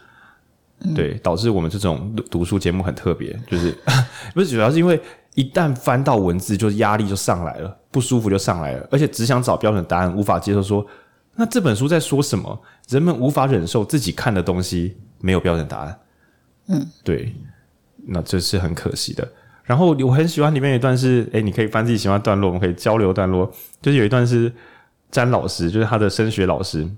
对，导致我们这种读书节目很特别，就是 不是主要是因为一旦翻到文字，就是压力就上来了，不舒服就上来了，而且只想找标准答案，无法接受说，那这本书在说什么？人们无法忍受自己看的东西没有标准答案。嗯，对，那这是很可惜的。然后我很喜欢里面有一段是，诶，你可以翻自己喜欢的段落，我们可以交流段落，就是有一段是詹老师，就是他的升学老师，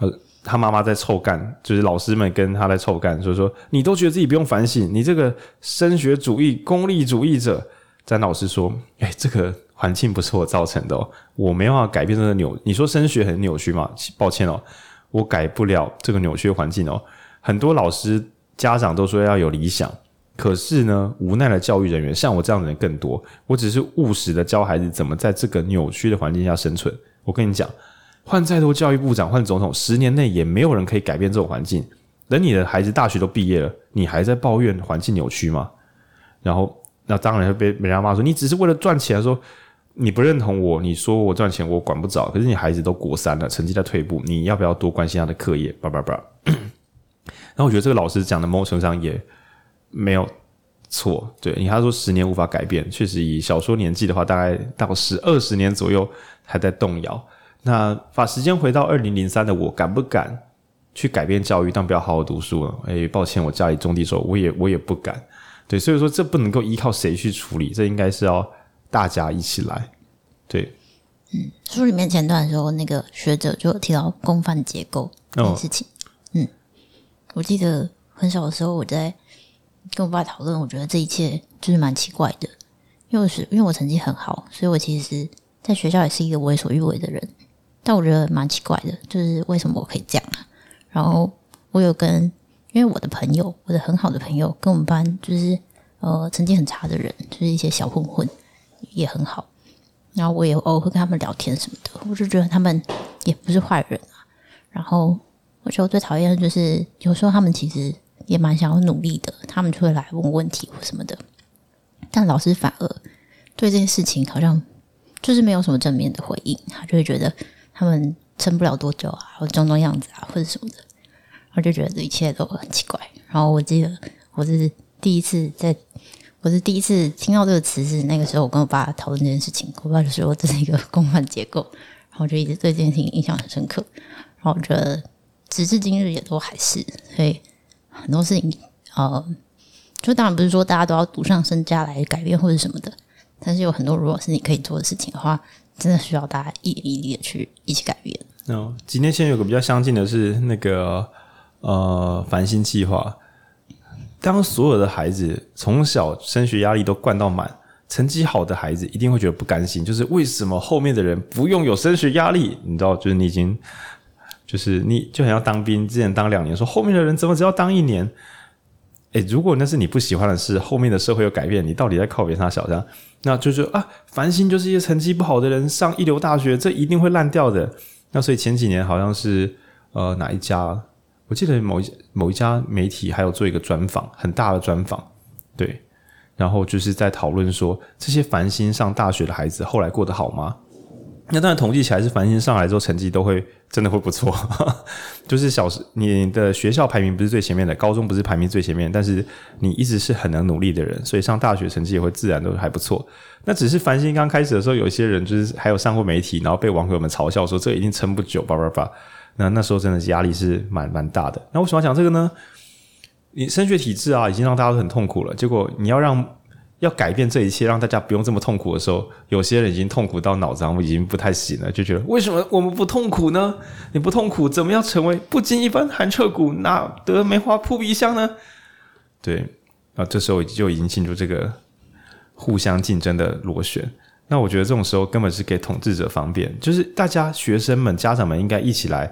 呃。他妈妈在臭干，就是老师们跟他在臭干，所以说你都觉得自己不用反省，你这个升学主义、功利主义者。詹老师说：“ 哎、这个环境不是我造成的哦，我没办法改变这个扭。你说升学很扭曲吗？抱歉哦，我改不了这个扭曲环境哦。很多老师、家长都说要有理想，可是呢，无奈的教育人员像我这样的人更多。我只是务实的教孩子怎么在这个扭曲的环境下生存。我跟你讲。”换再多教育部长，换总统，十年内也没有人可以改变这种环境。等你的孩子大学都毕业了，你还在抱怨环境扭曲吗？然后，那当然会被人家骂说你只是为了赚钱。说你不认同我，你说我赚钱我管不着。可是你孩子都国三了，成绩在退步，你要不要多关心他的课业？叭叭叭。然后 我觉得这个老师讲的某种程度上也没有错。对你他说十年无法改变，确实以小说年纪的话，大概到十二十年左右还在动摇。那把时间回到二零零三的我，敢不敢去改变教育，但不要好好读书了？哎、欸，抱歉，我家里种地的时候，我也我也不敢。对，所以说这不能够依靠谁去处理，这应该是要大家一起来。对，嗯，书里面前段的时候，那个学者就提到公犯结构，这件事情。哦、嗯，我记得很小的时候，我在跟我爸讨论，我觉得这一切就是蛮奇怪的。因为我是因为我成绩很好，所以我其实在学校也是一个为所欲为的人。但我觉得蛮奇怪的，就是为什么我可以这样啊？然后我有跟，因为我的朋友，我的很好的朋友，跟我们班就是呃成绩很差的人，就是一些小混混，也很好。然后我也偶尔会跟他们聊天什么的，我就觉得他们也不是坏人啊。然后我觉得我最讨厌的就是有时候他们其实也蛮想要努力的，他们就会来问问题或什么的。但老师反而对这件事情好像就是没有什么正面的回应，他就会觉得他们撑不了多久啊，或装装样子啊，或者什么的，我就觉得这一切都很奇怪。然后我记得我是第一次在，我是第一次听到这个词是那个时候，我跟我爸讨论这件事情，我爸就说这是一个共犯结构，然后就一直对这件事情印象很深刻。然后我觉得直至今日也都还是，所以很多事情呃。就当然不是说大家都要赌上身家来改变或者什么的，但是有很多如果是你可以做的事情的话，真的需要大家一点一滴的去一起改变。哦，几年前有个比较相近的是那个呃繁星计划，当所有的孩子从小升学压力都灌到满，成绩好的孩子一定会觉得不甘心，就是为什么后面的人不用有升学压力？你知道，就是你已经就是你就很要当兵，之前当两年，说后面的人怎么只要当一年？诶，如果那是你不喜欢的事，后面的社会有改变，你到底在靠别人小将？那就是啊，繁星就是一些成绩不好的人上一流大学，这一定会烂掉的。那所以前几年好像是呃哪一家？我记得某一某一家媒体还有做一个专访，很大的专访，对，然后就是在讨论说这些繁星上大学的孩子后来过得好吗？那当然统计起来是繁星上来之后成绩都会真的会不错，就是小时你的学校排名不是最前面的，高中不是排名最前面，但是你一直是很能努力的人，所以上大学成绩也会自然都还不错。那只是繁星刚开始的时候，有些人就是还有上过媒体，然后被网友们嘲笑说这一定撑不久，叭叭叭。那那时候真的是压力是蛮蛮大的。那为什么要讲这个呢？你升学体制啊，已经让大家都很痛苦了，结果你要让。要改变这一切，让大家不用这么痛苦的时候，有些人已经痛苦到脑子上已经不太行了，就觉得为什么我们不痛苦呢？你不痛苦，怎么样成为不经一番寒彻骨，哪得梅花扑鼻香呢？对，啊，这时候就已经进入这个互相竞争的螺旋。那我觉得这种时候根本是给统治者方便，就是大家学生们、家长们应该一起来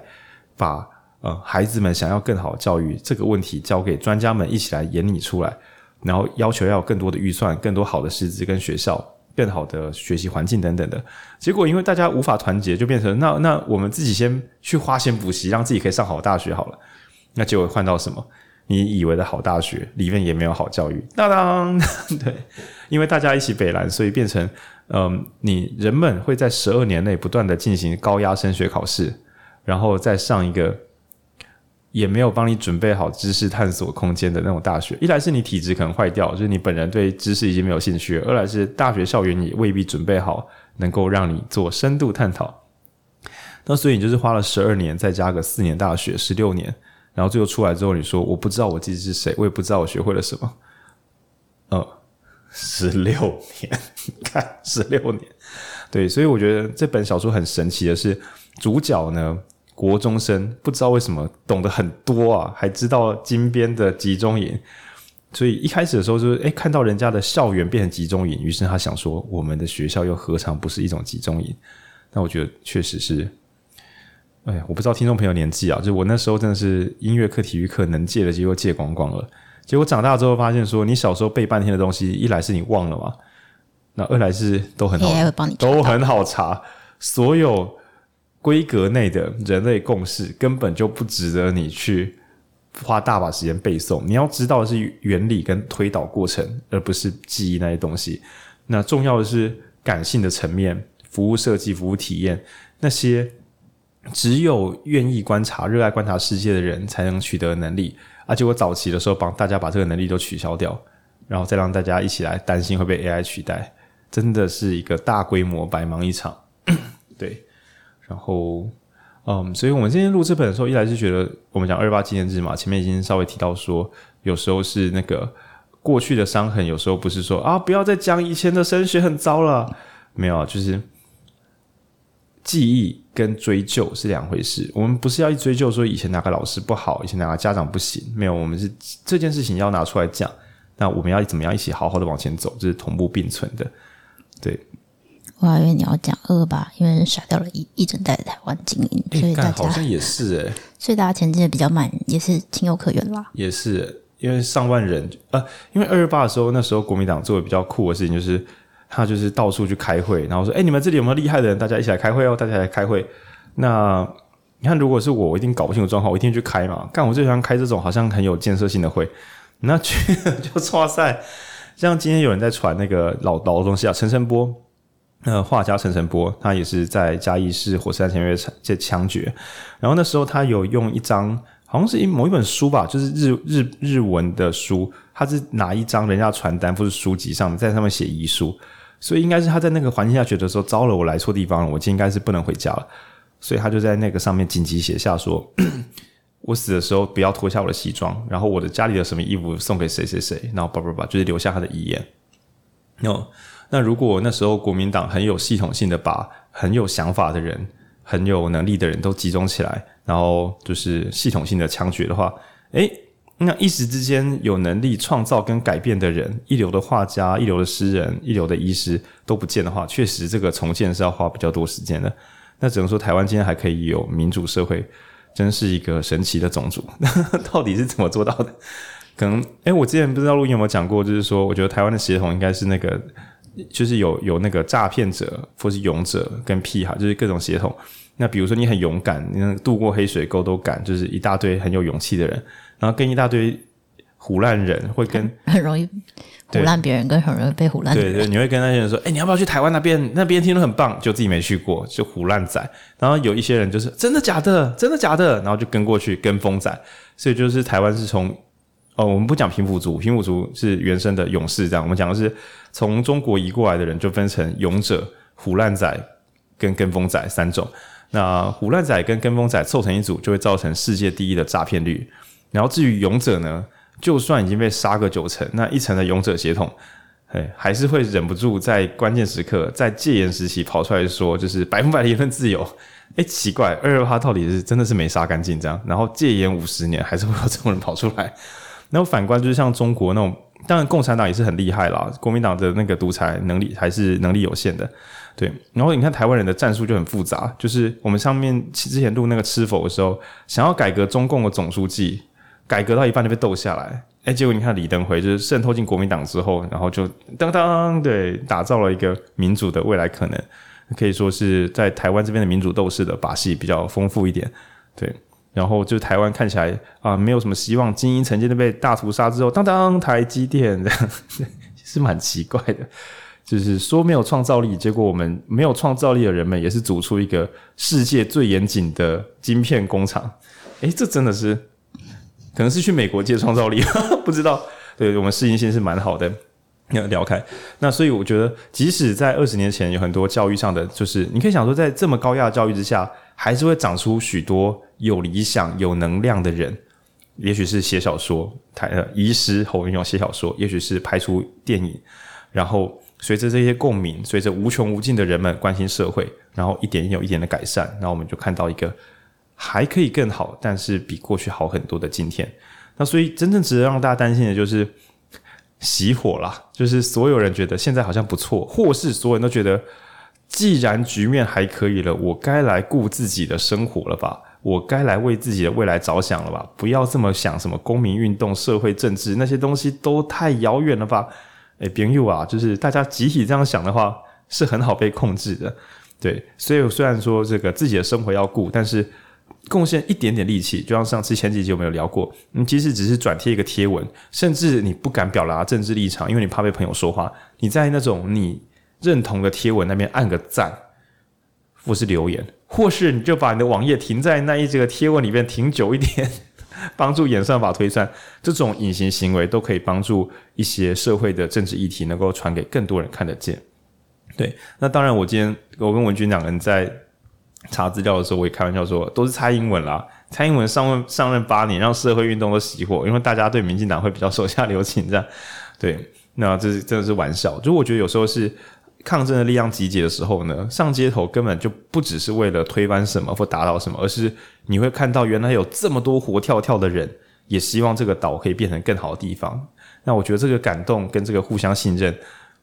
把呃孩子们想要更好教育这个问题交给专家们一起来研拟出来。然后要求要更多的预算、更多好的师资跟学校、更好的学习环境等等的。结果因为大家无法团结，就变成那那我们自己先去花钱补习，让自己可以上好大学好了。那结果换到什么？你以为的好大学里面也没有好教育。当当，对，因为大家一起北蓝，所以变成嗯，你人们会在十二年内不断的进行高压升学考试，然后再上一个。也没有帮你准备好知识探索空间的那种大学，一来是你体质可能坏掉，就是你本人对知识已经没有兴趣；二来是大学校园也未必准备好能够让你做深度探讨。那所以你就是花了十二年，再加个四年大学，十六年，然后最后出来之后，你说我不知道我自己是谁，我也不知道我学会了什么。嗯，十六年，看十六年，对，所以我觉得这本小说很神奇的是，主角呢。国中生不知道为什么懂得很多啊，还知道金边的集中营，所以一开始的时候就是诶，看到人家的校园变成集中营，于是他想说，我们的学校又何尝不是一种集中营？那我觉得确实是，哎呀，我不知道听众朋友年纪啊，就我那时候真的是音乐课、体育课能借的机会借光光了。结果长大之后发现说，你小时候背半天的东西，一来是你忘了嘛，那二来是都很好，都很好查，所有。规格内的人类共识根本就不值得你去花大把时间背诵。你要知道的是原理跟推导过程，而不是记忆那些东西。那重要的是感性的层面，服务设计、服务体验，那些只有愿意观察、热爱观察世界的人才能取得的能力。而且我早期的时候帮大家把这个能力都取消掉，然后再让大家一起来担心会被 AI 取代，真的是一个大规模白忙一场。对。然后，嗯，所以我们今天录这本的时候，一来是觉得我们讲二八纪念日嘛，前面已经稍微提到说，有时候是那个过去的伤痕，有时候不是说啊，不要再讲以前的升学很糟了，没有，就是记忆跟追究是两回事。我们不是要一追究说以前哪个老师不好，以前哪个家长不行，没有，我们是这件事情要拿出来讲。那我们要怎么样一起好好的往前走，这、就是同步并存的。对，我还以为你要讲二二八，因为甩掉了一一整代的台湾精英，所以大家好像也是诶、欸，所以大家前进的比较慢，也是情有可原啦。也是因为上万人，呃，因为二二八的时候，那时候国民党做的比较酷的事情就是，他就是到处去开会，然后说，哎，你们这里有没有厉害的人？大家一起来开会哦，大家来开会。那你看，如果是我，我一定搞不清楚状况，我一定去开嘛。干，我最喜欢开这种好像很有建设性的会。那去 就哇塞，像今天有人在传那个老老的东西啊，陈澄波，呃，画家陈晨波，他也是在嘉义市火车站前面这枪决，然后那时候他有用一张，好像是一某一本书吧，就是日日日文的书，他是拿一张人家传单或是书籍上面，在上面写遗书，所以应该是他在那个环境下觉得说，糟了，我来错地方了，我今天应该是不能回家了，所以他就在那个上面紧急写下说。我死的时候不要脱下我的西装，然后我的家里的什么衣服送给谁谁谁，然后叭叭叭，就是留下他的遗言。哦，那如果那时候国民党很有系统性的把很有想法的人、很有能力的人都集中起来，然后就是系统性的枪决的话，诶，那一时之间有能力创造跟改变的人，一流的画家、一流的诗人、一流的医师都不见的话，确实这个重建是要花比较多时间的。那只能说台湾今天还可以有民主社会。真是一个神奇的种族，到底是怎么做到的？可能，哎，我之前不知道录音有没有讲过，就是说，我觉得台湾的协同应该是那个，就是有有那个诈骗者或是勇者跟屁孩，就是各种协同。那比如说你很勇敢，你能渡过黑水沟都敢，就是一大堆很有勇气的人，然后跟一大堆胡烂人，会跟很容易。胡烂别人跟很容易被胡烂。对对，你会跟那些人说：“哎、欸，你要不要去台湾那边？那边听说很棒。”就自己没去过，就胡烂仔。然后有一些人就是真的假的，真的假的，然后就跟过去跟风仔。所以就是台湾是从哦，我们不讲平埔族，平埔族是原生的勇士，这样我们讲的是从中国移过来的人，就分成勇者、虎烂仔跟跟风仔三种。那虎烂仔跟跟风仔凑成一组，就会造成世界第一的诈骗率。然后至于勇者呢？就算已经被杀个九成，那一成的勇者血统，哎，还是会忍不住在关键时刻，在戒严时期跑出来说，就是百分百的言论自由。哎，奇怪，二二八到底是真的是没杀干净这样？然后戒严五十年，还是会有这种人跑出来？然后反观就是像中国那种，当然共产党也是很厉害啦，国民党的那个独裁能力还是能力有限的，对。然后你看台湾人的战术就很复杂，就是我们上面之前录那个吃否的时候，想要改革中共的总书记。改革到一半就被斗下来，哎，结果你看李登辉就是渗透进国民党之后，然后就当当对，打造了一个民主的未来可能，可以说是在台湾这边的民主斗士的把戏比较丰富一点，对，然后就台湾看起来啊没有什么希望，精英曾经都被大屠杀之后，当当台积电这样，是蛮奇怪的，就是说没有创造力，结果我们没有创造力的人们也是组出一个世界最严谨的晶片工厂，哎，这真的是。可能是去美国借创造力，不知道。对，我们适应性是蛮好的，要聊开。那所以我觉得，即使在二十年前有很多教育上的，就是你可以想说，在这么高压的教育之下，还是会长出许多有理想、有能量的人。也许是写小说，台呃，遗失侯文咏写小说，也许是拍出电影。然后随着这些共鸣，随着无穷无尽的人们关心社会，然后一点有一点的改善，然后我们就看到一个。还可以更好，但是比过去好很多的今天。那所以真正值得让大家担心的就是熄火啦，就是所有人觉得现在好像不错，或是所有人都觉得既然局面还可以了，我该来顾自己的生活了吧？我该来为自己的未来着想了吧？不要这么想什么公民运动、社会政治那些东西都太遥远了吧？诶，朋友啊，就是大家集体这样想的话，是很好被控制的。对，所以虽然说这个自己的生活要顾，但是。贡献一点点力气，就像上次前几集有没有聊过？你即使只是转贴一个贴文，甚至你不敢表达政治立场，因为你怕被朋友说话。你在那种你认同的贴文那边按个赞，或是留言，或是你就把你的网页停在那一这个贴文里面停久一点，帮助演算法推算。这种隐形行为都可以帮助一些社会的政治议题能够传给更多人看得见。对，那当然，我今天我跟文君两个人在。查资料的时候，我也开玩笑说，都是蔡英文啦。蔡英文上任上任八年，让社会运动都熄火，因为大家对民进党会比较手下留情，这样。对，那这是真的是玩笑。就我觉得有时候是抗争的力量集结的时候呢，上街头根本就不只是为了推翻什么或打倒什么，而是你会看到原来有这么多活跳跳的人，也希望这个岛可以变成更好的地方。那我觉得这个感动跟这个互相信任，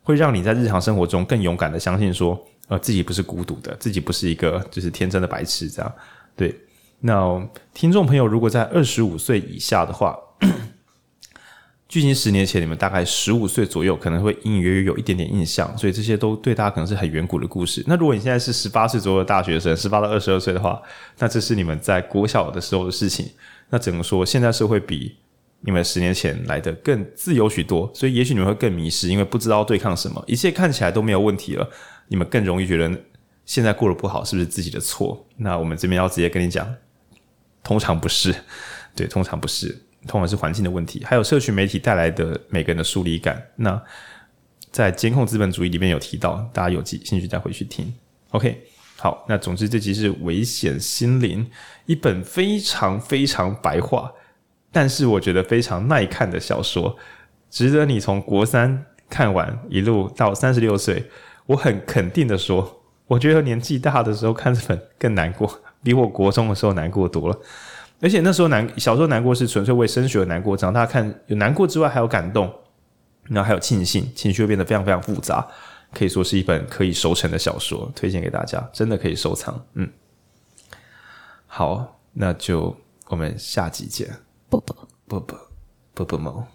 会让你在日常生活中更勇敢的相信说，呃，自己不是孤独的，自己不是一个就是天真的白痴这样。对，那听众朋友如果在二十五岁以下的话。距今十年前，你们大概十五岁左右，可能会隐隐约约有一点点印象，所以这些都对大家可能是很远古的故事。那如果你现在是十八岁左右的大学生，十八到二十二岁的话，那这是你们在国小的时候的事情。那只能说，现在社会比你们十年前来的更自由许多，所以也许你们会更迷失，因为不知道对抗什么，一切看起来都没有问题了，你们更容易觉得现在过得不好是不是自己的错？那我们这边要直接跟你讲，通常不是，对，通常不是。通常是环境的问题，还有社群媒体带来的每个人的疏离感。那在监控资本主义里面有提到，大家有兴趣再回去听。OK，好，那总之这集是《危险心灵》，一本非常非常白话，但是我觉得非常耐看的小说，值得你从国三看完，一路到三十六岁。我很肯定的说，我觉得年纪大的时候看这本更难过，比我国中的时候难过多了。而且那时候难，小时候难过是纯粹为升学而难过。长大看有难过之外，还有感动，然后还有庆幸，情绪会变得非常非常复杂。可以说是一本可以收成的小说，推荐给大家，真的可以收藏。嗯，好，那就我们下集见。啵啵啵啵啵啵啵。